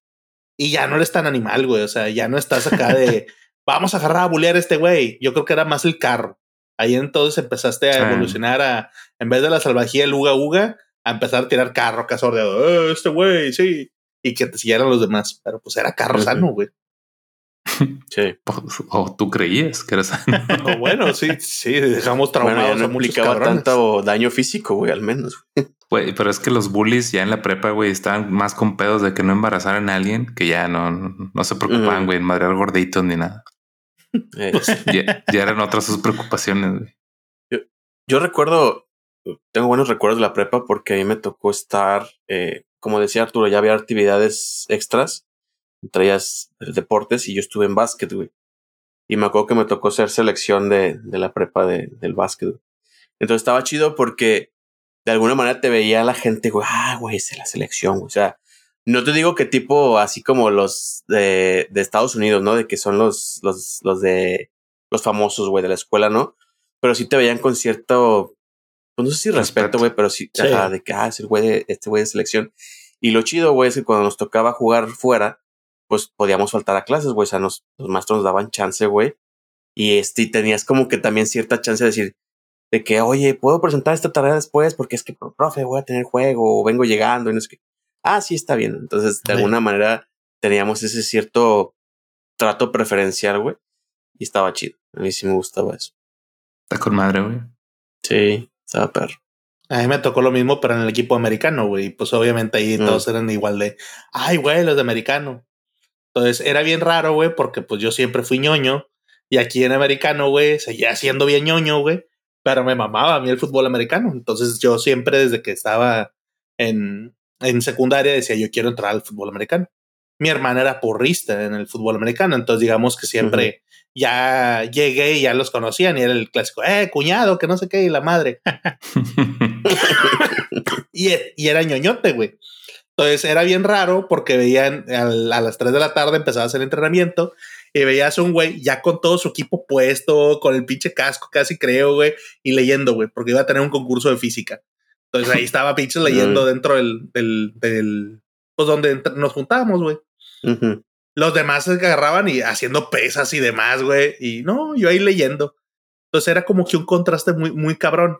Speaker 3: Y ya no eres tan animal, güey, o sea, ya no estás acá de, [LAUGHS] vamos a agarrar a bulear a este güey, yo creo que era más el carro. Ahí entonces empezaste a
Speaker 1: Sí.
Speaker 3: evolucionar a, en vez de la salvajía, el uga uga, a empezar a tirar carro acá sordeado, "Eh, este güey, sí, y que te siguieran los demás, pero pues era carro sano, güey. [LAUGHS]
Speaker 4: Sí.
Speaker 1: Pues, O tú creías que eras.
Speaker 3: No, [LAUGHS] bueno, sí, sí, dejamos traumados
Speaker 4: Bueno, ya no implicaba tanto daño físico, güey, al menos.
Speaker 1: Güey, pero es que los bullies ya en la prepa, güey, estaban más con pedos de que no embarazaran a alguien que ya no, no, se preocupaban, güey, en madrear gorditos ni nada.
Speaker 4: Eh, [LAUGHS]
Speaker 1: Ya, ya eran otras sus preocupaciones, güey.
Speaker 4: Yo recuerdo, tengo buenos recuerdos de la prepa porque a mí me tocó estar, eh, como decía Arturo, ya había actividades extras, entre ellas deportes, y yo estuve en básquet, güey. Y me acuerdo que me tocó ser selección de, de la prepa de- del básquet. güey. Entonces estaba chido porque de alguna manera te veía la gente, güey, ah, güey, es la selección, güey. O sea, no te digo que tipo así como los de, de Estados Unidos, ¿no? De que son los, los, los de los famosos, güey, de la escuela, ¿no? Pero sí te veían con cierto, pues no sé si respeto, güey, pero sí,
Speaker 3: Sí.
Speaker 4: ajá, de que, ah, es el güey de, este güey de selección. Y lo chido, güey, es que cuando nos tocaba jugar fuera, pues podíamos faltar a clases, güey. O sea, nos, los maestros nos daban chance, güey. Y este, y tenías como que también cierta chance de decir, de que, oye, puedo presentar esta tarea después porque es que, profe, voy a tener juego o vengo llegando y no sé qué. Ah, sí, está bien. Entonces, de
Speaker 3: Sí.
Speaker 4: alguna manera teníamos ese cierto trato preferencial, güey. Y estaba chido. A mí sí me gustaba eso.
Speaker 1: Está con madre, güey.
Speaker 4: Sí, estaba perro.
Speaker 3: A mí me tocó lo mismo, pero en el equipo americano, güey. Pues obviamente ahí
Speaker 4: Mm.
Speaker 3: todos eran igual de, ay, güey, los de americano. Entonces era bien raro, güey, porque pues yo siempre fui ñoño. Y aquí en americano, güey, seguía siendo bien ñoño, güey. Pero me mamaba a mí el fútbol americano. Entonces yo siempre desde que estaba en, en secundaria decía, yo quiero entrar al fútbol americano. Mi hermana era porrista en el fútbol americano. Entonces digamos que siempre ya llegué y ya los conocían. Y era el clásico, eh, cuñado, que no sé qué, y la madre. [LAUGHS] Y, y era ñoñote, güey. Entonces era bien raro porque veían al- a las 3 de la tarde empezaba a hacer entrenamiento y veías a un güey ya con todo su equipo puesto, con el pinche casco casi creo, güey, y leyendo, güey, porque iba a tener un concurso de física. Entonces ahí estaba pinches [LAUGHS] leyendo dentro del, del, del, pues donde nos juntábamos, güey.
Speaker 4: Ujú.
Speaker 3: Los demás se agarraban y haciendo pesas y demás, güey. Y no, yo ahí leyendo. Entonces era como que un contraste muy, muy cabrón.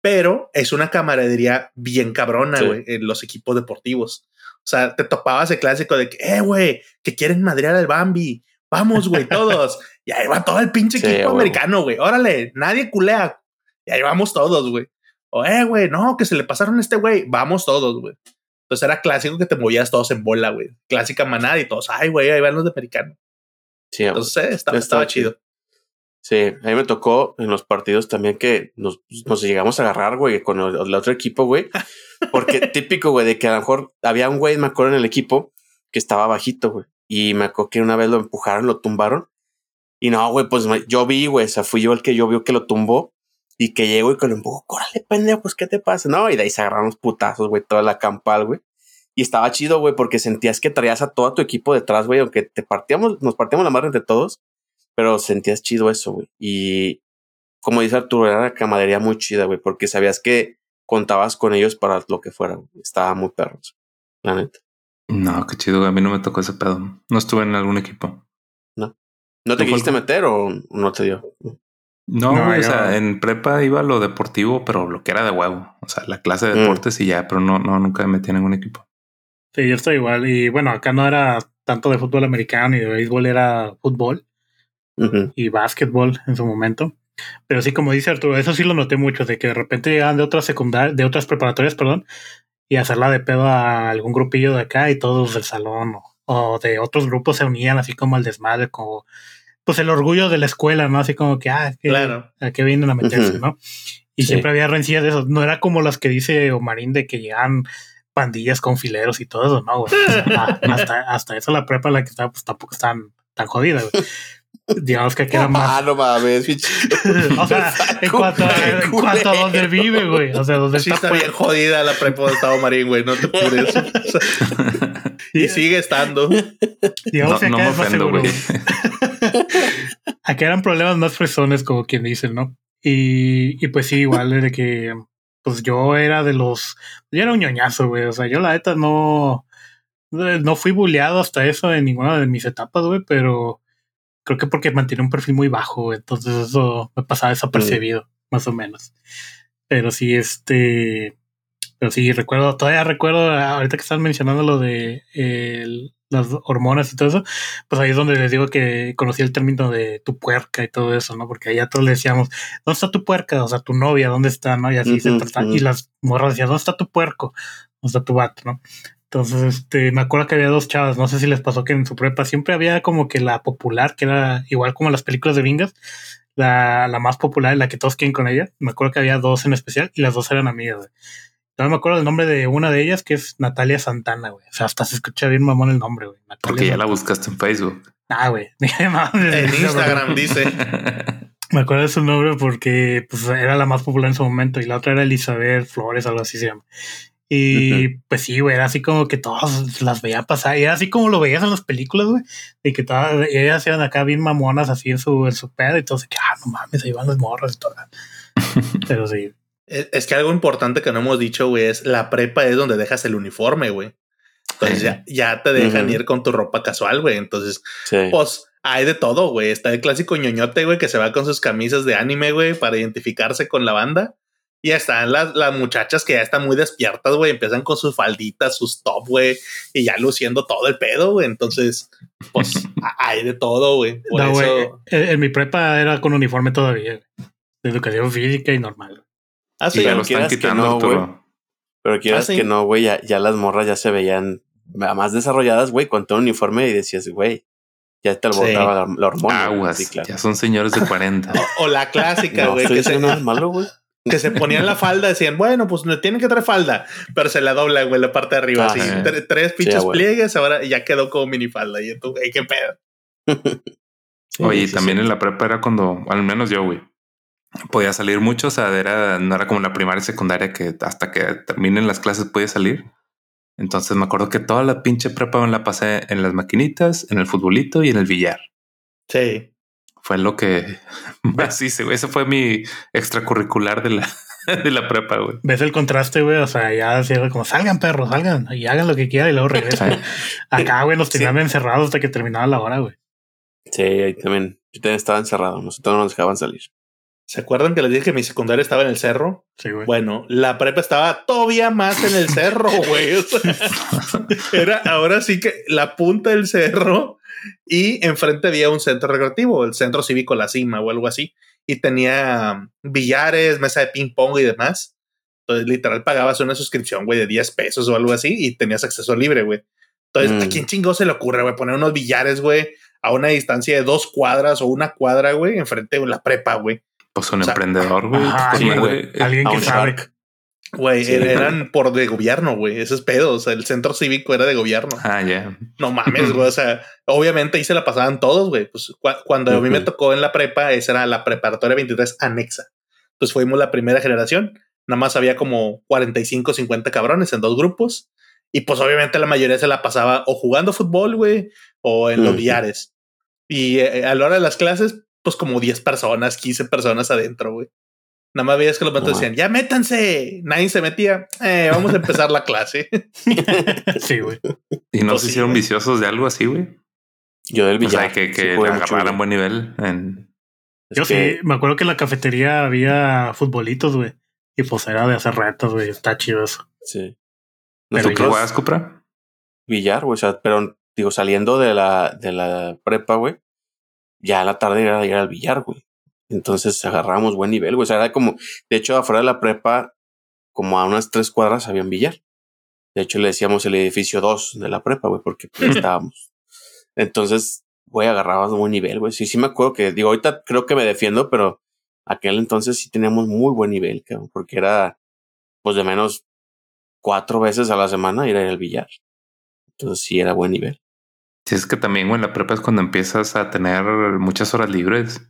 Speaker 3: Pero es una camaradería bien cabrona,
Speaker 4: Sí.
Speaker 3: güey, en los equipos deportivos. O sea, te topabas el clásico de que, eh, güey, que quieren madrear al Bambi. Vamos, güey, todos. y ahí va todo el pinche
Speaker 4: Sí,
Speaker 3: equipo americano, güey. Órale, nadie culea. Y ahí vamos todos, güey. O, eh, güey, no, que se le pasaron a este güey. Vamos todos, güey. Entonces era clásico que te movías todos en bola, güey. Clásica manada y todos, ay, güey, ahí van los de americano.
Speaker 4: Sí.
Speaker 3: Entonces, eh, estaba, chido.
Speaker 4: Sí, a mí me tocó en los partidos también que nos, nos llegamos a agarrar, güey, con el, el otro equipo, güey. Porque [LAUGHS] típico, güey, de que a lo mejor había un güey, me acuerdo, en el equipo que estaba bajito, güey. Y me acuerdo que una vez lo empujaron, lo tumbaron. Y no, güey, pues yo vi, güey, o sea, fui yo el que yo vio que lo tumbó. Y que llegó y que lo empujó, córale, pendejo, pues, ¿qué te pasa? No, y de ahí se agarraron los putazos, güey, toda la campal, güey. Y estaba chido, güey, porque sentías que traías a todo tu equipo detrás, güey, aunque te partíamos, nos partíamos la madre entre todos, pero sentías chido eso, güey. Y como dice Arturo, era una camaradería muy chida, güey, porque sabías que contabas con ellos para lo que fuera. güey. Estaba muy perros, la neta.
Speaker 1: No, qué chido, güey. A mí no me tocó ese pedo. No estuve en algún equipo.
Speaker 4: ¿No
Speaker 1: ¿No
Speaker 4: te quisiste meter o no te dio?
Speaker 1: No,
Speaker 2: No,
Speaker 1: güey, o sea, en prepa iba a lo deportivo, pero lo que era de huevo. O sea, la clase de
Speaker 4: Mm.
Speaker 1: deportes y ya, pero no, no, nunca me metí en ningún equipo.
Speaker 2: Sí, yo estoy igual. Y bueno, acá no era tanto de fútbol americano y de béisbol, era fútbol y básquetbol en su momento. Pero sí, como dice Arturo, eso sí lo noté mucho, de que de repente llegaban de otras secundarias, de otras preparatorias, perdón, y hacerla de pedo a algún grupillo de acá y todos del salón o, o de otros grupos se unían así como al desmadre, como pues el orgullo de la escuela, ¿no? Así como que, ah, que,
Speaker 3: Claro.
Speaker 2: a qué vienen a meterse,
Speaker 4: Ujú.
Speaker 2: ¿no? Y
Speaker 4: Sí.
Speaker 2: siempre había rencillas de eso. No era como las que dice Omarín de que llegan pandillas con fileros y todo eso, no, güey. O sea, [LAUGHS] hasta, hasta eso la prepa en la que estaba, pues tampoco están tan jodida, güey. Digamos que aquí era más.
Speaker 4: Ah, no mames. [LAUGHS]
Speaker 2: O sea, [LAUGHS] en cuanto, a, en cuanto a donde vive, güey. O sea, donde
Speaker 3: Sí,
Speaker 2: está.
Speaker 3: está bien jodida la prepa de Estado Marín, güey. No te sea, y sigue estando.
Speaker 2: Digamos que
Speaker 1: no, no
Speaker 2: acá
Speaker 1: me
Speaker 2: es más
Speaker 1: ofendo,
Speaker 2: seguro,
Speaker 1: güey.
Speaker 2: Acá eran problemas más fresones, como quien dice, ¿no? Y, y pues sí, igual de que pues yo era de los. Yo era un ñoñazo, güey. O sea, yo la neta no. No fui bulleado hasta eso en ninguna de mis etapas, güey, pero creo que porque mantenía un perfil muy bajo. Entonces eso me pasaba desapercibido, más o menos. Pero sí, este. Pero sí, recuerdo, todavía recuerdo, ahorita que están mencionando lo de el- las hormonas y todo eso, pues ahí es donde les digo que conocí el término de tu puerca y todo eso, ¿no? Porque allá todos le decíamos, ¿dónde está tu puerca? O sea, tu novia, ¿dónde está? ¿No? Y así se
Speaker 4: Ujú,
Speaker 2: trataba.
Speaker 4: ujú.
Speaker 2: Y las morras decían, ¿dónde está tu puerco? ¿Dónde está tu vato? ¿No? Entonces, este, me acuerdo que había dos chavas, no sé si les pasó que en su prepa siempre había como que la popular, que era igual como las películas de gringas, la, la más popular, la que todos quieren con ella. Me acuerdo que había dos en especial y las dos eran amigas, güey. No me acuerdo el nombre de una de ellas, que es Natalia Santana, güey. O sea, hasta se escucha bien mamón el nombre, güey. Natalia
Speaker 1: Porque ya la buscaste en Facebook.
Speaker 2: Ah, güey. [LAUGHS]
Speaker 3: En Instagram dice. [LAUGHS]
Speaker 2: Me acuerdo de su nombre porque pues, era la más popular en su momento y la otra era Elizabeth Flores, algo así se llama. Y pues sí, güey, era así como que todos las veían pasar. Y era así como lo veías en las películas, güey. Y que todas y ellas iban acá bien mamonas así en su, en su pedo y todo. así que, ah, no mames, ahí van las morras y todo. [LAUGHS] Pero sí.
Speaker 3: Es es que algo importante que no hemos dicho, güey, es la prepa es donde dejas el uniforme, güey. Entonces
Speaker 1: Sí.
Speaker 3: ya, ya te dejan ir con tu ropa casual, güey. Entonces,
Speaker 4: Sí.
Speaker 3: pues hay de todo, güey. Está el clásico ñoñote, güey, que se va con sus camisas de anime, güey, para identificarse con la banda. Y están las, las muchachas que ya están muy despiertas, güey. Empiezan con sus falditas, sus top, güey. Y ya luciendo todo el pedo, güey. Entonces, pues [LAUGHS] hay de todo, güey.
Speaker 2: No,
Speaker 3: eso.
Speaker 2: En, en mi prepa era con uniforme todavía. De educación física y normal.
Speaker 3: Ah, sí,
Speaker 1: ya
Speaker 4: pero
Speaker 1: lo están
Speaker 4: quieras que
Speaker 1: quitando,
Speaker 4: no, güey.
Speaker 1: Arturo.
Speaker 4: Pero quieras
Speaker 3: Ah, sí.
Speaker 4: que no, güey, ya, ya las morras ya se veían más desarrolladas, güey, con todo el uniforme y decías, güey, ya te
Speaker 3: Sí.
Speaker 4: albotaba la, la hormona.
Speaker 1: Aguas,
Speaker 4: Sí, claro.
Speaker 1: ya son señores de 40. [LAUGHS]
Speaker 3: O, o la clásica,
Speaker 4: No,
Speaker 3: güey, que se,
Speaker 4: malo, güey. [LAUGHS]
Speaker 3: que se ponían la falda, decían, bueno, pues no tienen que traer falda, pero se la dobla, güey, la parte de arriba, así,
Speaker 1: Ajá.
Speaker 3: tre- tres pinches pliegues, ahora ya quedó como minifalda. Y tú, "Ey, qué pedo. [LAUGHS]
Speaker 1: Oye,
Speaker 4: Sí,
Speaker 1: también
Speaker 4: sí.
Speaker 1: en la prepa era cuando, al menos yo, güey, podía salir mucho. O sea, era, no era como la primaria y secundaria que hasta que terminen las clases podía salir. Entonces me acuerdo que toda la pinche prepa me la pasé en las maquinitas, en el futbolito y en el billar.
Speaker 3: Sí.
Speaker 1: Fue lo que [LAUGHS] más hice, güey. Ese fue mi extracurricular de la, [LAUGHS] de la prepa, güey.
Speaker 2: ¿Ves el contraste, güey? O sea, ya decía como salgan perros, salgan y hagan lo que quieran y luego regresan. Acá, güey, nos tenían encerrados hasta que terminaba la hora, güey.
Speaker 4: Sí, ahí también. Yo también estaba encerrado. Nosotros no nos dejaban salir.
Speaker 3: ¿Se acuerdan que les dije que mi secundaria estaba en el cerro?
Speaker 2: Sí, güey.
Speaker 3: Bueno, la prepa estaba todavía más en el cerro, [LAUGHS] güey. O sea, era ahora sí que la punta del cerro y enfrente había un centro recreativo, el centro cívico La Cima o algo así. Y tenía billares, mesa de ping pong y demás. Entonces, literal, pagabas una suscripción, güey, de 10 pesos o algo así y tenías acceso libre, güey. Entonces, ¿a
Speaker 4: Mm.
Speaker 3: quién chingó se le ocurre, güey, poner unos billares, güey, a una distancia de dos cuadras o una cuadra, güey, enfrente de la prepa, güey?
Speaker 1: Pues un
Speaker 3: O sea,
Speaker 1: emprendedor, güey. Pues, eh,
Speaker 2: Alguien
Speaker 4: a
Speaker 2: que sabe.
Speaker 3: Güey,
Speaker 4: Sí.
Speaker 3: eran por de gobierno, güey. Ese es pedo. O sea, el centro cívico era de gobierno.
Speaker 1: Ah, ya.
Speaker 3: No mames, güey. O sea, obviamente ahí se la pasaban todos, güey. Pues cua- cuando a mí me tocó en la prepa, esa era la preparatoria 23 anexa. Entonces fuimos la primera generación. Nada más había como 45, 50 cabrones en dos grupos. Y pues obviamente la mayoría se la pasaba o jugando fútbol, güey, o en los
Speaker 4: Ujú.
Speaker 3: billares. Y eh, a la hora de las clases, pues como 10 personas, 15 personas adentro, güey. Nada más veías que los matos
Speaker 4: No
Speaker 3: decían, ya métanse. Nadie se metía. Eh, vamos a empezar la clase. [LAUGHS]
Speaker 2: Sí, güey.
Speaker 1: Y no
Speaker 3: Pues
Speaker 1: se
Speaker 3: sí,
Speaker 1: hicieron viciosos de algo así, güey.
Speaker 4: Yo del
Speaker 1: O sea,
Speaker 4: billar.
Speaker 1: que,
Speaker 4: sí
Speaker 1: que
Speaker 4: mucho
Speaker 1: agarraran buen nivel en.
Speaker 4: Es
Speaker 2: Yo
Speaker 4: que-
Speaker 2: sí, me acuerdo que en la cafetería había futbolitos, güey. Y pues era de hacer retas, güey. Está chido eso.
Speaker 4: Sí.
Speaker 2: Pero
Speaker 1: ¿Tú qué jugabas, Cupra?
Speaker 4: billar, güey. O sea, pero digo, saliendo de la, de la prepa, güey, ya a la tarde era ir al billar, güey. Entonces agarramos buen nivel, güey. O sea, era como, de hecho, afuera de la prepa, como a unas tres cuadras había un billar. De hecho, le decíamos el edificio 2 de la prepa, güey, porque pues, [LAUGHS] estábamos. Entonces, güey, agarrabas buen nivel, güey. Sí, sí me acuerdo que, digo, ahorita creo que me defiendo, pero aquel entonces sí teníamos muy buen nivel, cabrón, porque era, pues, de menos cuatro veces a la semana ir al billar. Entonces sí era buen nivel.
Speaker 1: Sí, es que también, güey, en la prepa es cuando empiezas a tener muchas horas libres.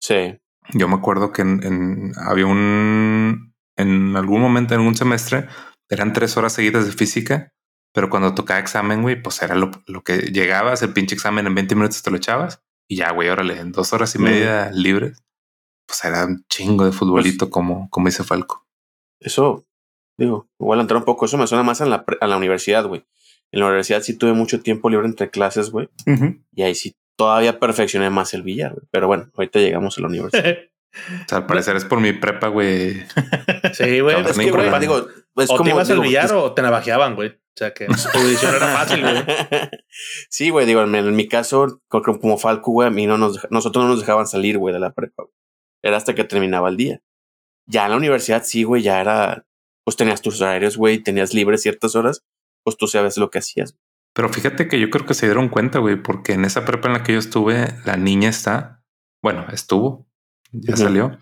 Speaker 4: Sí.
Speaker 1: Yo me acuerdo que en, en- había un en algún momento en un semestre eran tres horas seguidas de física, pero cuando tocaba examen, güey, pues era lo, lo que llegabas, el pinche examen en 20 minutos te lo echabas y ya, güey, órale, en dos horas y
Speaker 4: Mm.
Speaker 1: media libres, pues era un chingo de futbolito,
Speaker 4: Pues
Speaker 1: como, como dice Falco.
Speaker 4: Eso, digo, igual entrar un poco, eso me suena más en la, pre- a la universidad, güey. En la universidad sí tuve mucho tiempo libre entre clases, güey. Y ahí sí todavía perfeccioné más el billar, güey. Pero bueno, ahorita llegamos a la universidad. [LAUGHS]
Speaker 1: O sea, al parecer es por mi prepa, güey.
Speaker 3: sí, güey. Es que, güey,
Speaker 4: digo, es
Speaker 3: o te
Speaker 4: como,
Speaker 3: ibas al
Speaker 4: digo,
Speaker 3: billar
Speaker 4: es-
Speaker 3: o te navajeaban, güey. O sea que [LAUGHS] tu decisión era fácil, güey. [LAUGHS]
Speaker 4: sí, güey, digo, en, en mi caso, como Falco, güey, a mí no nos, deja- nosotros no nos dejaban salir, güey, de la prepa. güey. Era hasta que terminaba el día. Ya en la universidad, sí, güey, ya era, pues tenías tus horarios, güey, tenías libres ciertas horas, pues tú sabes lo que hacías.
Speaker 1: Pero fíjate que yo creo que se dieron cuenta, güey, porque en esa prepa en la que yo estuve, la niña está, bueno, estuvo, ya salió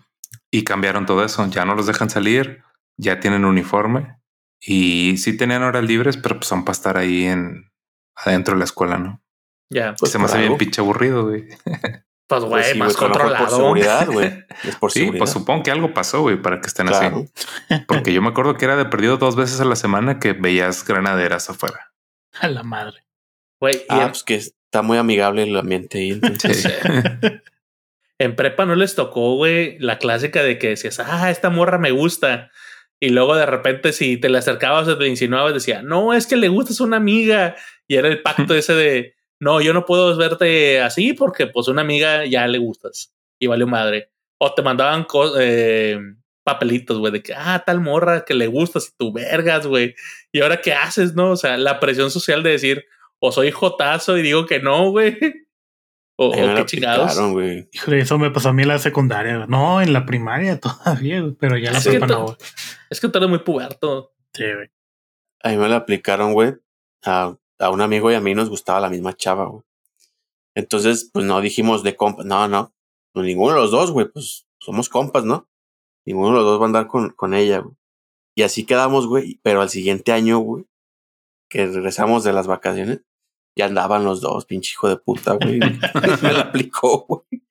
Speaker 1: y cambiaron todo eso. Ya no los dejan salir, ya tienen uniforme y sí tenían horas libres, pero pues son para estar ahí en adentro de la escuela, ¿no?
Speaker 3: Ya.
Speaker 4: Pues
Speaker 1: se me hace bien pinche aburrido, güey. [LAUGHS]
Speaker 3: Pues, güey,
Speaker 4: Pues sí,
Speaker 3: más
Speaker 4: mejor
Speaker 3: controlado.
Speaker 4: Por seguridad, güey. [LAUGHS] Es por
Speaker 1: Sí,
Speaker 4: seguridad.
Speaker 1: pues supongo que algo pasó, güey, para que estén
Speaker 4: Claro.
Speaker 1: así. Porque yo me acuerdo que era de perdido dos veces a la semana que veías granaderas afuera.
Speaker 2: A la madre.
Speaker 3: Güey, y
Speaker 4: Ah,
Speaker 3: en,
Speaker 4: pues que está muy amigable el ambiente ahí. Entonces,
Speaker 1: Sí. [LAUGHS]
Speaker 3: en prepa no les tocó, güey, la clásica de que decías, ah, esta morra me gusta. Y luego de repente, si te le acercabas o te le insinuabas, decía, no, es que le gustas a una amiga. Y era el pacto [LAUGHS] ese de, no, yo no puedo verte así porque pues una amiga ya le gustas. Y valió madre. O te mandaban co- eh, papelitos, güey, de que, ah, tal morra que le gustas y tú vergas, güey. Y ahora, ¿qué haces, no? O sea, la presión social de decir, o soy jotazo y digo que no, güey. [LAUGHS] O, o qué chingados.
Speaker 4: aplicaron, güey.
Speaker 2: Híjole, eso me pasó a mí en la secundaria. güey. No, en la primaria [LAUGHS] todavía, güey, pero ya la
Speaker 3: Es que
Speaker 2: prepa no, güey.
Speaker 3: Es que tú eres muy puberto.
Speaker 2: Sí, güey.
Speaker 4: A mí me la aplicaron, güey. A, a un amigo y a mí nos gustaba la misma chava, güey. Entonces, pues no dijimos de compas. No, no. Pues ninguno de los dos, güey. Pues somos compas, ¿no? Ninguno de los dos va a andar con, con ella, güey. Y así quedamos, güey. Pero al siguiente año, güey, que regresamos de las vacaciones, ya andaban los dos, pinche hijo de puta, güey. [LAUGHS] me la aplicó, güey.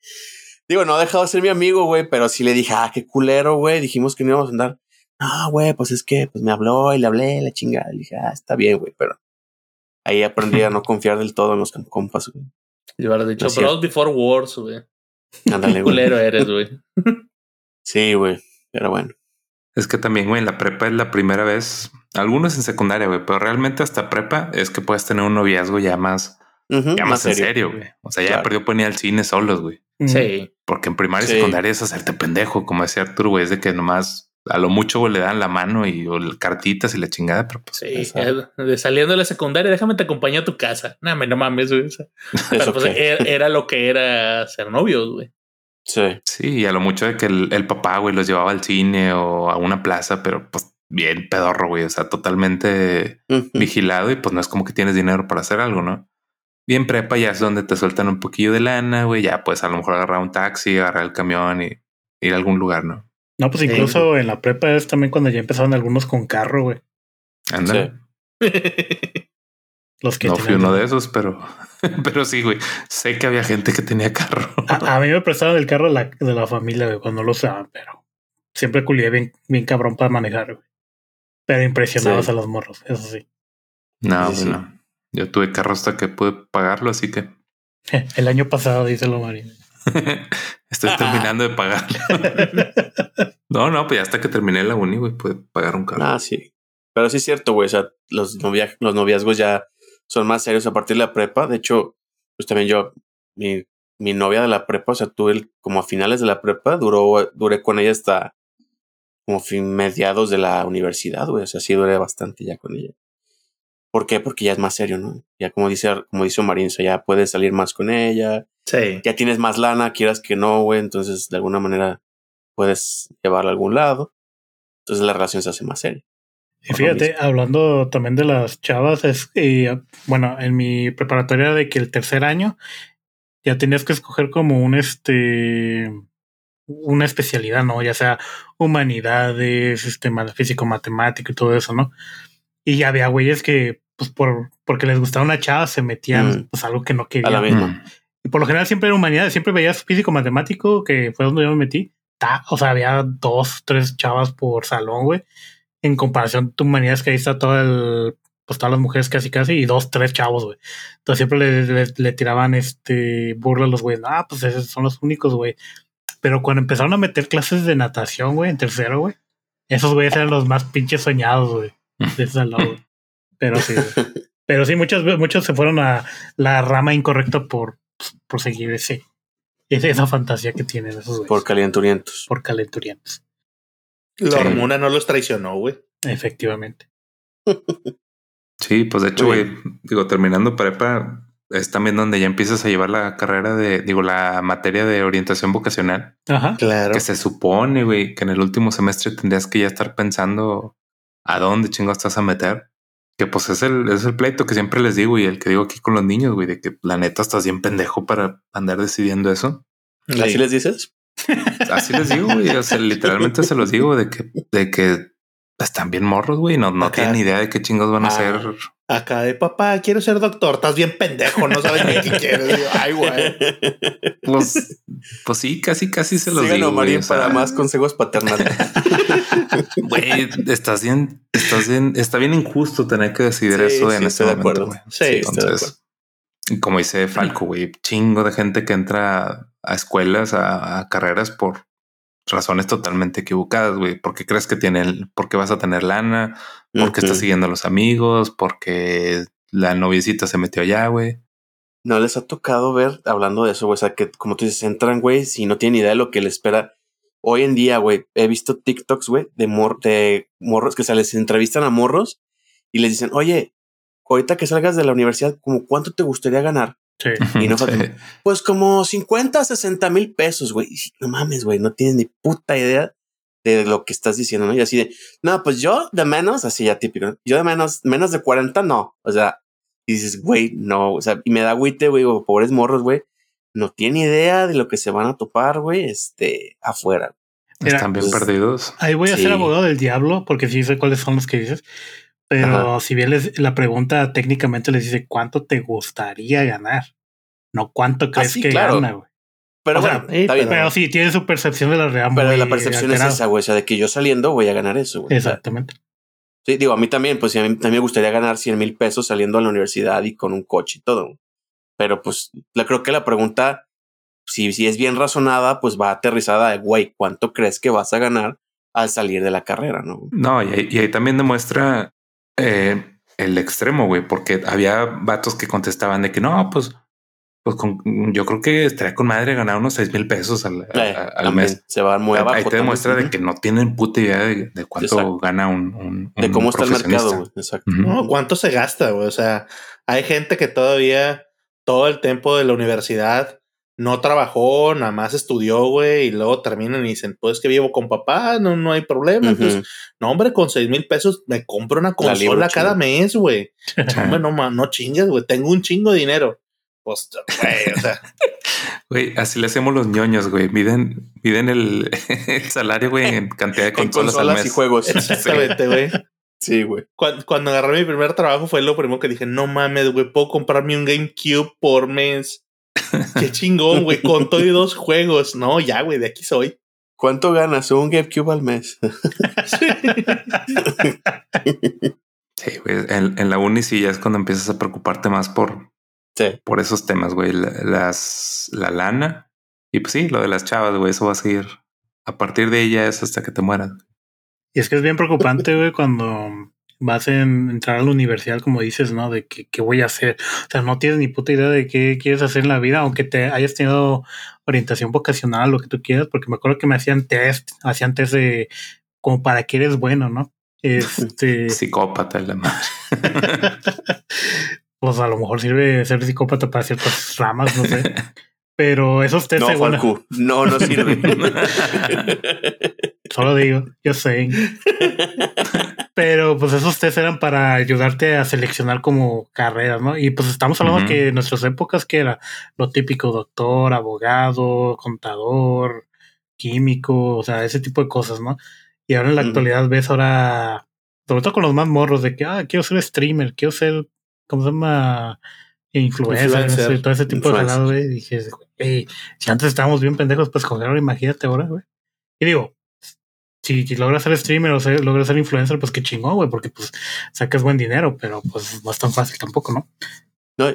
Speaker 4: Digo, no ha dejado de ser mi amigo, güey, pero sí le dije, ah, qué culero, güey. Dijimos que no íbamos a andar. Ah, güey, pues es que pues me habló y le hablé, la chingada. Le dije, ah, está bien, güey, pero ahí aprendí a [LAUGHS] no confiar del todo en los compas, güey.
Speaker 3: Yo hubiera dicho. Bros Before Wars, güey.
Speaker 4: Ándale, [LAUGHS] güey.
Speaker 3: Culero eres, güey.
Speaker 4: Sí, güey, pero bueno.
Speaker 1: Es que también, güey, en la prepa es la primera vez, algunos en secundaria, güey, pero realmente hasta prepa es que puedes tener un noviazgo ya más, ya más, en serio, güey. O sea, ya
Speaker 4: Claro.
Speaker 1: perdió ponía al cine solos, güey.
Speaker 3: Sí.
Speaker 1: Porque en primaria y
Speaker 4: Sí.
Speaker 1: secundaria es hacerte pendejo, como decía Arturo, güey, es de que nomás a lo mucho güey, le dan la mano y o cartitas y la chingada, pero pues
Speaker 3: Sí, eh, de saliendo de la secundaria, déjame te acompaño a tu casa. No, me- no mames, güey. O sea, [LAUGHS] pero,
Speaker 4: Eso
Speaker 3: pues,
Speaker 4: que-
Speaker 3: era, era lo que era ser novios, güey.
Speaker 4: Sí.
Speaker 1: sí, y a lo mucho de que el, el papá, güey, los llevaba al cine o a una plaza, pero pues bien pedorro, güey, o sea, totalmente vigilado y pues no es como que tienes dinero para hacer algo, ¿no? Bien prepa ya es donde te sueltan un poquillo de lana, güey, ya pues a lo mejor agarrar un taxi, agarrar el camión y ir a algún lugar, ¿no?
Speaker 2: No, pues
Speaker 3: Sí.
Speaker 2: incluso en la prepa es también cuando ya empezaron algunos con carro, güey.
Speaker 1: Anda, [LAUGHS]
Speaker 2: Los que
Speaker 1: no fui uno de esos, pero, [LAUGHS] pero sí, güey, sé que había gente que tenía carro.
Speaker 2: A, a mí me prestaban el carro de la, de la familia, güey, cuando lo usaban, pero siempre culié bien, bien cabrón para manejar, güey. Pero impresionabas
Speaker 4: Sí.
Speaker 2: a los morros, eso sí.
Speaker 1: No,
Speaker 4: sí.
Speaker 1: no. Yo tuve carro hasta que pude pagarlo, así que [LAUGHS]
Speaker 2: El año pasado, dice lo Marín.
Speaker 1: Estoy terminando de pagar. [LAUGHS] No, no, pues ya hasta que terminé la uni, güey, pude pagar un carro.
Speaker 4: Ah, sí. Pero sí es cierto, güey. O sea, los, novia los noviazgos ya son más serios a partir de la prepa. De hecho, pues también yo, mi, mi novia de la prepa, o sea, tuve el- como a finales de la prepa, duró, duré con ella hasta como fin mediados de la universidad, güey. O sea, sí duré bastante ya con ella. ¿Por qué? Porque ya es más serio, ¿no? Ya como dice, como dice Omarín, o sea, ya puedes salir más con ella,
Speaker 3: Sí.
Speaker 4: ya tienes más lana, quieras que no, güey. Entonces, de alguna manera, puedes llevarla a algún lado. Entonces, la relación se hace más seria.
Speaker 2: Y fíjate, hablando también de las chavas, es que, bueno, en mi preparatoria de que el tercer año ya tenías que escoger como un este una especialidad, ¿no? Ya sea humanidades, sistema físico matemático y todo eso, ¿no? Y ya había güeyes que, pues por, porque les gustaba una chava, se metían
Speaker 4: Mm.
Speaker 2: pues algo que no
Speaker 4: A la
Speaker 2: querían.
Speaker 4: misma.
Speaker 2: Y por lo general siempre era humanidades, siempre veías físico matemático, que fue donde yo me metí. Ta, o sea, había dos, tres chavas por salón, güey. En comparación a humanidades que ahí está todo el, pues todas las mujeres casi casi, y dos, tres chavos, güey. Entonces siempre le, le- le tiraban este burla a los güeyes. Ah, pues esos son los únicos, güey. Pero cuando empezaron a meter clases de natación, güey, en tercero, güey, esos güeyes eran los más pinches soñados, güey. De ese lado, güey. [LAUGHS] Pero sí, güey. Pero sí, muchos, muchos se fueron a la rama incorrecta por, por seguir ese, esa fantasía que tienen esos güeyes.
Speaker 4: Por calenturientos.
Speaker 2: por calenturientos.
Speaker 3: La
Speaker 1: Sí.
Speaker 3: hormona no los traicionó, güey.
Speaker 2: Efectivamente.
Speaker 1: Sí, pues de hecho, güey, digo, terminando prepa, es también donde ya empiezas a llevar la carrera de, digo, la materia de orientación vocacional,
Speaker 2: Ajá.
Speaker 3: Claro.
Speaker 1: que se supone, güey, que en el último semestre tendrías que ya estar pensando a dónde chingo estás a meter. Que pues es el, es el pleito que siempre les digo y el que digo aquí con los niños, güey, de que la neta estás bien pendejo para andar decidiendo eso.
Speaker 4: ¿Así
Speaker 3: Sí.
Speaker 4: les dices?
Speaker 1: Así les digo, güey. O sea, literalmente se los digo de que, de que están bien morros, güey. No, no
Speaker 3: Acá.
Speaker 1: tienen ni idea de qué chingos van a
Speaker 3: Ah.
Speaker 1: hacer.
Speaker 3: Acá de papá, quiero ser doctor. Estás bien pendejo, no sabes ni qué quieres. Digo, Ay, güey. [LAUGHS]
Speaker 1: Pues, pues sí, casi, casi se los
Speaker 4: a
Speaker 1: digo. sea,
Speaker 4: para más consejos paternales. [LAUGHS]
Speaker 1: Güey, estás bien, estás bien, está bien injusto tener que decidir
Speaker 4: Sí,
Speaker 1: eso en
Speaker 4: sí,
Speaker 1: este
Speaker 4: de
Speaker 1: momento,
Speaker 4: acuerdo.
Speaker 3: Sí,
Speaker 4: estoy de
Speaker 1: Entonces, como dice Falco, güey, chingo de gente que entra a escuelas, a, a carreras por razones totalmente equivocadas, güey. ¿Por qué crees que tienen, por qué vas a tener lana? ¿Por qué estás siguiendo a los amigos? Porque la noviecita se metió allá, güey.
Speaker 4: No les ha tocado ver, hablando de eso, güey, o sea, que como tú dices, entran, güey, si no tienen idea de lo que les espera. Hoy en día, güey, he visto TikToks, güey, de, mor de morros que se les entrevistan a morros y les dicen, oye, ahorita que salgas de la universidad, como cuánto te gustaría ganar?
Speaker 2: Sí.
Speaker 4: Y no
Speaker 1: Sí.
Speaker 4: falta- Pues como 50, 60 mil pesos, güey. No mames, güey, no tienes ni puta idea de lo que estás diciendo, ¿no? Y así de, no, pues yo de menos, así ya típico, yo de menos, menos de 40, no. O sea, y dices, güey, no, o sea, y me da agüite, güey, o pobres morros, güey. No tienen idea de lo que se van a topar, güey, este, afuera.
Speaker 2: Mira,
Speaker 1: Están bien
Speaker 4: pues,
Speaker 1: perdidos.
Speaker 2: Ahí voy a
Speaker 4: Sí.
Speaker 2: ser abogado del diablo porque sí sé cuáles son los que dices. Pero
Speaker 4: Ajá.
Speaker 2: si bien les, la pregunta técnicamente les dice cuánto te gustaría ganar, no cuánto crees
Speaker 4: sí,
Speaker 2: que
Speaker 4: claro.
Speaker 2: gana, güey.
Speaker 4: Pero
Speaker 2: O sea,
Speaker 4: bueno, está bien.
Speaker 2: Pero sí, tiene su percepción de la realidad.
Speaker 4: Pero la percepción es esa, güey, o sea, de que yo saliendo voy a ganar eso, güey. O sea,
Speaker 2: Exactamente.
Speaker 4: Sí, digo, a mí también, pues sí, a mí también me gustaría ganar 100 mil pesos saliendo a la universidad y con un coche y todo. Pero pues la, creo que la pregunta, si, si es bien razonada, pues va aterrizada de, güey, ¿cuánto crees que vas a ganar al salir de la carrera? No,
Speaker 1: No, y ahí, y ahí también demuestra eh, el extremo, güey, porque había vatos que contestaban de que no, pues, Pues con, yo creo que estaría con madre ganar unos seis mil pesos al,
Speaker 4: Eh,
Speaker 1: a- al
Speaker 4: también
Speaker 1: mes.
Speaker 4: Se va muy abajo.
Speaker 1: Ahí te
Speaker 4: también.
Speaker 1: demuestra de que no tienen puta idea de, de cuánto
Speaker 4: Exacto.
Speaker 1: gana un, un-
Speaker 4: De
Speaker 1: un
Speaker 4: cómo está el mercado, güey. Exacto.
Speaker 3: No, ¿cuánto se gasta, güey? O sea, hay gente que todavía todo el tiempo de la universidad no trabajó, nada más estudió, güey, y luego terminan y dicen, pues que vivo con papá, no, no hay problema. Pues, no, hombre, con seis mil pesos me compro una consola cada mes, güey. No, hombre, no, chingas, güey. Tengo un chingo de dinero. Pues, güey, o sea, [LAUGHS]
Speaker 1: Güey, así le hacemos los ñoños, güey. Miden, miden el, [LAUGHS] el salario, güey, en cantidad de consolas, al
Speaker 4: consolas
Speaker 1: mes.
Speaker 4: y juegos.
Speaker 3: exactamente, güey.
Speaker 4: Sí, güey.
Speaker 3: Cuando, cuando agarré mi primer trabajo fue lo primero que dije, no mames, güey, puedo comprarme un GameCube por mes. Qué chingón, güey, con todo y dos juegos. No, ya, güey, de aquí soy.
Speaker 4: ¿Cuánto ganas? Un GameCube al mes. [LAUGHS]
Speaker 1: Sí, güey. En, en la uni sí ya es cuando empiezas a preocuparte más por,
Speaker 4: Sí.
Speaker 1: por esos temas, güey. La, las, la lana. Y pues sí, lo de las chavas, güey, eso va a seguir. A partir de ella es hasta que te mueras.
Speaker 2: Y es que es bien preocupante, güey, cuando vas a entrar a la universidad, como dices, ¿no? De que, qué voy a hacer. O sea, no tienes ni puta idea de qué quieres hacer en la vida, aunque te hayas tenido orientación vocacional, lo que tú quieras, porque me acuerdo que me hacían test, hacían test de como para qué eres bueno, ¿no? Este, [LAUGHS]
Speaker 1: Psicópata, la madre. [LAUGHS]
Speaker 2: pues a lo mejor sirve ser psicópata para ciertas ramas, no sé. Pero esos test
Speaker 4: No, Falcu. No, no sirve. [LAUGHS]
Speaker 2: Solo digo, yo sé. Pero pues esos test eran para ayudarte a seleccionar como carreras, ¿no? Y pues estamos hablando que en nuestras épocas que era lo típico, doctor, abogado, contador, químico, o sea, ese tipo de cosas, ¿no? Y ahora en la actualidad ves ahora, sobre todo con los más morros, de que, ah, quiero ser streamer, quiero ser, ¿cómo se llama? Influencer,
Speaker 3: Influencer.
Speaker 2: ese- todo ese tipo de jalado, güey. Dije, güey, si antes estábamos bien pendejos, pues coger ahora, imagínate ahora, güey. Y digo, si, si logras ser streamer o ser- logras ser influencer, pues qué chingón, güey, porque pues sacas buen dinero, pero pues no es tan fácil tampoco, ¿no?
Speaker 4: No,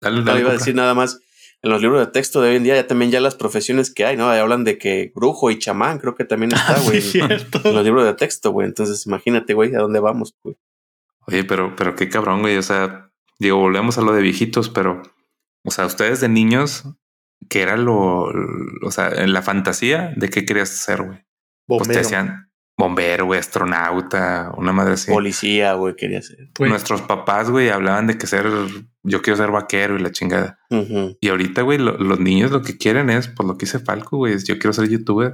Speaker 1: Dale,
Speaker 4: no
Speaker 1: dale,
Speaker 4: iba a decir nada más. En los libros de texto de hoy en día ya también ya las profesiones que hay, ¿no? Ahí hablan de que brujo y chamán, creo que también está,
Speaker 2: sí,
Speaker 4: güey.
Speaker 2: cierto.
Speaker 4: en los libros de texto, güey. Entonces, imagínate, güey, a dónde vamos, güey.
Speaker 1: Oye, pero, pero qué cabrón, güey. O sea, digo, volvemos a lo de viejitos, pero, o sea, ustedes de niños, ¿qué era lo, o sea, en la fantasía de qué querías ser, güey? Pues te
Speaker 3: Bombero.
Speaker 1: decían bombero, güey, astronauta, una madre así.
Speaker 4: Policía, güey, quería ser.
Speaker 1: Nuestros papás, güey, hablaban de que ser, yo quiero ser vaquero y la chingada. Y ahorita, güey, lo- los niños lo que quieren es, por lo que hice Falco, güey, es yo quiero ser youtuber.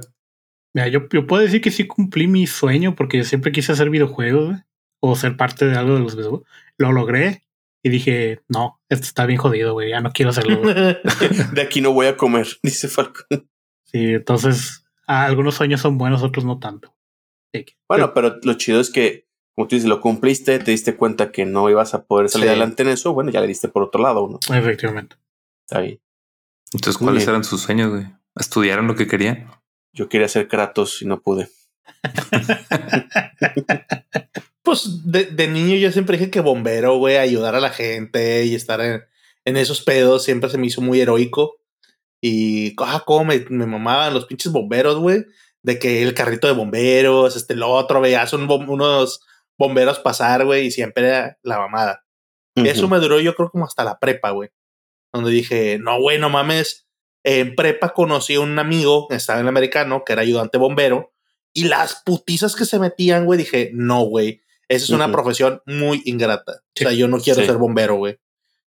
Speaker 2: Mira, yo, yo puedo decir que sí cumplí mi sueño porque yo siempre quise hacer videojuegos güey, o ser parte de algo de los videojuegos. Lo logré y dije, no, esto está bien jodido, güey, ya no quiero hacerlo. güey". [LAUGHS]
Speaker 4: De aquí no voy a comer, [LAUGHS] dice Falcón.
Speaker 2: sí, entonces ah, algunos sueños son buenos, otros no tanto. Sí.
Speaker 4: Bueno, pero lo chido es que, como tú dices, lo cumpliste, te diste cuenta que no ibas a poder salir
Speaker 3: Sí.
Speaker 4: adelante en eso. Bueno, ya le diste por otro lado, ¿no?
Speaker 2: Efectivamente.
Speaker 4: Está bien.
Speaker 1: Entonces, ¿cuáles
Speaker 4: bien.
Speaker 1: eran sus sueños, güey? ¿Estudiaron lo que querían?
Speaker 4: Yo quería ser Kratos y no pude. [LAUGHS]
Speaker 3: Pues de, de niño yo siempre dije que bombero, güey, ayudar a la gente y estar en, en esos pedos siempre se me hizo muy heroico. Y, ah, cómo me, me mamaban los pinches bomberos, güey. De que el carrito de bomberos, este, lo otro, veías un bom- unos bomberos pasar, güey, y siempre era la mamada. Eso me duró yo creo como hasta la prepa, güey. Donde dije, no, güey, no mames. En prepa conocí a un amigo, estaba en el americano, que era ayudante bombero. Y las putizas que se metían, güey, dije, no, güey. Esa es una profesión muy ingrata.
Speaker 2: Sí.
Speaker 3: O sea, yo no quiero
Speaker 4: Sí.
Speaker 3: ser bombero, güey.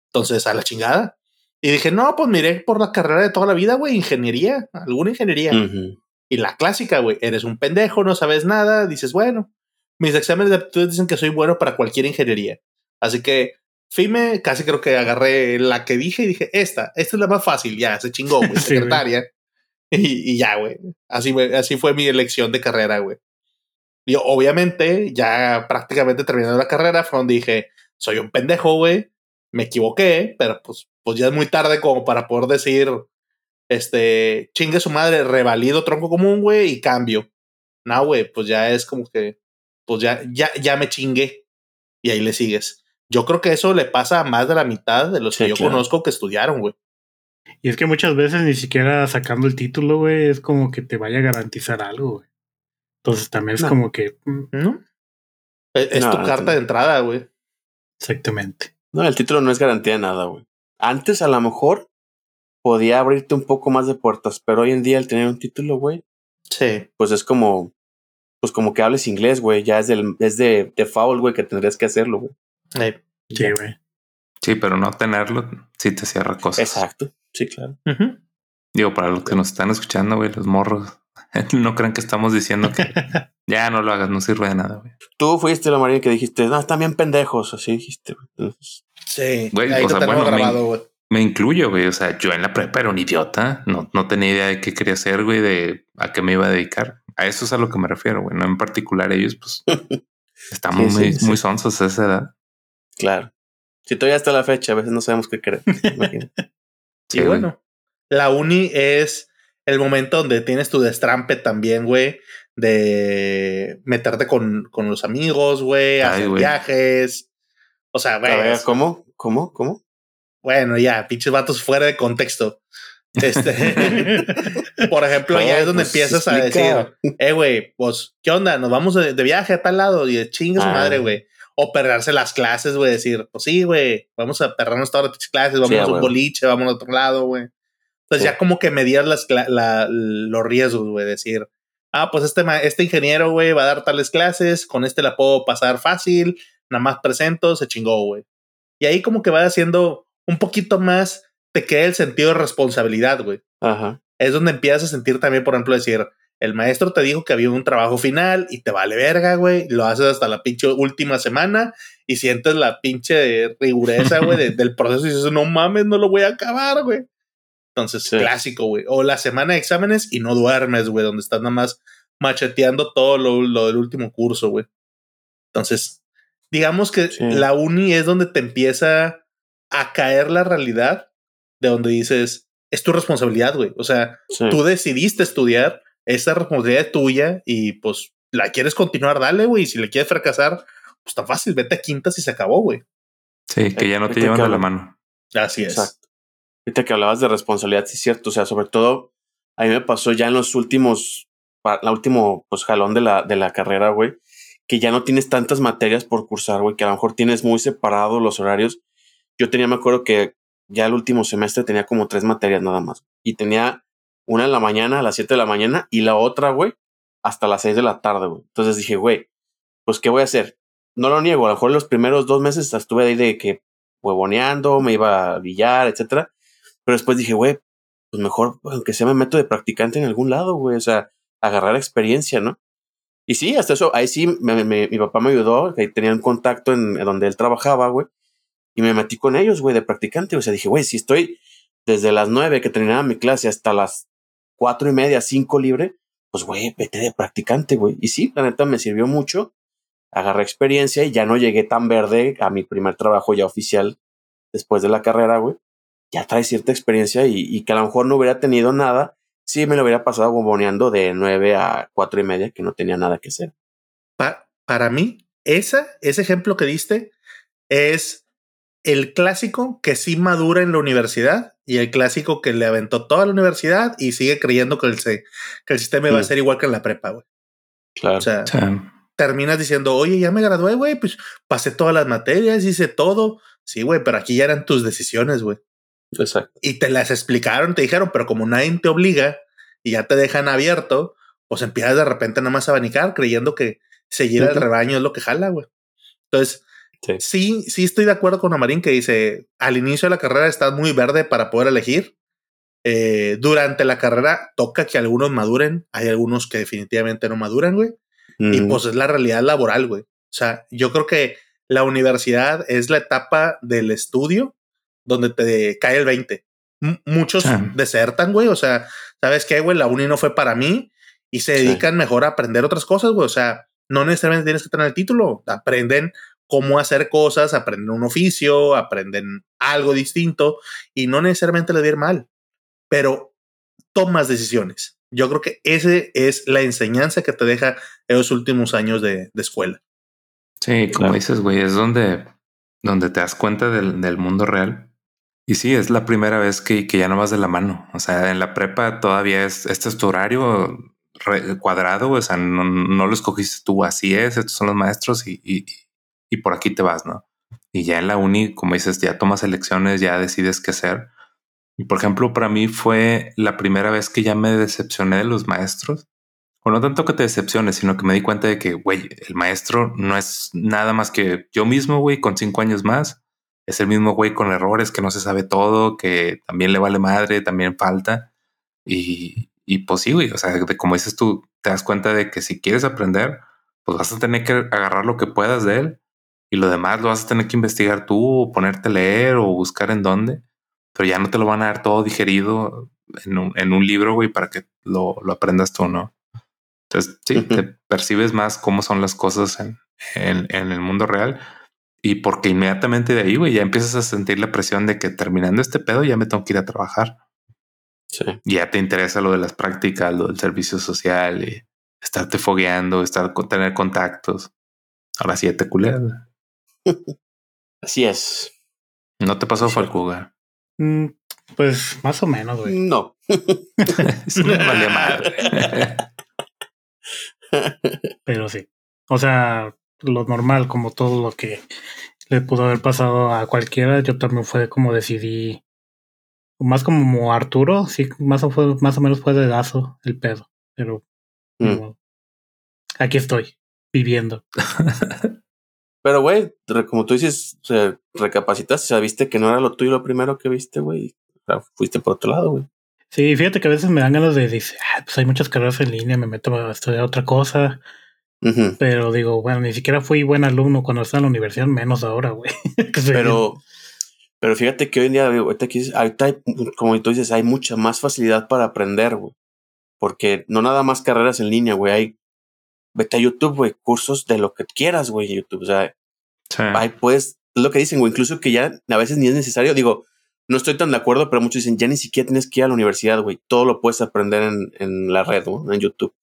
Speaker 3: Entonces, a la chingada. Y dije, no, pues miré por la carrera de toda la vida, güey, ingeniería, alguna ingeniería.
Speaker 4: Ujú.
Speaker 3: Y la clásica, güey, eres un pendejo, no sabes nada, dices, bueno, mis exámenes de aptitudes dicen que soy bueno para cualquier ingeniería. Así que, FIME, casi creo que agarré la que dije y dije, esta, esta es la más fácil, ya, se chingó, güey, [LAUGHS]
Speaker 2: Sí,
Speaker 3: secretaria. Y, y ya, güey, así, así fue mi elección de carrera, güey. Y obviamente, ya prácticamente terminando la carrera, fue donde dije, soy un pendejo, güey, me equivoqué, pero pues, pues ya es muy tarde como para poder decir, este, chingue su madre, revalido tronco común, güey, y cambio. No, güey, pues ya es como que, pues ya, ya, ya me chingué. Y ahí le sigues. Yo creo que eso le pasa a más de la mitad de los
Speaker 4: Sí,
Speaker 3: que yo
Speaker 4: claro.
Speaker 3: conozco que estudiaron, güey.
Speaker 2: Y es que muchas veces ni siquiera sacando el título, güey, es como que te vaya a garantizar algo, güey. Entonces también es
Speaker 4: No.
Speaker 2: como que, mm,
Speaker 3: ¿No? Es, es
Speaker 4: No,
Speaker 3: tu
Speaker 4: no
Speaker 3: carta de entrada, güey.
Speaker 2: exactamente.
Speaker 4: No, el título no es garantía de nada, güey. Antes, a lo mejor, podía abrirte un poco más de puertas, pero hoy en día el tener un título, güey,
Speaker 3: Sí.
Speaker 4: pues es como, pues como que hables inglés, güey, ya es, del, es de, de foul, güey, que tendrías que hacerlo, güey.
Speaker 2: Sí, güey.
Speaker 1: Sí, pero no tenerlo sí te cierra cosas.
Speaker 4: Exacto, sí, claro.
Speaker 1: Digo, para los que nos están escuchando, güey, los morros, [LAUGHS] no crean que estamos diciendo que [LAUGHS] ya no lo hagas, no sirve de nada, güey.
Speaker 4: Tú fuiste la María que dijiste, no, están bien pendejos, así dijiste. güey. Entonces,
Speaker 3: Sí.
Speaker 1: Güey,
Speaker 3: Ahí
Speaker 1: o
Speaker 3: te
Speaker 1: sea,
Speaker 3: tenemos
Speaker 1: bueno, me-
Speaker 3: grabado, güey.
Speaker 1: Me incluyo, güey. O sea, yo en la prepa era un idiota. No, no tenía idea de qué quería hacer, güey, de a qué me iba a dedicar. A eso es a lo que me refiero, güey. No en particular ellos, pues [LAUGHS] estamos
Speaker 4: Sí,
Speaker 1: muy,
Speaker 4: sí,
Speaker 1: muy sonsos a esa edad.
Speaker 4: claro. Si todavía está la fecha, a veces no sabemos qué creer. [LAUGHS]
Speaker 1: Sí,
Speaker 3: y
Speaker 1: güey.
Speaker 3: bueno, la uni es el momento donde tienes tu destrampe también, güey, de meterte con, con los amigos, güey,
Speaker 1: Ay,
Speaker 3: hacer
Speaker 1: güey.
Speaker 3: viajes. O sea, güey, es-
Speaker 4: ¿cómo? ¿Cómo? ¿Cómo?
Speaker 3: bueno, ya, pinches vatos fuera de contexto. Este, [LAUGHS] por ejemplo, ya es donde
Speaker 4: pues,
Speaker 3: empiezas a decir, eh, güey, pues, ¿qué onda? Nos vamos de, viaje a tal lado y de chinga su
Speaker 4: Ah.
Speaker 3: madre, güey. O perderse las clases, güey, decir, pues sí, güey, vamos a perdernos todas las clases, vamos
Speaker 4: Sí,
Speaker 3: a un boliche, vamos a otro lado, güey. Entonces
Speaker 4: Sí.
Speaker 3: ya como que medías las, la- los riesgos, güey, decir, ah, pues este, este ingeniero, güey, va a dar tales clases, con este la puedo pasar fácil, nada más presento, se chingó, güey. Y ahí como que va haciendo un poquito más, te queda el sentido de responsabilidad, güey
Speaker 4: Ajá.
Speaker 3: es donde empiezas a sentir también, por ejemplo, decir, el maestro te dijo que había un trabajo final y te vale verga, güey, lo haces hasta la pinche última semana y sientes la pinche rigureza, güey, de- [LAUGHS] del proceso y dices, no mames, no lo voy a acabar, güey. Entonces,
Speaker 4: Sí.
Speaker 3: clásico, güey. O la semana de exámenes y no duermes, güey, donde estás nada más macheteando todo lo, lo del último curso, güey. Entonces, digamos que
Speaker 4: Sí.
Speaker 3: la uni es donde te empieza a caer la realidad de donde dices, es tu responsabilidad, güey. O sea,
Speaker 4: Sí.
Speaker 3: tú decidiste estudiar, esa responsabilidad es tuya y pues la quieres continuar, dale, güey. Y si le quieres fracasar, pues tan fácil, vete a quintas y se acabó, güey.
Speaker 1: Sí, que ya no te llevan de la mano.
Speaker 3: Así es.
Speaker 4: Exacto. Ahorita que hablabas de responsabilidad, sí es cierto. O sea, sobre todo, a mí me pasó ya en los últimos, la último pues jalón de la, de la carrera, güey, que ya no tienes tantas materias por cursar, güey, que a lo mejor tienes muy separados los horarios. Yo tenía, me acuerdo que ya el último semestre tenía como tres materias nada más. Y tenía una en la mañana, a las 7 de la mañana, y la otra, güey, hasta las 6 de la tarde, güey. Entonces dije, güey, pues, ¿qué voy a hacer? No lo niego, a lo mejor los primeros dos meses estuve ahí de que huevoneando, me iba a billar, etcétera. Pero después dije, güey, pues mejor, aunque sea me meto de practicante en algún lado, güey. O sea, agarrar experiencia, ¿no? Y sí, hasta eso, ahí sí, me- mi papá me ayudó, que tenía un contacto en, en donde él trabajaba, güey. Y me metí con ellos, güey, de practicante. O sea, dije, güey, si estoy desde las nueve que terminaba mi clase hasta las cuatro y media, cinco libre, pues, güey, vete de practicante, güey. Y sí, la neta me sirvió mucho. Agarré experiencia y ya no llegué tan verde a mi primer trabajo ya oficial después de la carrera, güey. Ya trae cierta experiencia y, y que a lo mejor no hubiera tenido nada si me lo hubiera pasado bomboneando de nueve a cuatro y media que no tenía nada que hacer.
Speaker 3: Pa- para mí, esa, ese ejemplo que diste es el clásico que sí madura en la universidad y el clásico que le aventó toda la universidad y sigue creyendo que el, se- que el sistema va a
Speaker 4: Mm.
Speaker 3: ser igual que en la prepa, güey.
Speaker 4: Claro.
Speaker 3: O sea,
Speaker 1: O sea,
Speaker 3: terminas diciendo, oye, ya me gradué, güey, pues pasé todas las materias, hice todo. Sí, güey, pero aquí ya eran tus decisiones, güey.
Speaker 4: Exacto.
Speaker 3: Y te las explicaron, te dijeron, pero como nadie te obliga y ya te dejan abierto, pues empiezas de repente nada más a abanicar creyendo que seguir al
Speaker 4: Ujú.
Speaker 3: rebaño es lo que jala, güey. Entonces,
Speaker 4: Sí.
Speaker 3: sí, sí estoy de acuerdo con Amarín que dice, al inicio de la carrera estás muy verde para poder elegir. Eh, durante la carrera toca que algunos maduren, hay algunos que definitivamente no maduran, güey. Y pues es la realidad laboral, güey. O sea, yo creo que la universidad es la etapa del estudio donde te cae el 20. M- muchos
Speaker 1: Sí.
Speaker 3: desertan, güey. O sea, ¿sabes qué, güey? La uni no fue para mí y se
Speaker 4: Sí.
Speaker 3: dedican mejor a aprender otras cosas, güey. O sea, no necesariamente tienes que tener el título. Aprenden cómo hacer cosas, aprenden un oficio, aprenden algo distinto y no necesariamente a ir mal, pero tomas decisiones. Yo creo que ese es la enseñanza que te deja esos últimos años de, de escuela.
Speaker 1: sí, como
Speaker 4: Claro.
Speaker 1: dices, güey, es donde, donde te das cuenta del, del mundo real. Y sí, es la primera vez que, que ya no vas de la mano. O sea, en la prepa todavía es, este es tu horario cuadrado, o sea, no, no lo escogiste tú, así es, estos son los maestros y, y, y por aquí te vas, ¿no? Y ya en la uni, como dices, ya tomas elecciones, ya decides qué hacer. Y por ejemplo, para mí fue la primera vez que ya me decepcioné de los maestros. O no tanto que te decepciones, sino que me di cuenta de que, güey, el maestro no es nada más que yo mismo, güey, con cinco años más. Es el mismo güey con errores, que no se sabe todo, que también le vale madre, también falta. Y, y pues sí, güey, o sea, de, como dices tú, te das cuenta de que si quieres aprender, pues vas a tener que agarrar lo que puedas de él y lo demás lo vas a tener que investigar tú o ponerte a leer o buscar en dónde, pero ya no te lo van a dar todo digerido en un, en un libro, güey, para que lo, lo, aprendas tú, ¿no? Entonces, sí, te percibes más cómo son las cosas en, en, en el mundo real y porque inmediatamente de ahí, güey, ya empiezas a sentir la presión de que terminando este pedo ya me tengo que ir a trabajar.
Speaker 4: Sí.
Speaker 1: Y ya te interesa lo de las prácticas, lo del servicio social y estarte fogueando, estar con tener contactos. Ahora sí ya te culeas.
Speaker 4: Así es.
Speaker 1: ¿No te pasó,
Speaker 4: Sí.
Speaker 1: Falcuga?
Speaker 2: Mm, pues más o menos, güey.
Speaker 4: No. [LAUGHS]
Speaker 1: Sí me madre.
Speaker 2: Pero sí. O sea, lo normal, como todo lo que le pudo haber pasado a cualquiera, yo también fue como decidí. Más como Arturo, sí, más o, fue, más o menos fue de dazo el pedo. Pero ni
Speaker 4: Mm.
Speaker 2: aquí estoy, viviendo. [LAUGHS]
Speaker 4: Pero, güey, como tú dices, sea, viste que no era lo tuyo lo primero que viste, güey. O sea, fuiste por otro lado, güey.
Speaker 2: Sí, fíjate que a veces me dan ganas de decir, ah, pues hay muchas carreras en línea, me meto a estudiar otra cosa. Pero digo, bueno, ni siquiera fui buen alumno cuando estaba en la universidad, menos ahora, güey. Que [LAUGHS] soy
Speaker 4: Pero, pero fíjate que hoy en día, ahorita, aquí, ahorita hay, como tú dices, hay mucha más facilidad para aprender, güey. Porque no nada más carreras en línea, güey. Hay, vete a YouTube, güey, cursos de lo que quieras, güey, en YouTube. O sea,
Speaker 1: Sí.
Speaker 4: Pues, es lo que dicen, güey. Incluso que ya a veces ni es necesario. Digo, no estoy tan de acuerdo, pero muchos dicen, ya ni siquiera tienes que ir a la universidad, güey. Todo lo puedes aprender en, en la red, ¿no? en YouTube.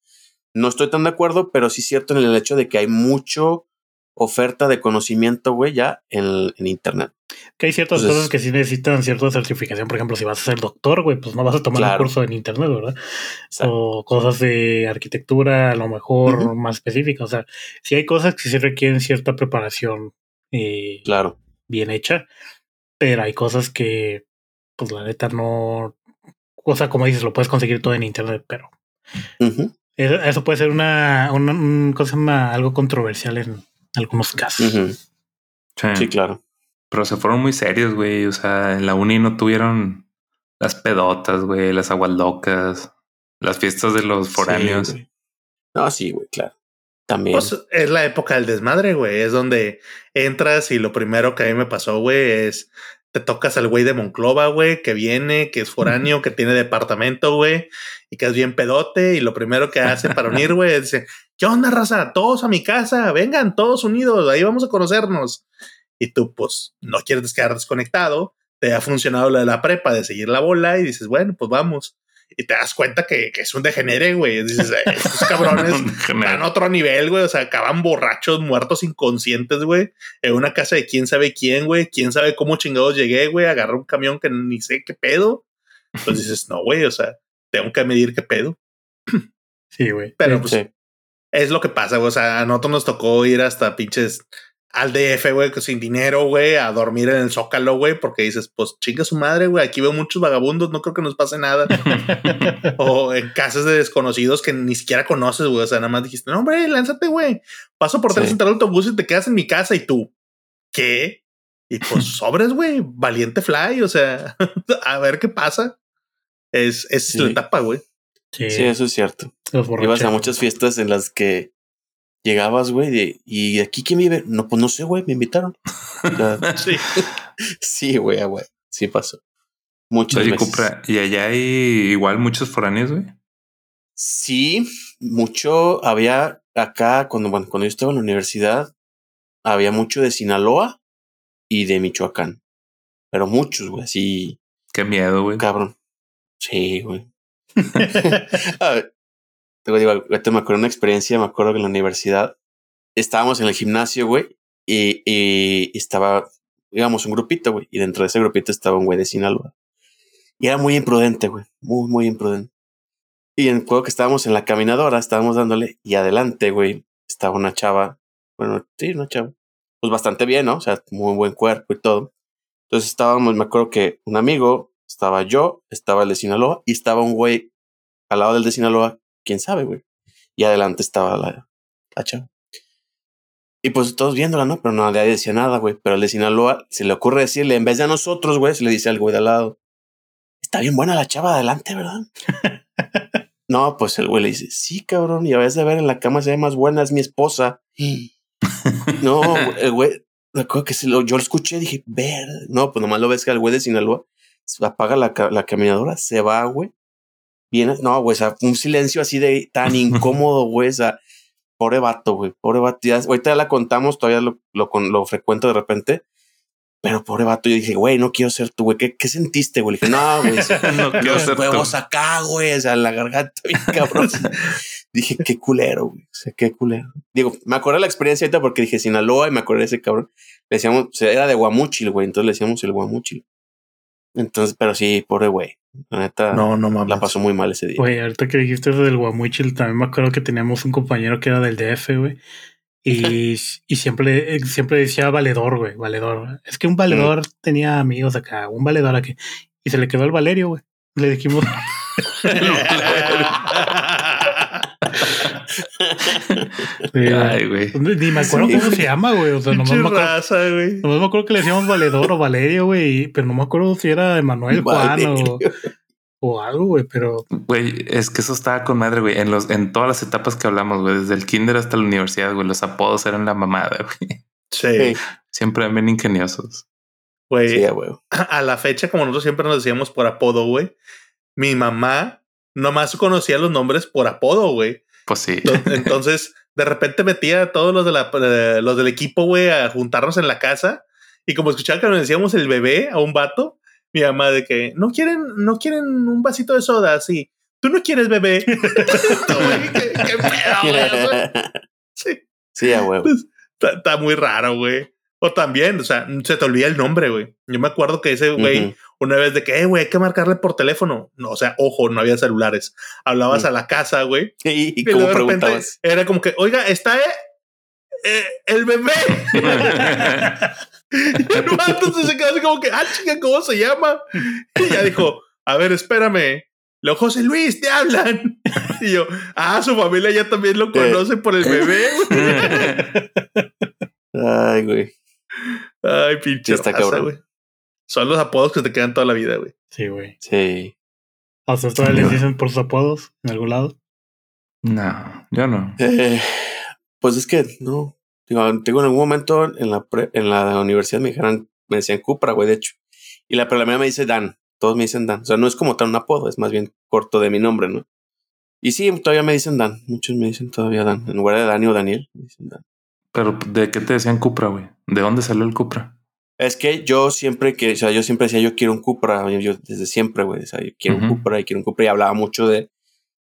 Speaker 4: No estoy tan de acuerdo, pero sí es cierto en el hecho de que hay mucho oferta de conocimiento, güey, ya en, en Internet.
Speaker 2: Que hay ciertas
Speaker 4: Entonces-
Speaker 2: cosas que sí necesitan cierta certificación. Por ejemplo, si vas a ser doctor, güey, pues no vas a tomar
Speaker 4: Claro.
Speaker 2: un curso en internet, ¿verdad?
Speaker 4: Exacto.
Speaker 2: O cosas de arquitectura, a lo mejor más específicas. O sea, sí hay cosas que sí requieren cierta preparación eh,
Speaker 4: Claro.
Speaker 2: bien hecha, pero hay cosas que, pues la neta no. O sea, como dices, lo puedes conseguir todo en internet, pero eso, eso puede ser una, una, un- cosa más- algo controversial en algunos casos.
Speaker 4: ujú.
Speaker 1: Sí.
Speaker 4: Sí, claro.
Speaker 1: Pero se fueron muy serios, güey. O sea, en la uni no tuvieron las pedotas, güey, las aguas locas, las fiestas de los foráneos.
Speaker 4: Sí, no, sí, güey, claro. También.
Speaker 3: Pues es la época del desmadre, güey. Es donde entras y lo primero que a mí me pasó, güey, es te tocas al güey de Monclova, güey, que viene, que es foráneo, que tiene departamento, güey, y que es bien pedote. Y lo primero que hace para unir, [LAUGHS] güey, es dice, ¿qué onda, raza? Todos a mi casa, vengan, todos unidos, ahí vamos a conocernos. Y tú, pues, no quieres quedar desconectado. Te ha funcionado lo de la prepa de seguir la bola y dices, bueno, pues vamos. Y te das cuenta que, que es un degenere, güey. Dices, "Eh, estos cabrones [LAUGHS] están a otro nivel, güey. O sea, acaban borrachos, muertos, inconscientes, güey. En una casa de quién sabe quién, güey. Quién sabe cómo chingados llegué, güey. Agarré un camión que ni sé qué pedo. Pues [LAUGHS] dices, no, güey. O sea, tengo que medir qué pedo.
Speaker 2: Sí, güey.
Speaker 3: Pero
Speaker 2: Sí.
Speaker 3: pues
Speaker 4: sí.
Speaker 3: es lo que pasa, güey. O sea, a nosotros nos tocó ir hasta pinches al DF, güey, sin dinero, güey, a dormir en el Zócalo, güey, porque dices, pues chinga su madre, güey. Aquí veo muchos vagabundos, no creo que nos pase nada. [LAUGHS] o en casas de desconocidos que ni siquiera conoces, güey. O sea, nada más dijiste, no, hombre, lánzate, güey. Paso por tres
Speaker 4: Sí.
Speaker 3: entrar al autobús y te quedas en mi casa y tú, ¿qué? Y pues [LAUGHS] sobres, güey, valiente fly. O sea, [LAUGHS] a ver qué pasa. Es, es
Speaker 4: Sí.
Speaker 3: la etapa, güey.
Speaker 2: Sí,
Speaker 4: Sí, eso es cierto. Ibas a muchas fiestas en las que llegabas, güey, de, y aquí quién vive. No, pues no sé, güey, me invitaron. [LAUGHS]
Speaker 3: Sí. [LAUGHS]
Speaker 4: sí, güey, ah, güey. Sí pasó. Muchas
Speaker 1: Oye,
Speaker 4: veces.
Speaker 1: Y allá hay igual muchos foráneos, güey.
Speaker 4: Sí, mucho había acá cuando, bueno, cuando yo estaba en la universidad, había mucho de Sinaloa y de Michoacán. Pero muchos, güey, así,
Speaker 1: Qué miedo, güey.
Speaker 4: cabrón. Sí, güey. [LAUGHS] A ver, te digo, ahorita me acuerdo una experiencia, me acuerdo que en la universidad estábamos en el gimnasio, güey, y, y estaba, digamos, un grupito, güey, y dentro de ese grupito estaba un güey de Sinaloa. Y era muy imprudente, güey, muy, muy imprudente. Y en juego que estábamos en la caminadora, estábamos dándole, y adelante, güey, estaba una chava, bueno, sí, una chava, pues bastante bien, ¿no? O sea, muy buen cuerpo y todo. Entonces estábamos, me acuerdo que un amigo estaba yo, estaba el de Sinaloa y estaba un güey al lado del de Sinaloa, quién sabe, güey. Y adelante estaba la, la chava. Y pues todos viéndola, ¿no? Pero nadie decía nada, güey. Pero el de Sinaloa se le ocurre decirle, en vez de a nosotros, güey, se le dice al güey de al lado. Está bien buena la chava adelante, ¿verdad? [LAUGHS] no, pues el güey le dice, sí, cabrón. Y a veces de ver en la cama se ve más buena, es mi esposa. [GASPS] no, el güey, recuerdo que se lo, yo lo escuché, dije, ver. No, pues nomás lo ves que el güey de Sinaloa apaga la, la caminadora, se va, güey. Viene, no, güey, o sea, un silencio así de tan [LAUGHS] incómodo, güey, o sea, pobre vato, güey, pobre vato. Ya, ahorita ya la contamos, todavía lo, lo, con- lo frecuento de repente, pero pobre vato, yo dije, güey, no quiero ser tú, güey, ¿qué, qué sentiste, güey? Le dije, no, güey, [LAUGHS]
Speaker 1: no quiero
Speaker 4: los
Speaker 1: ser tú.
Speaker 4: huevos acá, güey, o sea, la garganta, bien [LAUGHS] cabrón. dije, qué culero, güey, o sea, qué culero. Digo, me acordé de la experiencia ahorita porque dije Sinaloa y me acordé de ese cabrón. Le decíamos, o sea, era de Guamuchil, güey, entonces le decíamos el Guamuchil. Entonces, pero sí, pobre güey, la neta,
Speaker 3: No, no mames.
Speaker 4: la pasó muy mal ese día.
Speaker 2: Güey, ahorita que dijiste eso del Guamuchil, también me acuerdo que teníamos un compañero que era del DF, güey. Y, [LAUGHS] y siempre, siempre decía valedor, güey, valedor. Es que un valedor tenía amigos acá, un valedor aquí. Y se le quedó el Valerio, güey. Le dijimos, [LAUGHS] [LAUGHS]
Speaker 1: Ay, güey.
Speaker 2: ni me acuerdo
Speaker 4: Sí,
Speaker 2: cómo
Speaker 4: güey.
Speaker 2: se llama, güey. O sea, nomás me acuerdo,
Speaker 3: raza, güey.
Speaker 2: nomás me acuerdo que le decíamos valedor o Valerio, güey. Pero no me acuerdo si era Emanuel Juan o, algo, güey. Pero
Speaker 1: Güey, es que eso estaba con madre, güey. En los, en todas las etapas que hablamos, güey, desde el kinder hasta la universidad, güey, los apodos eran la mamada, güey.
Speaker 3: Sí,
Speaker 1: Siempre bien ingeniosos.
Speaker 3: güey.
Speaker 4: sí, a
Speaker 3: la fecha, como nosotros siempre nos decíamos por apodo, güey, mi mamá nomás conocía los nombres por apodo, güey.
Speaker 1: Pues sí. [LAUGHS]
Speaker 3: Entonces, de repente metía a todos los, de la, eh, los del equipo, güey, a juntarnos en la casa. Y como escuchaba que nos decíamos el bebé a un vato, mi mamá de que no quieren, no quieren un vasito de soda, así. Tú no quieres bebé. [LAUGHS] Güey, ¿Qué, qué pedo, güey? O sea, [LAUGHS] Sí.
Speaker 4: Sí, a huevo.
Speaker 3: Está, está muy raro, güey. O también, o sea, se te olvida el nombre, güey. Yo me acuerdo que ese güey, una vez de que, eh, güey, hay que marcarle por teléfono. No, o sea, ojo, no había celulares. Hablabas a la casa, güey. [LAUGHS]
Speaker 4: ¿Y, y
Speaker 3: Y
Speaker 4: cómo preguntabas?
Speaker 3: era como que, oiga, está eh, eh, el bebé. [LAUGHS] [LAUGHS] y el entonces se quedó así como que, ah, chica, ¿cómo se llama? Y ya dijo, a ver, espérame. Lo José Luis, te hablan. Y yo, ah, su familia ya también lo conoce por el bebé. güey.
Speaker 4: Ay, güey.
Speaker 3: Ay, pinche
Speaker 4: está
Speaker 3: raza,
Speaker 4: cabrón.
Speaker 3: Son los apodos que te quedan toda la vida, güey.
Speaker 2: sí, güey.
Speaker 4: Sí.
Speaker 2: O sea, todavía les dicen por sus apodos en algún lado.
Speaker 1: no, yo no.
Speaker 4: Eh, pues es que no. Digo, digo, en algún momento en la, pre- en la universidad me dijeron, me decían Cupra, güey, de hecho. Y la primera me dice Dan. Todos me dicen Dan. O sea, no es como tal un apodo, es más bien corto de mi nombre, ¿no? Y sí, todavía me dicen Dan. Muchos me dicen todavía Dan. En lugar de Dani o Daniel, me dicen Dan.
Speaker 1: Pero ¿de qué te decían Cupra, güey? ¿De dónde salió el Cupra?
Speaker 4: Es que yo siempre que, o sea, yo siempre decía, yo quiero un Cupra, yo, desde siempre, güey, o sea, yo quiero un. Cupra y quiero un Cupra y hablaba mucho de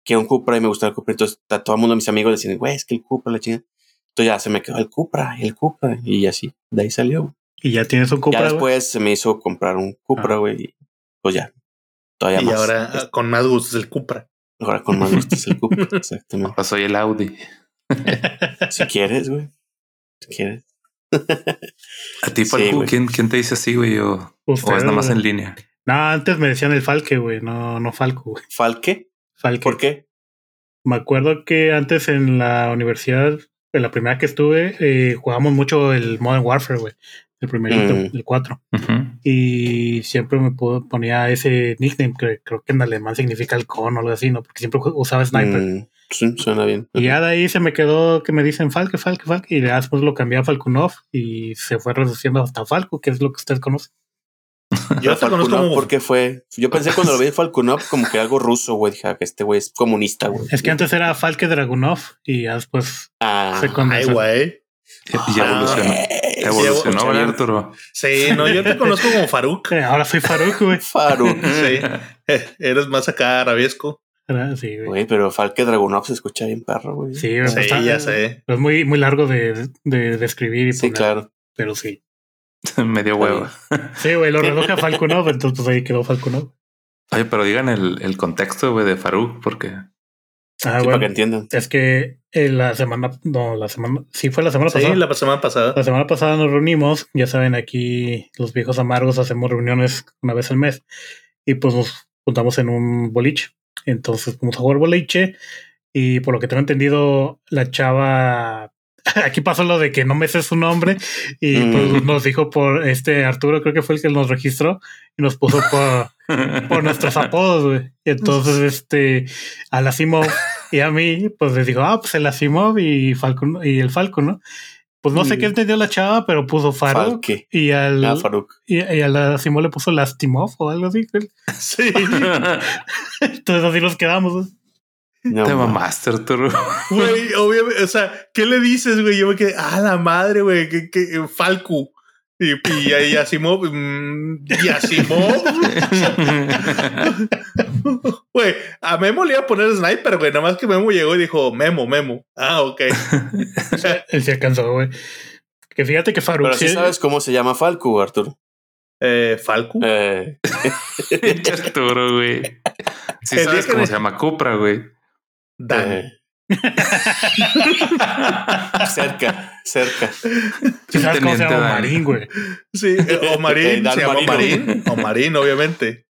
Speaker 4: quiero un Cupra y me gustaba el Cupra. Entonces, a todo el mundo, mis amigos decían, güey, es que el Cupra, la chingada. Entonces ya se me quedó el Cupra y el Cupra y así, de ahí salió. güey.
Speaker 2: Y ya tienes un
Speaker 4: ya
Speaker 2: Cupra, güey.
Speaker 4: después se me hizo comprar un Cupra,
Speaker 2: Ah.
Speaker 4: güey, y pues ya, todavía
Speaker 3: y
Speaker 4: más.
Speaker 3: ahora ah, con más gusto es el Cupra.
Speaker 4: Ahora con más gusto es el Cupra, [LAUGHS] exactamente.
Speaker 1: Ahora soy el Audi.
Speaker 4: Si quieres, güey, quieres. [LAUGHS]
Speaker 1: ¿A ti, Falco? ¿quién, ¿Quién te dice así, güey? ¿O, o
Speaker 2: Ustedes,
Speaker 1: es nada más en línea?
Speaker 2: No, antes me decían el Falque, güey. No, no Falco, güey.
Speaker 4: ¿Falque?
Speaker 2: Falque.
Speaker 4: ¿Por qué?
Speaker 2: Me acuerdo que antes en la universidad, en la primera que estuve, eh, jugábamos mucho el Modern Warfare, güey. El primerito,
Speaker 4: Mm.
Speaker 2: el 4.
Speaker 1: Ujú.
Speaker 2: Y siempre me ponía ese nickname que creo que en alemán significa halcón o algo así, ¿no? Porque siempre usaba sniper.
Speaker 4: Mm, sí, suena bien.
Speaker 2: Y ya de ahí se me quedó que me dicen Falque, Falque, Falque. Y después lo cambié a Falcunov y se fue reduciendo hasta Falco, que es lo que usted conoce. [LAUGHS]
Speaker 3: Yo te conozco como
Speaker 4: ¿por qué fue? Yo pensé cuando lo vi Falcunov como que algo ruso, güey. Dije, ah, que este güey es comunista, güey.
Speaker 2: Es que antes era Falke Dragunov y ya después
Speaker 4: Ah,
Speaker 2: se
Speaker 3: Ay,
Speaker 2: condensó.
Speaker 3: güey.
Speaker 1: Y, y evolucionó. Evolucionó.
Speaker 3: Sí, no, yo te conozco como Faruk. [LAUGHS]
Speaker 2: Ahora soy Faruk, güey.
Speaker 4: Faruk. [LAUGHS]
Speaker 3: Sí. Eres más acá arabiesco.
Speaker 2: Era- Sí, güey.
Speaker 4: Güey, pero Falke Dragunov se escucha bien perro, güey.
Speaker 2: Sí,
Speaker 3: Sí,
Speaker 2: pues está-
Speaker 3: ya sé.
Speaker 2: Es muy, muy largo de, de, de escribir y
Speaker 4: Sí,
Speaker 2: poner,
Speaker 4: claro.
Speaker 2: pero sí. [LAUGHS]
Speaker 1: Medio huevo.
Speaker 2: Sí, güey, lo reduje [LAUGHS] a Falcunov, entonces pues ahí quedó Falcunov.
Speaker 1: Oye, pero digan el, el contexto, güey, de Faruk, porque
Speaker 2: Ah,
Speaker 4: Sí, para que entiendan.
Speaker 2: es que en la semana, no, la semana, sí fue la semana
Speaker 3: Sí,
Speaker 2: pasada.
Speaker 3: la semana pasada.
Speaker 2: La semana pasada nos reunimos, ya saben, aquí los viejos amargos hacemos reuniones una vez al mes y pues nos juntamos en un boliche. Entonces fuimos a jugar boliche y por lo que tengo entendido, la chava [LAUGHS] aquí pasó lo de que no me sé su nombre y pues,
Speaker 4: Mm.
Speaker 2: nos dijo por este Arturo, creo que fue el que nos registró y nos puso por, por nuestros [LAUGHS] apodos, güey. Y entonces, este, a la Asimov y a mí, pues les digo, ah, pues el Asimov y Falcon y el Falcon, ¿no? Pues no sé
Speaker 3: Mm.
Speaker 2: qué entendió la chava, pero puso Faro
Speaker 4: Falque.
Speaker 2: y al
Speaker 4: Ah, Faruk.
Speaker 2: y, y a la Asimov le puso Lastimov o algo así. [LAUGHS] [LAUGHS]
Speaker 3: Sí.
Speaker 2: Entonces así nos quedamos.
Speaker 4: No,
Speaker 1: Te
Speaker 4: ma.
Speaker 1: mamaste, Arturo.
Speaker 3: Güey, obviamente, o sea, ¿qué le dices, güey? Yo me quedé, ah, la madre, güey, que, que Falcu. Y, y, y Asimov, mm, y Asimov. [LAUGHS] Güey, a Memo le iba a poner sniper, güey. Nada más que Memo llegó y dijo, Memo, Memo. Ah, ok. [LAUGHS]
Speaker 2: Él se alcanzó, güey. Que fíjate que Faruk
Speaker 4: Pero sí sabes cómo se llama Falco, Arturo.
Speaker 3: Eh, Falcu.
Speaker 4: Eh, [LAUGHS]
Speaker 1: Arturo, güey. Sí sabes cómo se llama Cupra, güey.
Speaker 3: Dan.
Speaker 4: Eh. [LAUGHS] cerca, cerca.
Speaker 2: sabes cómo se llama
Speaker 1: Dan.
Speaker 2: Marín, güey.
Speaker 3: Sí, [LAUGHS] eh, Omarín, se llama. Omarín. Omarín, obviamente.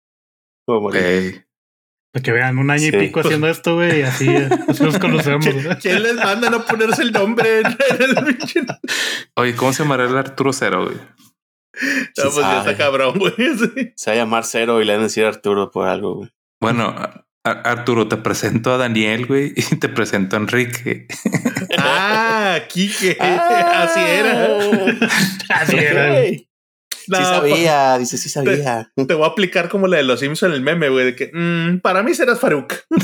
Speaker 2: Para que vean, un año
Speaker 4: Sí.
Speaker 2: y pico haciendo esto, güey, y así, así nos conocemos. güey.
Speaker 3: ¿Qui- ¿Quién les manda a no ponerse el nombre [LAUGHS]
Speaker 1: Oye, ¿cómo se llamará el Arturo Cero, güey?
Speaker 3: pues ya
Speaker 4: sabe.
Speaker 3: está cabrón, güey. Sí.
Speaker 4: Se va a llamar Cero y le van a decir Arturo por algo, güey.
Speaker 1: Bueno, Arturo, te presento a Daniel, güey, [LAUGHS] y te presento a Enrique.
Speaker 3: Ah, Kike. Así era.
Speaker 2: Así era. güey.
Speaker 3: No,
Speaker 4: sí sabía, dice, sí sabía.
Speaker 3: Te voy a aplicar como la de los Simpson el meme, güey, de que mm, para mí serás Faruk. [LAUGHS]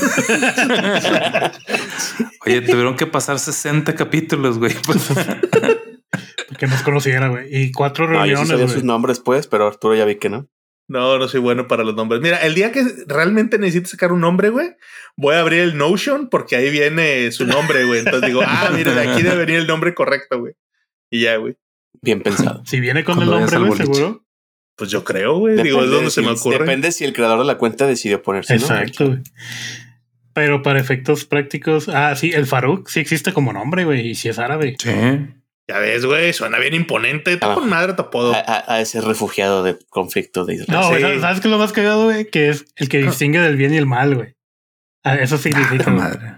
Speaker 1: Oye, tuvieron que pasar 60 capítulos, güey. pues. [LAUGHS]
Speaker 2: Para que nos conociera, güey. Y cuatro
Speaker 4: No, yo sí
Speaker 2: reuniones,
Speaker 4: sabía sus nombres, pues, pero Arturo ya vi que no.
Speaker 3: No, no soy bueno para los nombres. Mira, el día que realmente necesite sacar un nombre, güey, voy a abrir el Notion porque ahí viene su nombre, güey. Entonces digo, ah, mira, de aquí debe venir el nombre correcto, güey. Y ya, güey.
Speaker 4: Bien pensado.
Speaker 2: Si viene con
Speaker 1: Cuando
Speaker 2: el nombre, güey, seguro.
Speaker 3: Pues yo creo, güey. Digo, es donde se me ocurre.
Speaker 4: Depende si el creador de la cuenta decidió ponerse.
Speaker 2: Exacto, güey. Pero para efectos prácticos, ah, sí, el Faruk sí existe como nombre, güey, y si es árabe.
Speaker 1: Sí.
Speaker 3: Ya ves, güey, suena bien imponente. Está
Speaker 4: Ah.
Speaker 3: con madre tu apodo.
Speaker 4: A, a- a ese refugiado de conflicto de Israel.
Speaker 2: No, güey,
Speaker 3: Sí.
Speaker 2: ¿sabes- ¿sabes qué es lo más cagado, güey? Que es el que distingue del bien y el mal, güey. Ah, eso significa.
Speaker 1: Ah, madre.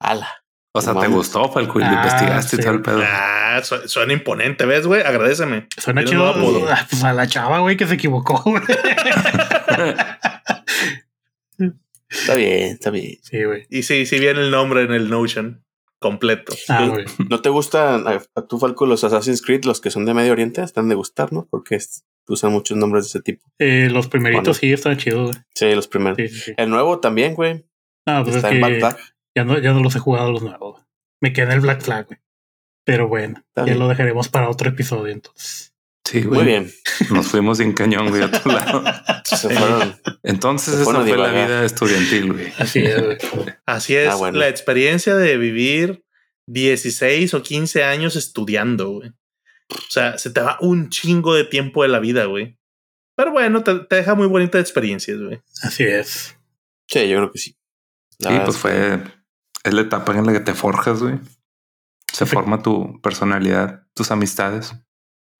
Speaker 4: Ala.
Speaker 1: O sea, te gustó, Falco, y
Speaker 2: Ah,
Speaker 1: investigaste
Speaker 2: sí.
Speaker 1: y todo el pedo.
Speaker 3: Ah, su- suena imponente, ¿ves, güey? Agradeceme.
Speaker 2: Suena chido. ah, Pues a la chava, güey, que se equivocó, güey. [LAUGHS]
Speaker 4: Está bien, está bien.
Speaker 2: Sí, güey.
Speaker 3: Y sí, sí viene el nombre en el Notion completo.
Speaker 2: Ah.
Speaker 4: ¿No te gustan a, a tu Falco los Assassin's Creed, los que son de Medio Oriente? Están de gustar, ¿no? Porque es- usan muchos nombres de ese tipo.
Speaker 2: Eh, los primeritos
Speaker 4: Bueno.
Speaker 2: sí están chidos, güey.
Speaker 4: Sí, los primeros.
Speaker 2: Sí, sí, sí.
Speaker 4: El nuevo también, güey.
Speaker 2: Ah, pues es
Speaker 4: Está en
Speaker 2: que ya no, ya no los he jugado los nuevos. güey. Me quedé en el Black Flag, güey. Pero bueno,
Speaker 4: Está
Speaker 2: ya lo dejaremos para otro episodio, entonces.
Speaker 1: Sí, güey.
Speaker 4: Muy bien. [LAUGHS]
Speaker 1: Nos fuimos sin cañón, güey, a otro [LAUGHS] lado.
Speaker 4: Se fueron.
Speaker 1: Entonces,
Speaker 4: Se
Speaker 1: esa fue la vida estudiantil, güey.
Speaker 2: Así es, güey.
Speaker 3: Así es
Speaker 4: Ah, bueno.
Speaker 3: la experiencia de vivir 16 o 15 años estudiando, güey. O sea, se te va un chingo de tiempo de la vida, güey. Pero bueno, te, te deja muy bonitas experiencias, güey.
Speaker 2: Así es.
Speaker 4: Sí, yo creo que sí. La
Speaker 1: Sí, pues
Speaker 4: es que-
Speaker 1: fue. Es la etapa en la que te forjas, güey. Se
Speaker 2: Sí.
Speaker 1: forma tu personalidad, tus amistades.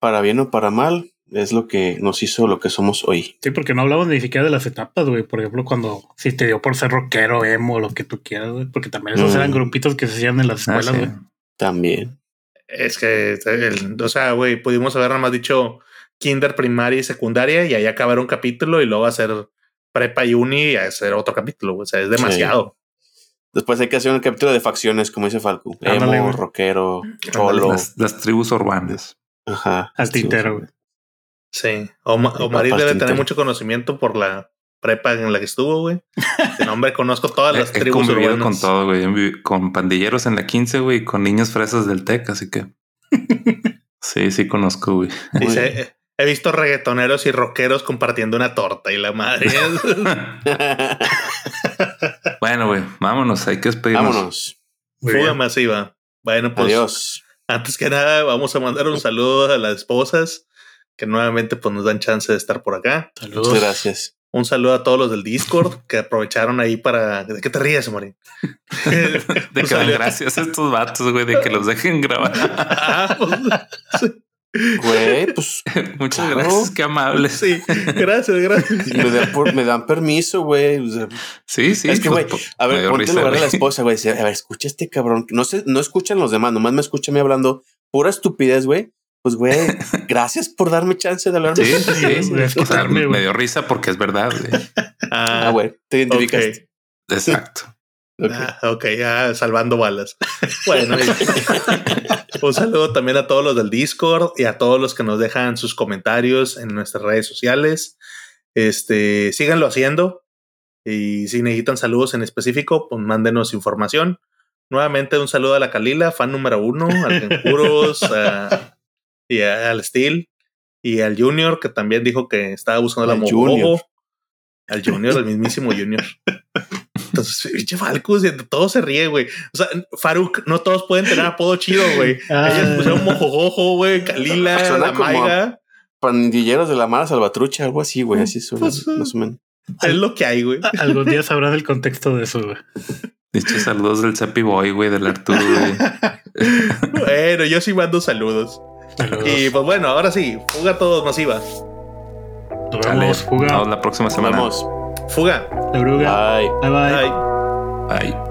Speaker 4: Para bien o para mal, es lo que nos hizo lo que somos hoy.
Speaker 2: Sí, porque no hablamos ni siquiera de las etapas, güey. Por ejemplo, cuando si te dio por ser rockero, emo, lo que tú quieras, güey. Porque también esos
Speaker 4: Mm.
Speaker 2: eran grupitos que se hacían en las
Speaker 1: Ah,
Speaker 2: escuelas,
Speaker 1: sí.
Speaker 2: güey.
Speaker 4: También.
Speaker 3: Es que, el- o sea, güey, pudimos haber nada más dicho kinder, primaria y secundaria y ahí acabar un capítulo y luego hacer prepa y uni y hacer otro capítulo. güey. O sea, es demasiado.
Speaker 4: Después hay que hacer un capítulo de facciones, como dice Falco. Emo, rockero, cholo.
Speaker 1: Las, las tribus urbanas.
Speaker 4: Ajá.
Speaker 2: Al tintero, güey.
Speaker 3: Sí.
Speaker 4: Sí,
Speaker 3: Omaris
Speaker 4: papá
Speaker 3: debe
Speaker 4: Tintero.
Speaker 3: tener mucho conocimiento por la prepa en la que estuvo, güey. [LAUGHS] Que, no, hombre, conozco todas las
Speaker 1: He, he
Speaker 3: tribus
Speaker 1: convivido
Speaker 3: urbanas.
Speaker 1: con todo, güey. He Con pandilleros en la 15, güey, con niños fresas del TEC, así que. [LAUGHS] sí, sí conozco, güey.
Speaker 3: Dice,
Speaker 4: bien.
Speaker 3: "Eh, he visto reggaetoneros y rockeros compartiendo una torta y la madre. [LAUGHS]
Speaker 1: bueno, güey, vámonos, hay que despedirnos.
Speaker 4: Vámonos.
Speaker 3: Fuga masiva. Bueno, pues
Speaker 4: Adiós.
Speaker 3: Antes que nada, vamos a mandar un saludo a las esposas que nuevamente pues, nos dan chance de estar por acá.
Speaker 2: Saludos.
Speaker 4: Muchas gracias.
Speaker 3: Un saludo a todos los del Discord que aprovecharon ahí para. ¿De qué te ríes, Marín? [LAUGHS]
Speaker 1: De que dan gracias a estos vatos, güey, de que los dejen grabar. [LAUGHS]
Speaker 3: Ah, pues, sí.
Speaker 4: Güey, pues [LAUGHS]
Speaker 1: Muchas
Speaker 4: Claro.
Speaker 1: gracias, qué amables.
Speaker 3: Sí, gracias, gracias.
Speaker 4: me dan, por- me dan permiso, güey. O sea,
Speaker 1: Sí, sí.
Speaker 4: es que,
Speaker 1: pues,
Speaker 4: güey,
Speaker 1: pues,
Speaker 4: a ver, ponte lugar de la esposa, güey. A ver, escucha este cabrón. No sé, no escuchan los demás, nomás me escucha a mí hablando pura estupidez, güey. Pues, güey, [LAUGHS] gracias por darme chance de hablar.
Speaker 1: Sí, sí, sí.
Speaker 2: de
Speaker 1: O sea,
Speaker 2: escucharme, güey. [LAUGHS]
Speaker 1: me dio risa porque es verdad, güey.
Speaker 4: Ah, güey, te identificaste.
Speaker 1: Exacto.
Speaker 4: Ok.
Speaker 3: Ah, ok, salvando balas. [LAUGHS] Bueno, [LAUGHS] un saludo también a todos los del Discord y a todos los que nos dejan sus comentarios en nuestras redes sociales. Este, síganlo haciendo. Y si necesitan saludos en específico, pues mándenos información. Nuevamente un saludo a la Kalila, fan número uno, al Genjuros, a- y a- al Steel y al Junior, que también dijo que estaba buscando la.
Speaker 4: Junior.
Speaker 3: Al Junior, al mismísimo Junior. [LAUGHS] Entonces, [LAUGHS] pinche Falcus, y todo se ríe, güey. O sea, Faruk, no todos pueden tener apodo chido, güey. [LAUGHS]
Speaker 2: Ah.
Speaker 3: Ellos pusieron Mojojojo, güey, Kalila,
Speaker 4: Suena
Speaker 3: la Maiga.
Speaker 4: Pandilleros de la mala salvatrucha, algo así, güey. Así suena,
Speaker 3: Pues,
Speaker 4: más o menos.
Speaker 3: Es lo que hay, güey.
Speaker 2: Algún día sabrán el contexto de eso, güey.
Speaker 1: Dicho saludos del Cepi Boy, güey, del Arturo, güey. [LAUGHS]
Speaker 3: Bueno, yo sí mando saludos.
Speaker 2: Saludos.
Speaker 3: Y pues bueno, ahora sí, fuga todos masiva.
Speaker 2: Nos
Speaker 1: Dale,
Speaker 2: vemos,
Speaker 1: nos
Speaker 2: Fuga,
Speaker 1: vemos la próxima
Speaker 4: Nos
Speaker 1: semana.
Speaker 4: vemos.
Speaker 3: Fuga.
Speaker 2: la Bruga.
Speaker 4: Bye.
Speaker 2: bye. bye.
Speaker 3: Bye.
Speaker 1: Bye.